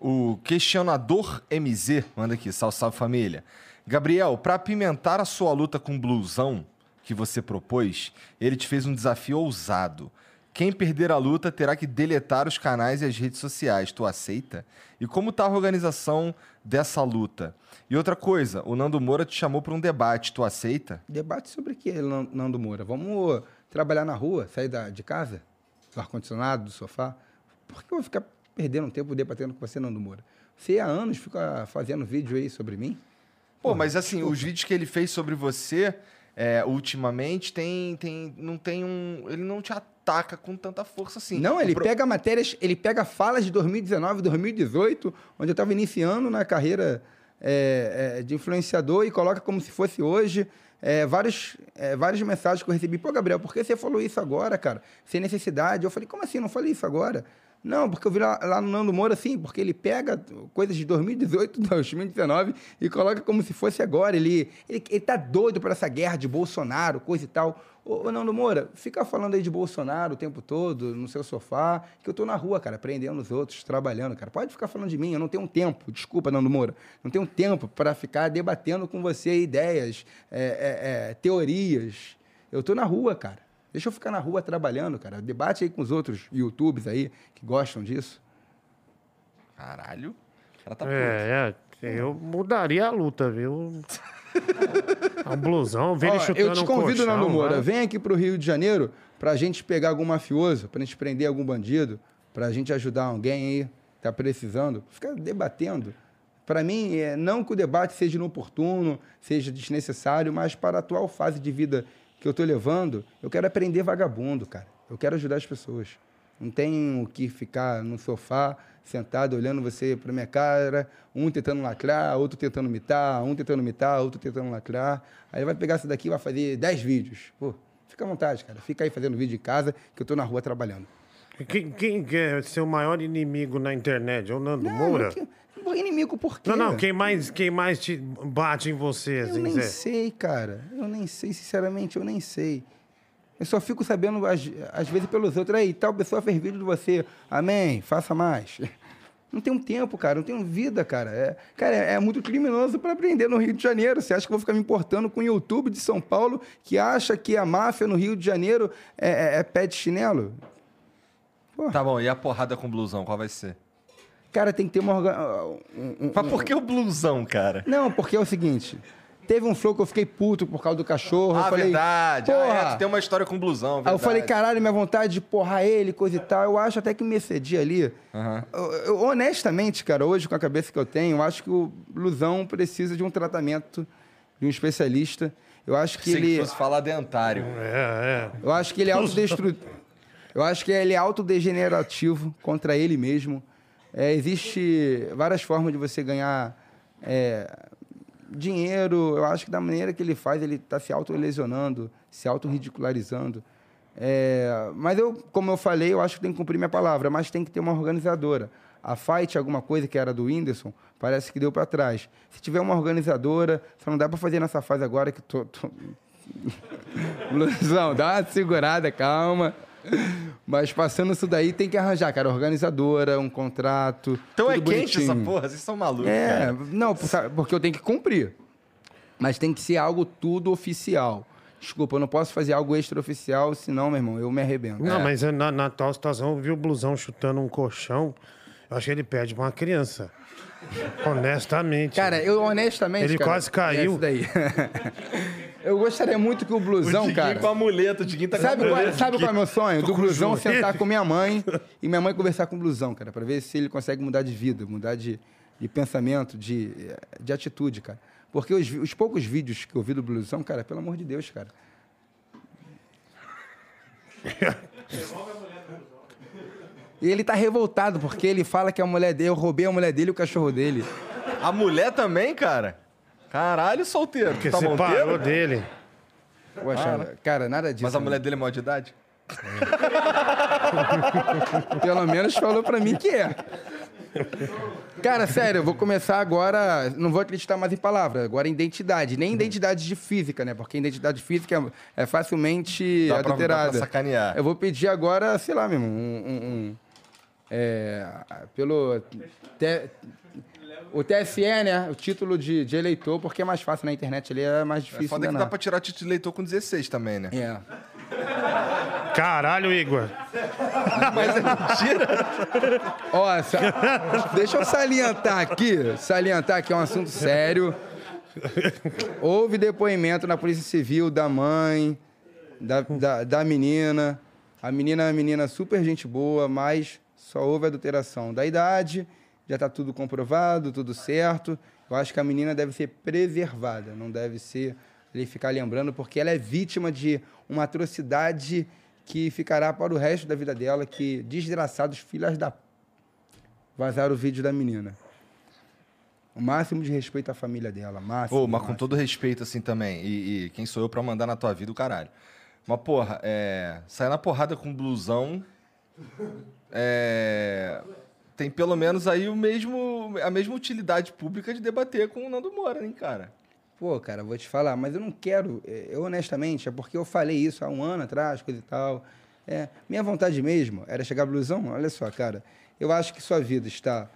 O questionador MZ manda aqui, salve, salve família. Gabriel, para apimentar a sua luta com blusão que você propôs, ele te fez um desafio ousado. Quem perder a luta terá que deletar os canais e as redes sociais. Tu aceita? E como tá a organização dessa luta? E outra coisa, o Nando Moura te chamou para um debate. Tu aceita? Debate sobre o que, Nan- Nando Moura? Vamos trabalhar na rua, sair da, de casa, do ar-condicionado, do sofá? Por que eu vou ficar perdendo tempo debatendo com você, Nando Moura? Você há anos fica fazendo vídeo aí sobre mim? Pô, mas assim, os vídeos que ele fez sobre você é, ultimamente tem, tem, não tem um. Ele não te ataca com tanta força assim. Não, ele pro- pega matérias, ele pega falas de 2019, 2018, onde eu estava iniciando na carreira é, é, de influenciador e coloca como se fosse hoje. É, vários, é, várias mensagens que eu recebi. Pô, Gabriel, por que você falou isso agora, cara? Sem necessidade. Eu falei, como assim? Não falei isso agora? Não, porque eu vi lá, lá no Nando Moura, assim, porque ele pega coisas de 2018, 2019 e coloca como se fosse agora. Ele, ele, ele tá doido por essa guerra de Bolsonaro, coisa e tal. Ô, ô Nando Moura, fica falando aí de Bolsonaro o tempo todo, no seu sofá, que eu tô na rua, cara, prendendo os outros, trabalhando, cara. Pode ficar falando de mim, eu não tenho tempo, desculpa, Nando Moura, não tenho tempo para ficar debatendo com você ideias, é, é, é, teorias. Eu tô na rua, cara. Deixa eu ficar na rua trabalhando, cara. Debate aí com os outros YouTubes aí que gostam disso. Caralho. O cara tá puto. É, é, eu mudaria a luta, viu? A blusão, vem Ó, ele chutando eu te um convido, colchão, Nando Moura, vai. vem aqui pro Rio de Janeiro pra gente pegar algum mafioso, pra gente prender algum bandido, pra gente ajudar alguém aí que tá precisando. Ficar debatendo. Pra mim, é, não que o debate seja inoportuno, seja desnecessário, mas para a atual fase de vida que eu tô levando, eu quero aprender vagabundo, cara. Eu quero ajudar as pessoas. Não tenho que ficar no sofá, sentado, olhando você pra minha cara, um tentando lacrar, outro tentando imitar, um tentando imitar, outro tentando lacrar. Aí vai pegar isso daqui e vai fazer 10 vídeos. Pô, fica à vontade, cara. Fica aí fazendo vídeo em casa, que eu tô na rua trabalhando. Quem, quem que é seu maior inimigo na internet? É o Nando Moura? Que- Pô, inimigo por quê? Não, não, quem mais, quem mais te bate em você, Eu assim, nem Zé? sei, cara. Eu nem sei, sinceramente, eu nem sei. Eu só fico sabendo, às, às vezes, pelos outros. Aí, tal pessoa fez vídeo de você. Amém, faça mais. Não tenho tempo, cara. Não tenho vida, cara. É, cara, é, é muito criminoso para aprender no Rio de Janeiro. Você acha que eu vou ficar me importando com o YouTube de São Paulo que acha que a máfia no Rio de Janeiro é, é, é pé de chinelo? Tá bom, e a porrada com blusão, qual vai ser? Cara, tem que ter uma... um- um- Mas por que o blusão, cara? Não, porque é o seguinte... Teve um flow que eu fiquei puto por causa do cachorro. eu Ah, falei, verdade. Ah, Porra, é, tu tem uma história com blusão, Aí eu verdade. falei, caralho, minha vontade de porrar ele, coisa e tal. Eu acho até que me excedi ali. Aham. Eu- eu- honestamente, cara, hoje com a cabeça que eu tenho, eu acho que o blusão precisa de um tratamento de um especialista. Eu acho que ele. que fosse falar dentário. É, é. Eu acho que ele é autodestru... Eu acho que ele é autodegenerativo contra ele mesmo. É, existe várias formas de você ganhar é, dinheiro. Eu acho que da maneira que ele faz, ele está se autolesionando, se autorridicularizando. É, mas eu, como eu falei, eu acho que tem que cumprir minha palavra, mas tem que ter uma organizadora. A Fight, alguma coisa que era do Whindersson, parece que deu para trás. Se tiver uma organizadora, só não dá para fazer nessa fase agora que tô, tô... Dá uma segurada, calma. Mas passando isso daí, tem que arranjar, cara, organizadora, um contrato. Então é quente essa bonitinho. porra, vocês são malucos, É, cara. não, porque eu tenho que cumprir. Mas tem que ser algo tudo oficial. Desculpa, eu não posso fazer algo extraoficial, senão, meu irmão, eu me arrebento. Não, mas é na, na atual situação, eu vi o blusão chutando um colchão. Eu acho que ele perde pra uma criança. Honestamente. Cara, eu honestamente. Ele cara, quase caiu. é isso daí. eu gostaria muito que o blusão, Diguinho cara. com a muleta, o Diguinho tá com a Sabe muleta sabe qual é o meu sonho? Do blusão o sentar com minha mãe e minha mãe conversar com o blusão, cara, pra ver se ele consegue mudar de vida, mudar de, de pensamento, de, de atitude, cara. Porque os, os poucos vídeos que eu vi do blusão, cara, pelo amor de Deus, cara. E ele tá revoltado porque ele fala que a mulher dele, eu roubei a mulher dele e o cachorro dele. A mulher também, cara? Caralho, solteiro. Porque tá separou monteiro? dele. Poxa, cara, nada disso. Mas a né? mulher dele é maior de idade? Pelo menos falou pra mim que é. Cara, sério, eu vou começar agora. Não vou acreditar mais em palavras, agora em identidade. Nem identidade de física, né? Porque identidade física é, é facilmente Dá pra- dá pra adulterada. sacanear. Eu vou pedir agora, sei lá mesmo, um. um- um- é, pelo. T- o TSE, né? O título de, de eleitor, porque é mais fácil na internet ali, é mais É difícil. foda que dá pra tirar título de eleitor com 16 também, né? É. Caralho, Igor. Mas é mentira. Ó, sa- deixa eu salientar aqui, salientar que é um assunto sério. Houve depoimento na Polícia Civil da mãe, da, da, da menina. A menina é uma menina super gente boa, mas só houve adulteração da idade, já está tudo comprovado, tudo certo. Eu acho que a menina deve ser preservada, não deve ser ele ficar lembrando, porque ela é vítima de uma atrocidade que ficará para o resto da vida dela, que desgraçados filhas da vazaram o vídeo da menina. O máximo de respeito à família dela, máximo. Ô, mas com máximo. todo respeito, assim, também. E, e quem sou eu pra mandar na tua vida o caralho? Mas, porra, é... sair na porrada com blusão. É... Tem pelo menos aí o mesmo, a mesma utilidade pública de debater com o Nando Moura, hein, cara? Pô, cara, vou te falar, mas eu não quero, eh, eu honestamente, é porque eu falei isso há um ano atrás, coisa e tal. É, minha vontade mesmo era chegar blusão, olha só, cara, eu acho que sua vida está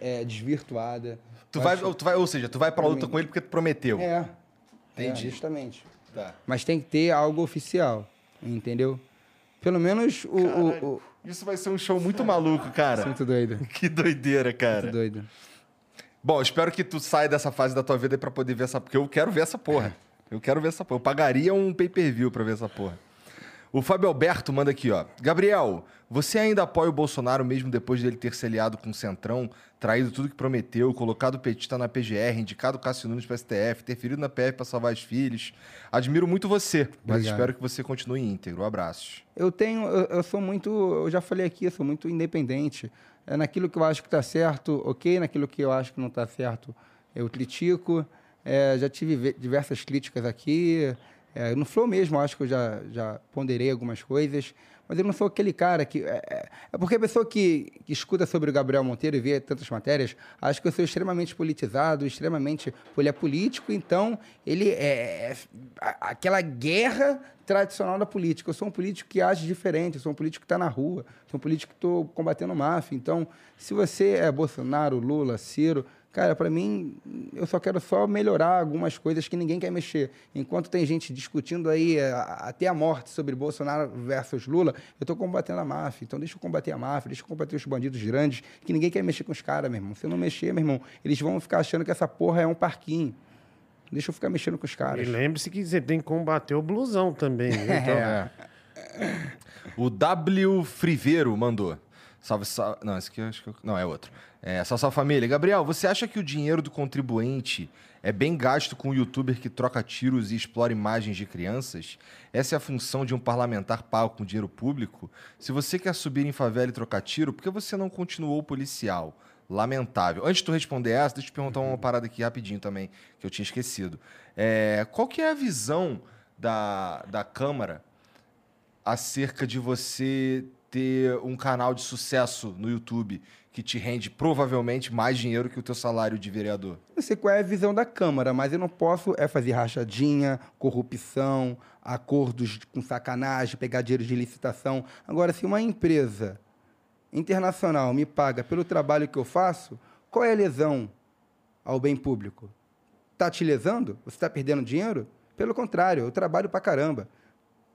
eh, desvirtuada. Tu vai, acho- tu vai, ou seja, tu vai pra luta com ele porque tu prometeu. É. Entendi. É, justamente. Tá. Mas tem que ter algo oficial, entendeu? Pelo menos o. o, o... Isso vai ser um show muito maluco, cara. Muito doido. Que doideira, cara. Muito doido. Bom, espero que tu saia dessa fase da tua vida aí pra poder ver essa... Porque eu quero ver essa porra. Eu quero ver essa porra. Eu pagaria um pay-per-view pra ver essa porra. O Fábio Alberto manda aqui, ó. Gabriel, você ainda apoia o Bolsonaro mesmo depois dele ter se aliado com o Centrão, traído tudo que prometeu, colocado o petista na PGR, indicado o Cássio Nunes pra STF, interferido na PF pra salvar os filhos? Admiro muito você, mas Obrigado. espero que você continue íntegro. Abraços. Eu tenho, eu, eu sou muito, eu já falei aqui, eu sou muito independente. É naquilo que eu acho que está certo, ok. Naquilo que eu acho que não está certo, eu critico. É, já tive ve- diversas críticas aqui. É, no Flow mesmo, acho que eu já, já ponderei algumas coisas. Mas eu não sou aquele cara que. É, é- é porque a pessoa que, que escuta sobre o Gabriel Monteiro e vê tantas matérias, acha que eu sou extremamente politizado, extremamente. Ele é político, então ele é. é aquela guerra tradicional da política. Eu sou um político que age diferente, eu sou um político que está na rua, sou um político que estou combatendo máfia. Então, se você é Bolsonaro, Lula, Ciro, cara, para mim, eu só quero só melhorar algumas coisas que ninguém quer mexer. Enquanto tem gente discutindo aí é, a- até a morte sobre Bolsonaro versus Lula, eu estou combatendo a máfia. Então, deixa eu combater a máfia, deixa eu combater os bandidos grandes, que ninguém quer mexer com os caras, meu irmão. Se eu não mexer, meu irmão, eles vão ficar achando que essa porra é um parquinho. Deixa eu ficar mexendo com os E caras. lembre-se que você tem que combater o blusão também. viu? Então, É. O W Friveiro mandou. Salve, salve. Não, esse aqui eu acho que. eu- Não, é outro. É, salve, salve família. Gabriel, você acha que o dinheiro do contribuinte é bem gasto com o youtuber que troca tiros e explora imagens de crianças? Essa é a função de um parlamentar pago com dinheiro público? Se você quer subir em favela e trocar tiro, por que você não continuou policial? Lamentável. Antes de tu responder essa, deixa eu te perguntar uma parada aqui rapidinho também, que eu tinha esquecido. É, qual que é a visão da, da Câmara acerca de você ter um canal de sucesso no YouTube que te rende provavelmente mais dinheiro que o teu salário de vereador? não sei qual é a visão da Câmara, mas eu não posso é fazer rachadinha, corrupção, acordos com sacanagem, pegar dinheiro de licitação. Agora, se uma empresa internacional me paga pelo trabalho que eu faço, qual é a lesão ao bem público? Está te lesando? Você está perdendo dinheiro? Pelo contrário, eu trabalho pra caramba.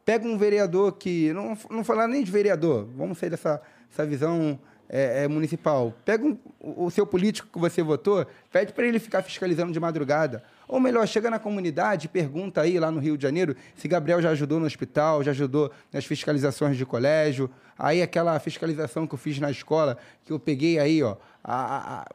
Pega um vereador que. Não, não falar nem de vereador, vamos sair dessa essa visão é, é, municipal. Pega um- o, seu político que você votou, pede para ele ficar fiscalizando de madrugada. Ou melhor, chega na comunidade e pergunta aí, lá no Rio de Janeiro, se Gabriel já ajudou no hospital, já ajudou nas fiscalizações de colégio. Aí aquela fiscalização que eu fiz na escola, que eu peguei aí, ó, a- a-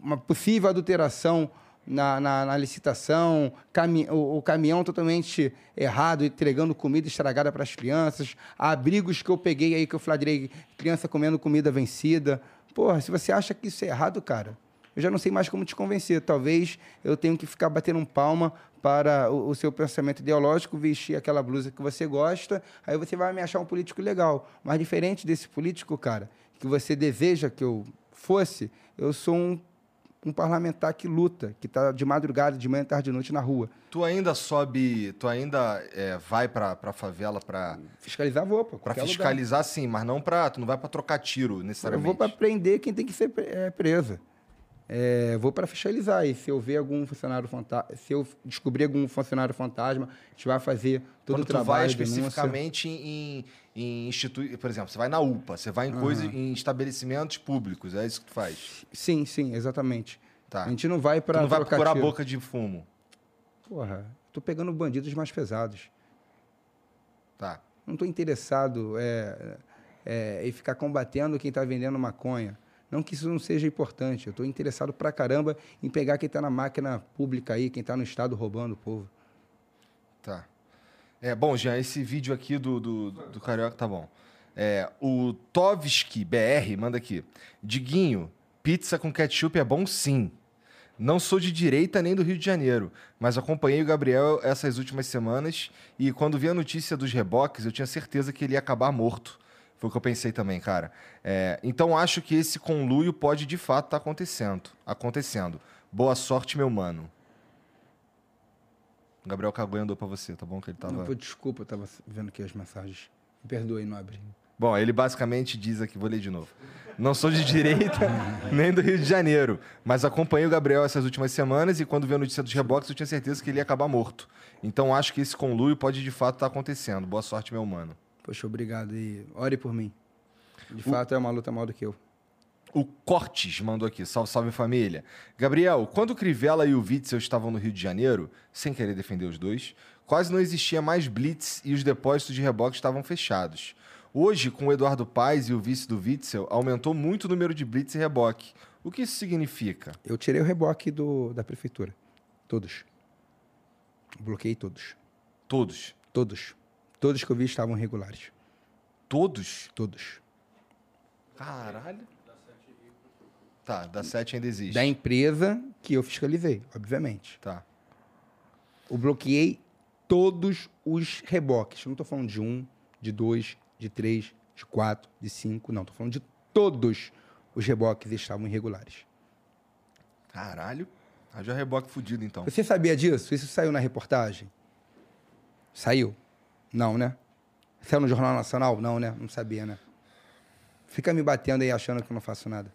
uma possível adulteração na, na- na licitação, cami- o, o caminhão totalmente errado, entregando comida estragada para as crianças, abrigos que eu peguei aí, que eu flagrei criança comendo comida vencida. Porra, se você acha que isso é errado, cara, eu já não sei mais como te convencer. Talvez eu tenha que ficar batendo um palma para o, o seu pensamento ideológico, vestir aquela blusa que você gosta, aí você vai me achar um político legal. Mas diferente desse político, cara, que você deseja que eu fosse, eu sou um, um parlamentar que luta, que está de madrugada, de manhã, tarde e noite na rua. Tu ainda sobe, tu ainda é, vai pra, pra favela pra, Fiscalizar, vou, pra qualquer lugar. fiscalizar, sim, mas não pra. Tu não vai pra trocar tiro, Eu necessariamente. vou para prender quem tem que ser é, preso. É, vou para fiscalizar. E se eu ver algum funcionário fantasma, se eu descobrir algum funcionário fantasma, a gente vai fazer todo Quando o trabalho. vai denúncia. especificamente em, em institui... Por exemplo, você vai na UPA, você vai em coisa, em estabelecimentos públicos, é isso que tu faz. Sim, sim, exatamente. Tá. A gente não vai para não vai procurar boca de fumo. Porra, tô pegando bandidos mais pesados. Tá. Não tô interessado é, é, em ficar combatendo quem tá vendendo maconha. Não que isso não seja importante. Eu tô interessado pra caramba em pegar quem tá na máquina pública aí, quem tá no estado roubando o povo. Tá. É, bom, Jean, esse vídeo aqui do, do, do Carioca tá bom. É, o Tovski BR manda aqui. Diguinho, pizza com ketchup é bom sim. Não sou de direita nem do Rio de Janeiro, mas acompanhei o Gabriel essas últimas semanas e quando vi a notícia dos reboques, eu tinha certeza que ele ia acabar morto. Foi o que eu pensei também, cara. É, então acho que esse conluio pode de fato estar acontecendo. Acontecendo. Boa sorte, meu mano. O Gabriel Cagonha andou pra você, tá bom? Que ele tava. Não, pô, desculpa, eu tava vendo aqui as mensagens. Me perdoe, nobre. Bom, ele basicamente diz aqui, vou ler de novo. Não sou de direita nem do Rio de Janeiro, mas acompanhei o Gabriel essas últimas semanas e quando vi a notícia dos reboques eu tinha certeza que ele ia acabar morto. Então acho que esse conluio pode de fato estar acontecendo. Boa sorte, meu mano. Poxa, obrigado. E ore por mim. De fato, é uma luta maior do que eu. O Cortes mandou aqui, salve, salve família. Gabriel, quando o Crivella e o Witzel estavam no Rio de Janeiro, sem querer defender os dois, quase não existia mais blitz e os depósitos de reboque estavam fechados. Hoje, com o Eduardo Paes e o vice do Witzel, aumentou muito o número de blitz e reboque. O que isso significa? Eu tirei o reboque do, da prefeitura. Todos. Bloqueei todos. Todos. Todos. Todos que eu vi estavam regulares. Todos? Todos. Caralho. Tá, da 7 ainda existe. Da empresa que eu fiscalizei, obviamente. Tá. Eu bloqueei todos os reboques. Eu não estou falando de um, de dois, de três, de quatro, de cinco. Não, estou falando de todos os reboques estavam irregulares. Caralho. Haja reboque fudido, então. Você sabia disso? Isso saiu na reportagem? Saiu? Não, né? Saiu no Jornal Nacional? Não, né? Não sabia, né? Fica me batendo aí achando que eu não faço nada.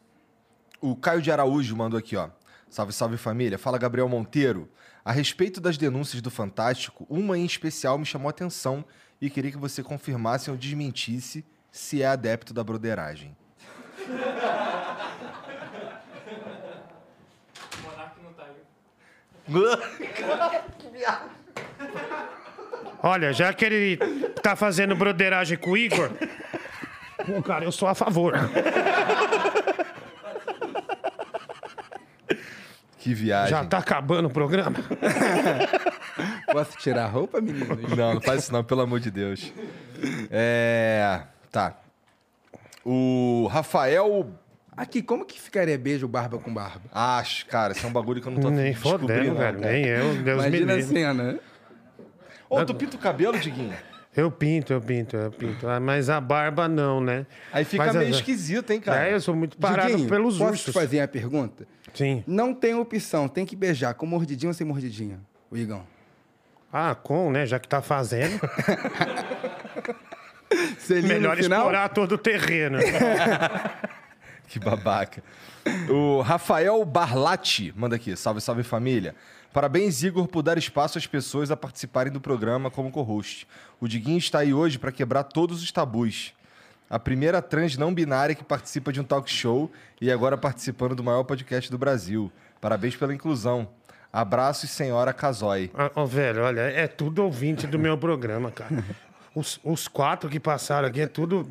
O Caio de Araújo mandou aqui, ó. Salve, salve família. Fala Gabriel Monteiro. A respeito das denúncias do Fantástico, uma em especial me chamou a atenção e queria que você confirmasse ou desmentisse se é adepto da broderagem. Olha, já que ele tá fazendo broderagem com o Igor, pô, cara, eu sou a favor. Que viagem. Já tá acabando o programa? Posso tirar a roupa, meninos? Não, não faz isso não, pelo amor de Deus. É. Tá. O Rafael. Aqui, como que ficaria beijo barba com barba? Acho, cara, isso é um bagulho que eu não tô Nem descobrindo, fodendo, não, velho. cara. Nem eu, Deus me Imagina a livre. cena, Ô, tu pinta o cabelo, Diguinho? Eu pinto, eu pinto, eu pinto. Ah, Mas a barba não, né? Aí fica Mas, meio esquisito, hein, cara? É, eu sou muito parado Diguinho, pelos posso ursos. te fazer uma pergunta? Sim. Não tem opção, tem que beijar com mordidinha ou sem mordidinha, o Igão? Ah, com, né? Já que tá fazendo. Selinho Melhor final? explorar todo o terreno. Que babaca. O Rafael Barlatti manda aqui. Salve, salve família. Parabéns, Igor, por dar espaço às pessoas a participarem do programa como co-host. O Diguinho está aí hoje para quebrar todos os tabus. A primeira trans não binária que participa de um talk show e agora participando do maior podcast do Brasil. Parabéns pela inclusão. Abraços, senhora Casoy. Ah, ó, velho, olha, é tudo ouvinte do meu programa, cara. Os, os quatro que passaram aqui é tudo.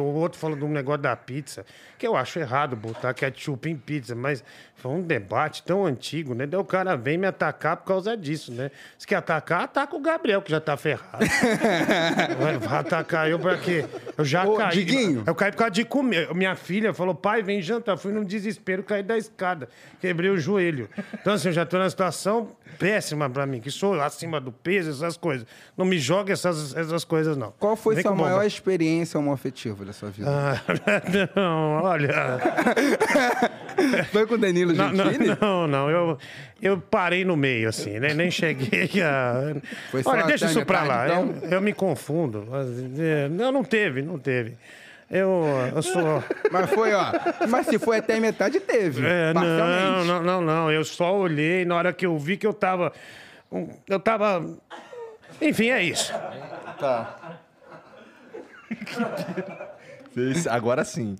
O outro falou de um negócio da pizza, que eu acho errado botar ketchup em pizza, mas foi um debate tão antigo, né? Daí o cara vem me atacar por causa disso, né? Se quer atacar, ataca o Gabriel, que já tá ferrado. vai, vai atacar eu pra quê? Eu já Ô, caí. Diguinho. Eu caí por causa de comer. Minha filha falou, pai, vem jantar. Fui num desespero, caí da escada. Quebrei o joelho. Então, assim, eu já tô numa situação péssima pra mim, que sou acima do peso, essas coisas. Não me joga essas, essas coisas, não. Qual foi Vem sua bomba. maior experiência homoafetiva da sua vida? Ah, não, olha. Foi com o Danilo Não, não, Gentili? não, não, eu, eu parei no meio, assim, né? nem cheguei a. Foi Olha, deixa isso pra lá, metade, eu, então? eu me confundo. é, Não, não teve, não teve. Eu, eu sou. Mas foi, ó. Mas se foi até metade, teve. É, não, não, não, não. Eu só olhei na hora que eu vi que eu tava. Eu tava. Enfim, é isso. Tá. Agora sim.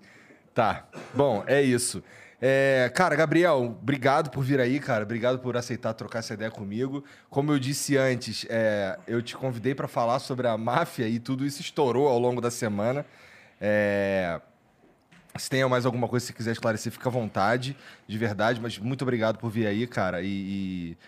Tá. Bom, é isso. É, cara, Gabriel, obrigado por vir aí, cara. Obrigado por aceitar trocar essa ideia comigo. Como eu disse antes, é, eu te convidei para falar sobre a máfia e tudo isso estourou ao longo da semana. É, se tem mais alguma coisa que você quiser esclarecer, fica à vontade, de verdade. Mas muito obrigado por vir aí, cara. E, e,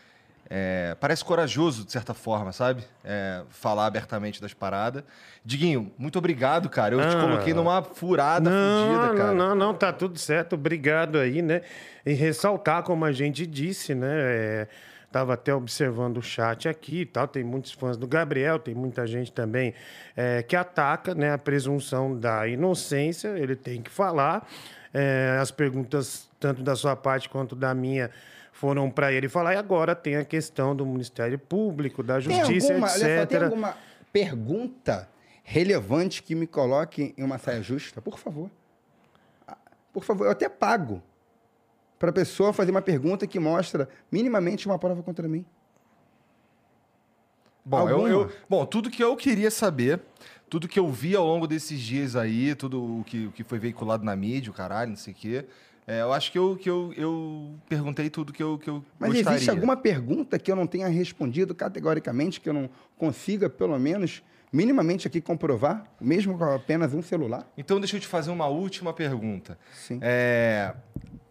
é, parece corajoso, de certa forma, sabe? É, falar abertamente das paradas. Diguinho, muito obrigado, cara. Eu te Ah. coloquei numa furada Não, fodida, cara. não, não, não, tá tudo certo. Obrigado aí, né? E ressaltar, como a gente disse, né? é, tava até observando o chat aqui e tal. Tem muitos fãs do Gabriel, tem muita gente também é, que ataca né, a presunção da inocência. Ele tem que falar. É, as perguntas, tanto da sua parte quanto da minha, foram para ele falar. E agora tem a questão do Ministério Público, da Tem Justiça, alguma, etc. olha só, tem alguma pergunta relevante que me coloque em uma saia justa? Por favor. Ah, Por favor, eu até pago para a pessoa fazer uma pergunta que mostra minimamente uma prova contra mim. Bom, eu, eu- bom, tudo que eu queria saber, tudo que eu vi ao longo desses dias aí, tudo o que, o que foi veiculado na mídia, o caralho, não sei o quê. É, eu acho que eu, que eu, eu perguntei tudo que eu, que eu Mas gostaria. existe alguma pergunta que eu não tenha respondido categoricamente, que eu não consiga, pelo menos, minimamente aqui comprovar, mesmo com apenas um celular? Então, deixa eu te fazer uma última pergunta. Sim. É,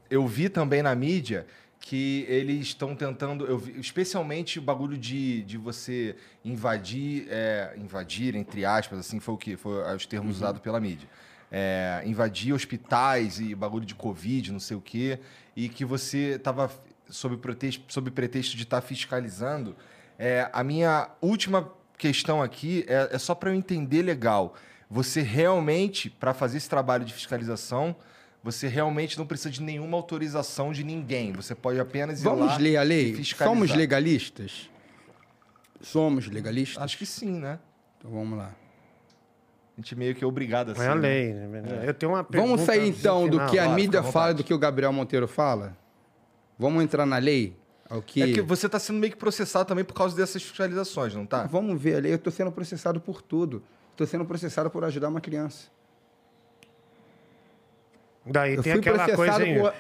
eu vi também na mídia que eles estão tentando, eu vi- especialmente o bagulho de, de você invadir, é, invadir, entre aspas, assim, foi o que foi os termos usados pela mídia. É, invadir hospitais e bagulho de Covid, não sei o quê, e que você estava sob pretexto, sob pretexto de estar fiscalizando. É, a minha última questão aqui é, é só para eu entender legal. Você realmente, para fazer esse trabalho de fiscalização, você realmente não precisa de nenhuma autorização de ninguém. Você pode apenas ir Vamos lá ler a lei? Somos legalistas? Somos legalistas? Acho que sim, né? Então vamos lá. A gente meio que é obrigado assim. É a né? lei. né? Eu tenho uma pergunta. Vamos sair então do que a Claro, mídia fala e do que o Gabriel Monteiro fala? Vamos entrar na lei? Ao que... É porque você está sendo meio que processado também por causa dessas fiscalizações, não tá? Vamos ver a lei. Eu estou sendo processado por tudo. Estou sendo processado por ajudar uma criança. Daí Eu tem fui aquela processado coisa. por,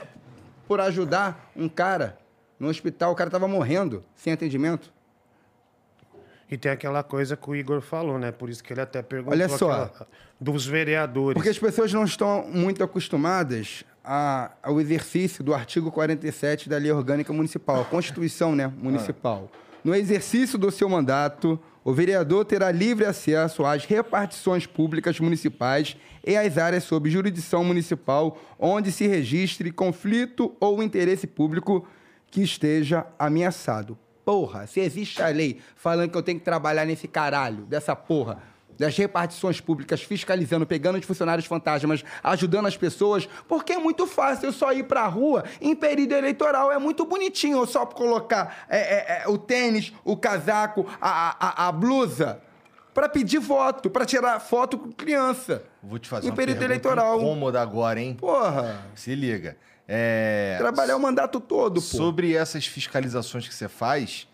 por ajudar um cara no hospital. O cara estava morrendo sem atendimento. E tem aquela coisa que o Igor falou, né? Por isso que ele até perguntou Olha só. aquela- dos vereadores. Porque as pessoas não estão muito acostumadas a- ao exercício do artigo 47 da Lei Orgânica Municipal, a Constituição né, municipal. No exercício do seu mandato, o vereador terá livre acesso às repartições públicas municipais e às áreas sob jurisdição municipal onde se registre conflito ou interesse público que esteja ameaçado. Porra, se existe a lei falando que eu tenho que trabalhar nesse caralho, dessa porra, das repartições públicas, fiscalizando, pegando os funcionários fantasmas, ajudando as pessoas, porque é muito fácil eu só ir pra rua em período eleitoral. É muito bonitinho eu só colocar é, é, é, o tênis, o casaco, a, a, a blusa, pra pedir voto, pra tirar foto com criança. Vou te fazer Em uma período pergunta eleitoral. incômoda agora, hein? Porra, Se liga. É... trabalhar o mandato todo, pô. Sobre essas fiscalizações que você faz,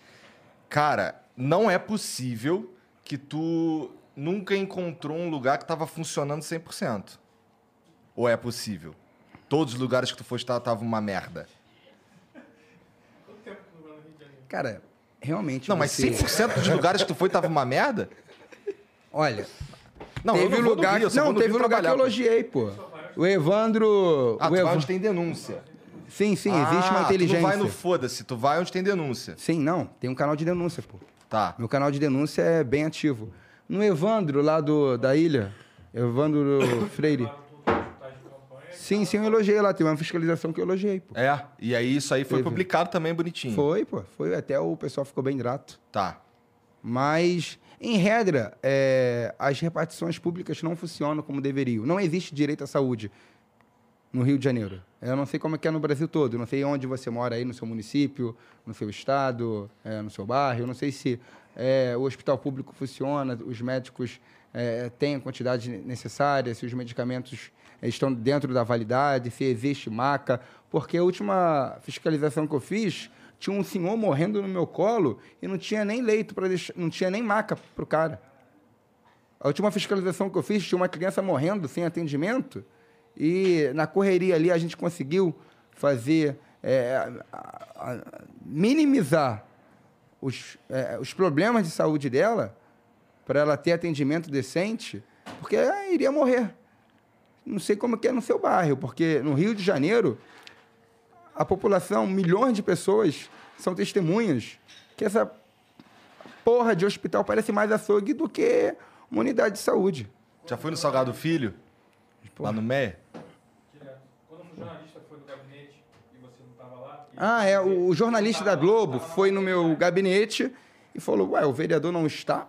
cara, não é possível que tu nunca encontrou um lugar que estava funcionando 100%. Ou é possível? Todos os lugares que tu foste tava uma merda. Cara, realmente. Não, mas você- 100% dos lugares que tu foi tava uma merda? Olha, Não, eu teve não lugar, Rio, eu não, vou no teve lugar que eu elogiei, pô. O Evandro, Ah, o tu vai onde tem denúncia. Sim, sim, existe uma Ah, inteligência. Tu não vai no foda-se, tu vai onde tem denúncia. Sim, não, tem um canal de denúncia, pô. Tá. Meu canal de denúncia é bem ativo. No Evandro, lá do, da ilha, Evandro Freire. Sim, sim, eu elogiei lá. Tem uma fiscalização que eu elogiei, pô. É, e aí isso aí foi Teve. publicado também bonitinho. Foi, pô. Foi. Até o pessoal ficou bem grato. Tá. Mas, em regra, é, as repartições públicas não funcionam como deveriam. Não existe direito à saúde no Rio de Janeiro. Eu não sei como é que é no Brasil todo. Eu não sei onde você mora aí, no seu município, no seu estado, é, no seu bairro. Eu não sei se é, o hospital público funciona, os médicos é, têm a quantidade necessária, se os medicamentos é, estão dentro da validade, se existe maca. Porque a última fiscalização que eu fiz, tinha um senhor morrendo no meu colo e não tinha nem leito para deixar, não tinha nem maca para o cara. A última fiscalização que eu fiz, tinha uma criança morrendo sem atendimento e na correria ali a gente conseguiu fazer, é, a- a- minimizar os, é, os problemas de saúde dela para ela ter atendimento decente, porque ela iria morrer. Não sei como é no seu bairro, porque no Rio de Janeiro, a população, milhões de pessoas, são testemunhas que essa porra de hospital parece mais açougue do que uma unidade de saúde. Já foi no Salgado Filho? Lá no Meia? Ah, é. O, o jornalista da Globo foi no meu gabinete e falou: Ué, o vereador não está?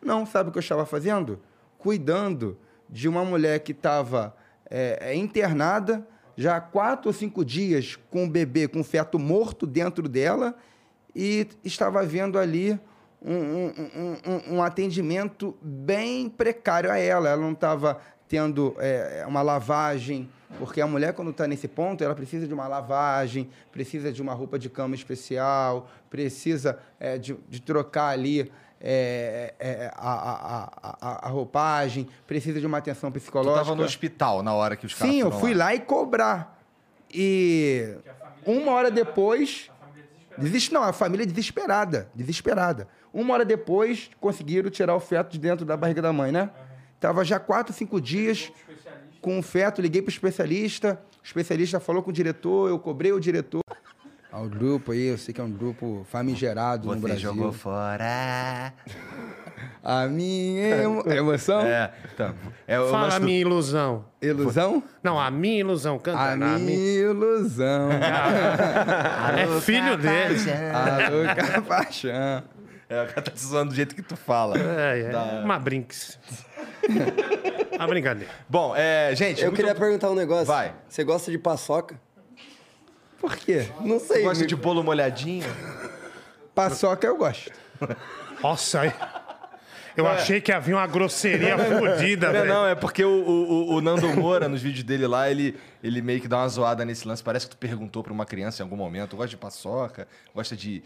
Não, sabe o que eu estava fazendo? Cuidando de uma mulher que estava é, é, internada já há quatro ou cinco dias com o bebê com feto morto dentro dela e estava vendo ali um, um- um- um- um atendimento bem precário a ela. Ela não estava tendo é, uma lavagem, porque a mulher, quando está nesse ponto, ela precisa de uma lavagem, precisa de uma roupa de cama especial, precisa é, de, de trocar ali é, é, a, a, a- a, a roupagem, precisa de uma atenção Tu psicológica. tava no hospital na hora que os caras Sim, eu fui lá e cobrar. E uma hora depois. Desiste, não, a família é desesperada, desesperada. Uma hora depois, conseguiram tirar o feto de dentro da barriga da mãe, né? Tava já quatro, cinco dias com o feto, liguei pro especialista, o especialista falou com o diretor, eu cobrei o diretor. Ah, o grupo aí, eu sei que é um grupo famigerado no Você Brasil. jogou fora. A minha emo- emoção? É, então. É o Fala a do- minha ilusão. Ilusão? Não, a minha ilusão. Canta. A na minha ilusão. É filho dele. Ah, A louca paixão. É, o cara tá te zoando do jeito que tu fala. É, é. Da- Uma brinks. Uma brincadeira. Bom, é, gente. Eu muito- queria perguntar um negócio. Vai. Você gosta de paçoca? Por quê? Não sei. Gosta me- de bolo molhadinho? Paçoca eu gosto. Nossa, aí. Eu achei que havia uma grosseria fodida, Não, velho. não, é porque o, o- o Nando Moura, nos vídeos dele lá, ele, ele meio que dá uma zoada nesse lance. Parece que tu perguntou pra uma criança em algum momento: gosta de paçoca, gosta de,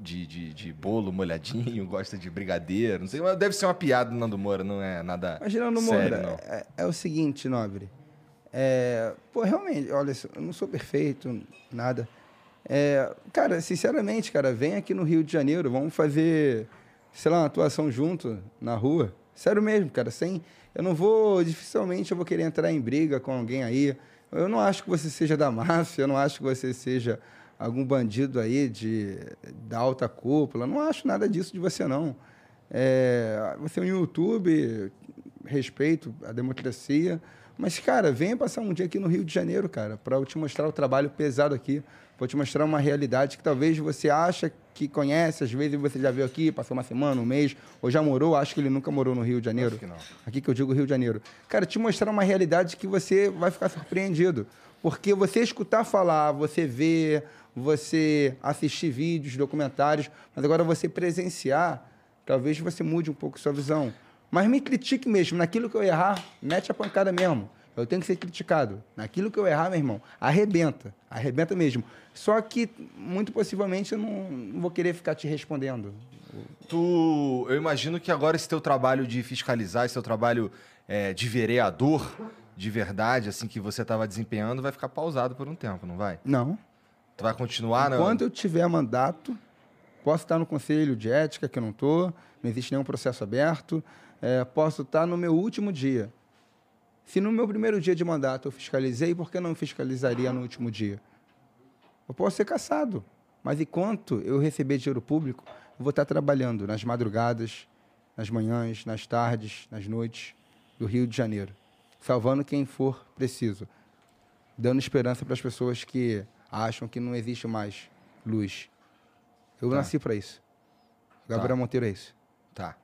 de, de, de bolo molhadinho, gosta de brigadeiro, não sei. mas Deve ser uma piada do Nando Moura, não é nada. Imagina no sério, Moura. não. É, é o seguinte, Nobre. É, pô, realmente, olha, eu não sou perfeito, nada. É, cara, sinceramente, cara, vem aqui no Rio de Janeiro, vamos fazer, sei lá, uma atuação junto na rua. Sério mesmo, cara, sem. Eu não vou, dificilmente eu vou querer entrar em briga com alguém aí. Eu não acho que você seja da máfia, eu não acho que você seja algum bandido aí de, da alta cúpula. Eu não acho nada disso de você, não. É, você é um YouTube, respeito a democracia. Mas, cara, venha passar um dia aqui no Rio de Janeiro, cara, para eu te mostrar o trabalho pesado aqui. Vou te mostrar uma realidade que talvez você acha que conhece, às vezes você já veio aqui, passou uma semana, um mês, ou já morou, acho que ele nunca morou no Rio de Janeiro. Acho que não. Aqui que eu digo Rio de Janeiro. Cara, te mostrar uma realidade que você vai ficar surpreendido. Porque você escutar falar, você ver, você assistir vídeos, documentários, mas agora você presenciar, talvez você mude um pouco sua visão. Mas me critique mesmo. Naquilo que eu errar, mete a pancada mesmo. Eu tenho que ser criticado. Naquilo que eu errar, meu irmão, arrebenta. Arrebenta mesmo. Só que, muito possivelmente, eu não, não vou querer ficar te respondendo. Tu, eu imagino que agora esse teu trabalho de fiscalizar, esse teu trabalho é, de vereador, de verdade, assim, que você estava desempenhando, vai ficar pausado por um tempo, não vai? Não. Tu vai continuar? Enquanto eu tiver mandato, posso estar no conselho de ética, que eu não estou, não existe nenhum processo aberto, é, posso estar no meu último dia. Se no meu primeiro dia de mandato eu fiscalizei, por que não fiscalizaria no último dia? Eu posso ser caçado, mas enquanto eu receber dinheiro público, eu vou estar trabalhando nas madrugadas, nas manhãs, nas tardes, nas noites, do Rio de Janeiro, salvando quem for preciso, dando esperança para as pessoas que acham que não existe mais luz. Eu Tá. nasci para isso. Gabriel Monteiro é isso. Tá.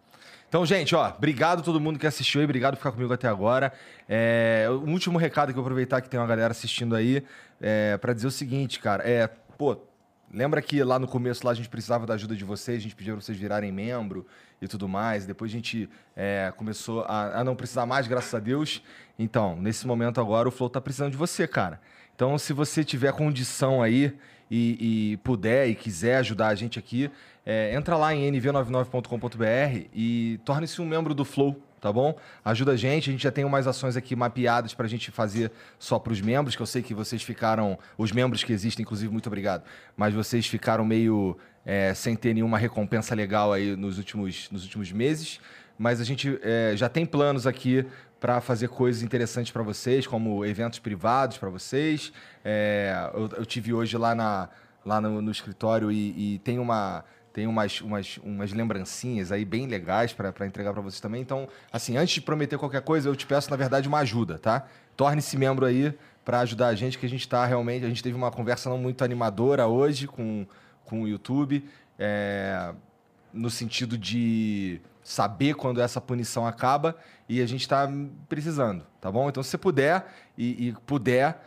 Então, gente, ó, obrigado a todo mundo que assistiu aí, obrigado por ficar comigo até agora. É, o último recado que eu aproveitar que tem uma galera assistindo aí, é, para dizer o seguinte, cara, é, pô, lembra que lá no começo lá a gente precisava da ajuda de vocês, a gente pediu pra vocês virarem membro e tudo mais, depois a gente é, começou a, a não precisar mais, graças a Deus. Então, nesse momento agora, o Flow tá precisando de você, cara. Então, se você tiver condição aí e, e puder e quiser ajudar a gente aqui, é, entra lá em nv99.com.br e torne-se um membro do Flow, tá bom? Ajuda a gente, a gente já tem umas ações aqui mapeadas pra gente fazer só pros membros, que eu sei que vocês ficaram, os membros que existem, inclusive, muito obrigado, mas vocês ficaram meio é, sem ter nenhuma recompensa legal aí nos últimos, nos últimos meses, mas a gente é, já tem planos aqui para fazer coisas interessantes para vocês, como eventos privados para vocês. É, eu, eu tive hoje lá, na, lá no, no escritório e, e tem uma tem umas, umas, umas lembrancinhas aí bem legais para entregar para vocês também. Então, assim, antes de prometer qualquer coisa, eu te peço, na verdade, uma ajuda, tá? Torne-se membro aí para ajudar a gente, que a gente está realmente. A gente teve uma conversa não muito animadora hoje com, com o YouTube, é, no sentido de saber quando essa punição acaba e a gente está precisando, tá bom? Então, se você puder e, e puder,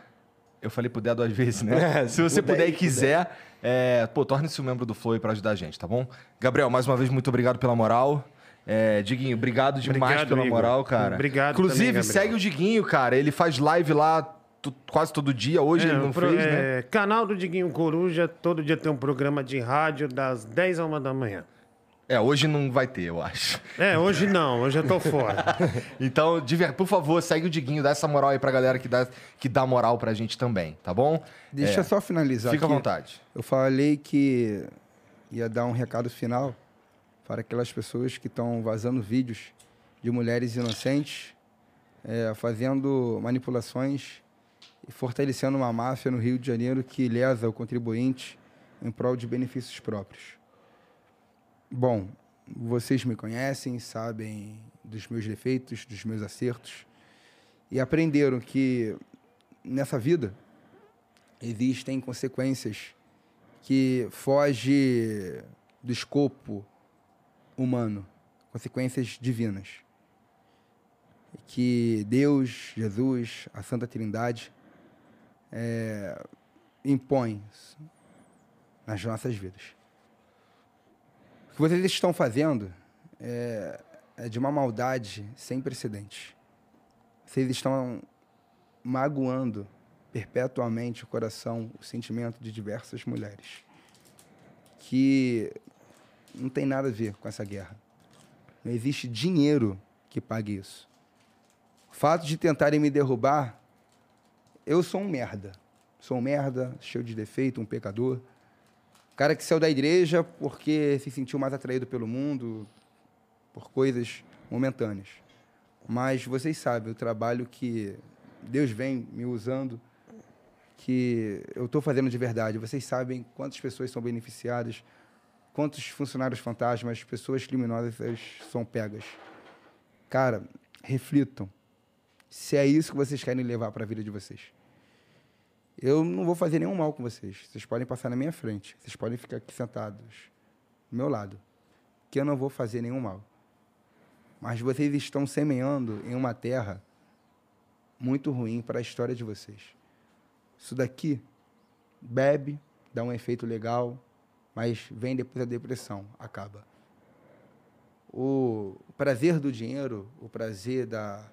eu falei puder duas vezes, né? É, se você puder puder, e e quiser, é, pô, torne-se um membro do Flow para ajudar a gente, tá bom? Gabriel, mais uma vez, muito obrigado pela moral. É, Diguinho, obrigado demais Obrigado, pela Igor. moral, cara. Obrigado Inclusive, também, segue o Diguinho, cara. Ele faz live lá quase todo dia. Hoje ele É, não o pro- fez, né? é, Canal do Diguinho Coruja, todo dia tem um programa de rádio das 10 a 1 da manhã. É, hoje não vai ter, eu acho. É, hoje não, hoje eu tô fora. Então, de por favor, segue o Diguinho, dá essa moral aí pra galera que dá, que dá moral pra gente também, tá bom? Deixa É, eu só finalizar Fica à aqui. vontade. Eu falei que ia dar um recado final para aquelas pessoas que estão vazando vídeos de mulheres inocentes, é, fazendo manipulações e fortalecendo uma máfia no Rio de Janeiro que lesa o contribuinte em prol de benefícios próprios. Bom, vocês me conhecem, sabem dos meus defeitos, dos meus acertos e aprenderam que nessa vida existem consequências que foge do escopo humano, consequências divinas. Que Deus, Jesus, a Santa Trindade é, impõe nas nossas vidas. O que vocês estão fazendo é, é de uma maldade sem precedentes. Vocês estão magoando perpetuamente o coração, o sentimento de diversas mulheres que não tem nada a ver com essa guerra. Não existe dinheiro que pague isso. O fato de tentarem me derrubar, eu sou um merda. Sou um merda, cheio de defeito, um pecador. Cara que saiu da igreja porque se sentiu mais atraído pelo mundo, por coisas momentâneas. Mas vocês sabem o trabalho que Deus vem me usando, que eu estou fazendo de verdade. Vocês sabem quantas pessoas são beneficiadas, quantos funcionários fantasmas, pessoas criminosas são pegas. Cara, reflitam se é isso que vocês querem levar para a vida de vocês. Eu não vou fazer nenhum mal com vocês. Vocês podem passar na minha frente. Vocês podem ficar aqui sentados do meu lado. Que eu não vou fazer nenhum mal. Mas vocês estão semeando em uma terra muito ruim para a história de vocês. Isso daqui bebe, dá um efeito legal, mas vem depois a depressão, acaba. O prazer do dinheiro, o prazer da,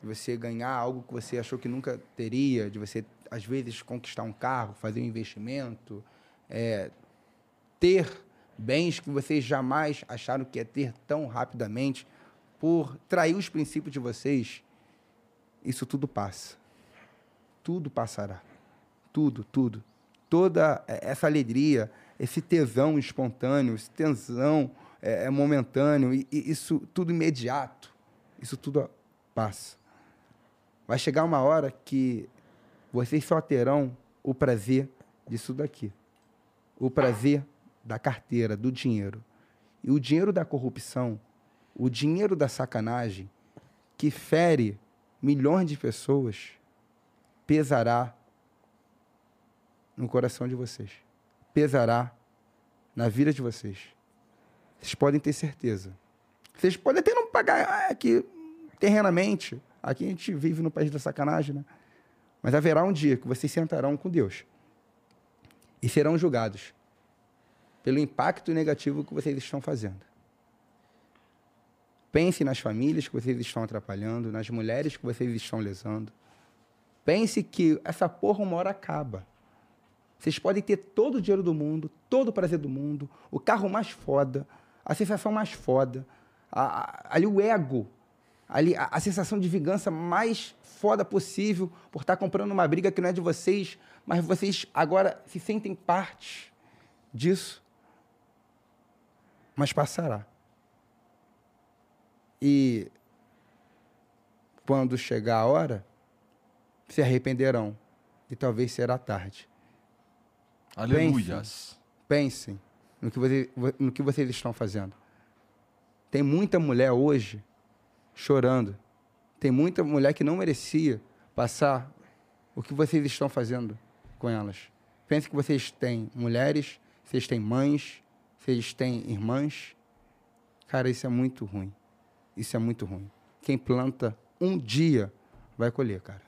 de você ganhar algo que você achou que nunca teria, de você, às vezes, conquistar um carro, fazer um investimento, é, ter bens que vocês jamais acharam que ia ter tão rapidamente, por trair os princípios de vocês, isso tudo passa. Tudo passará. Tudo, tudo. Toda essa alegria, esse tesão espontâneo, esse tesão é, é momentâneo, e, e isso tudo imediato, isso tudo passa. Vai chegar uma hora que vocês só terão o prazer disso daqui. O prazer da carteira, do dinheiro. E o dinheiro da corrupção, o dinheiro da sacanagem, que fere milhões de pessoas pesará no coração de vocês. Pesará na vida de vocês. Vocês podem ter certeza. Vocês podem até não pagar ah, aqui terrenamente. Aqui a gente vive no país da sacanagem, né? Mas haverá um dia que vocês sentarão com Deus e serão julgados pelo impacto negativo que vocês estão fazendo. Pense nas famílias que vocês estão atrapalhando, nas mulheres que vocês estão lesando. Pense que essa porra uma hora acaba. Vocês podem ter todo o dinheiro do mundo, todo o prazer do mundo, o carro mais foda, a sensação mais foda, ali o ego, ali a, a sensação de vingança mais foda possível por estar comprando uma briga que não é de vocês, mas vocês agora se sentem parte disso. Mas passará. E quando chegar a hora, se arrependerão e talvez será tarde. Aleluias. Pensem no que, você- no que vocês estão fazendo. Tem muita mulher hoje chorando. Tem muita mulher que não merecia passar o que vocês estão fazendo com elas. Pense que vocês têm mulheres, vocês têm mães, vocês têm irmãs. Cara, isso é muito ruim. Isso é muito ruim. Quem planta um dia vai colher, cara.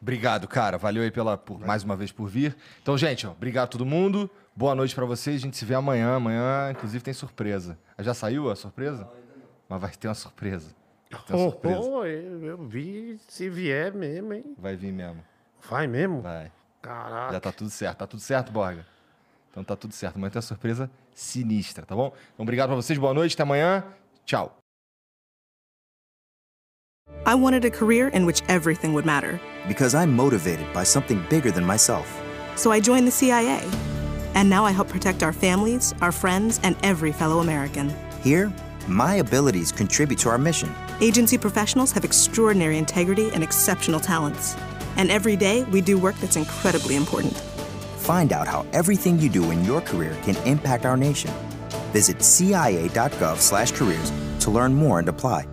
Obrigado, cara. Valeu aí pela, por, mais uma vez por vir. Então, gente, ó, obrigado a todo mundo. Boa noite pra vocês. A gente se vê amanhã. Amanhã, inclusive, tem surpresa. Já saiu a surpresa? Mas vai ter uma surpresa. Vai ter uma Oh, surpresa. oh, eu, eu vi se vier mesmo, hein? Vai vir mesmo. Vai mesmo? Vai. Caraca. Já tá tudo certo. Tá tudo certo, Borga? Então tá tudo certo. Amanhã tem uma surpresa sinistra, tá bom? Então, obrigado pra vocês. Boa noite. Até amanhã. Tchau. I wanted a career in which everything would matter. Because I'm motivated by something bigger than myself. So I joined the CIA. And now I help protect our families, our friends, and every fellow American. Here, my abilities contribute to our mission. Agency professionals have extraordinary integrity and exceptional talents. And every day, we do work that's incredibly important. Find out how everything you do in your career can impact our nation. Visit cia.gov/careers to learn more and apply.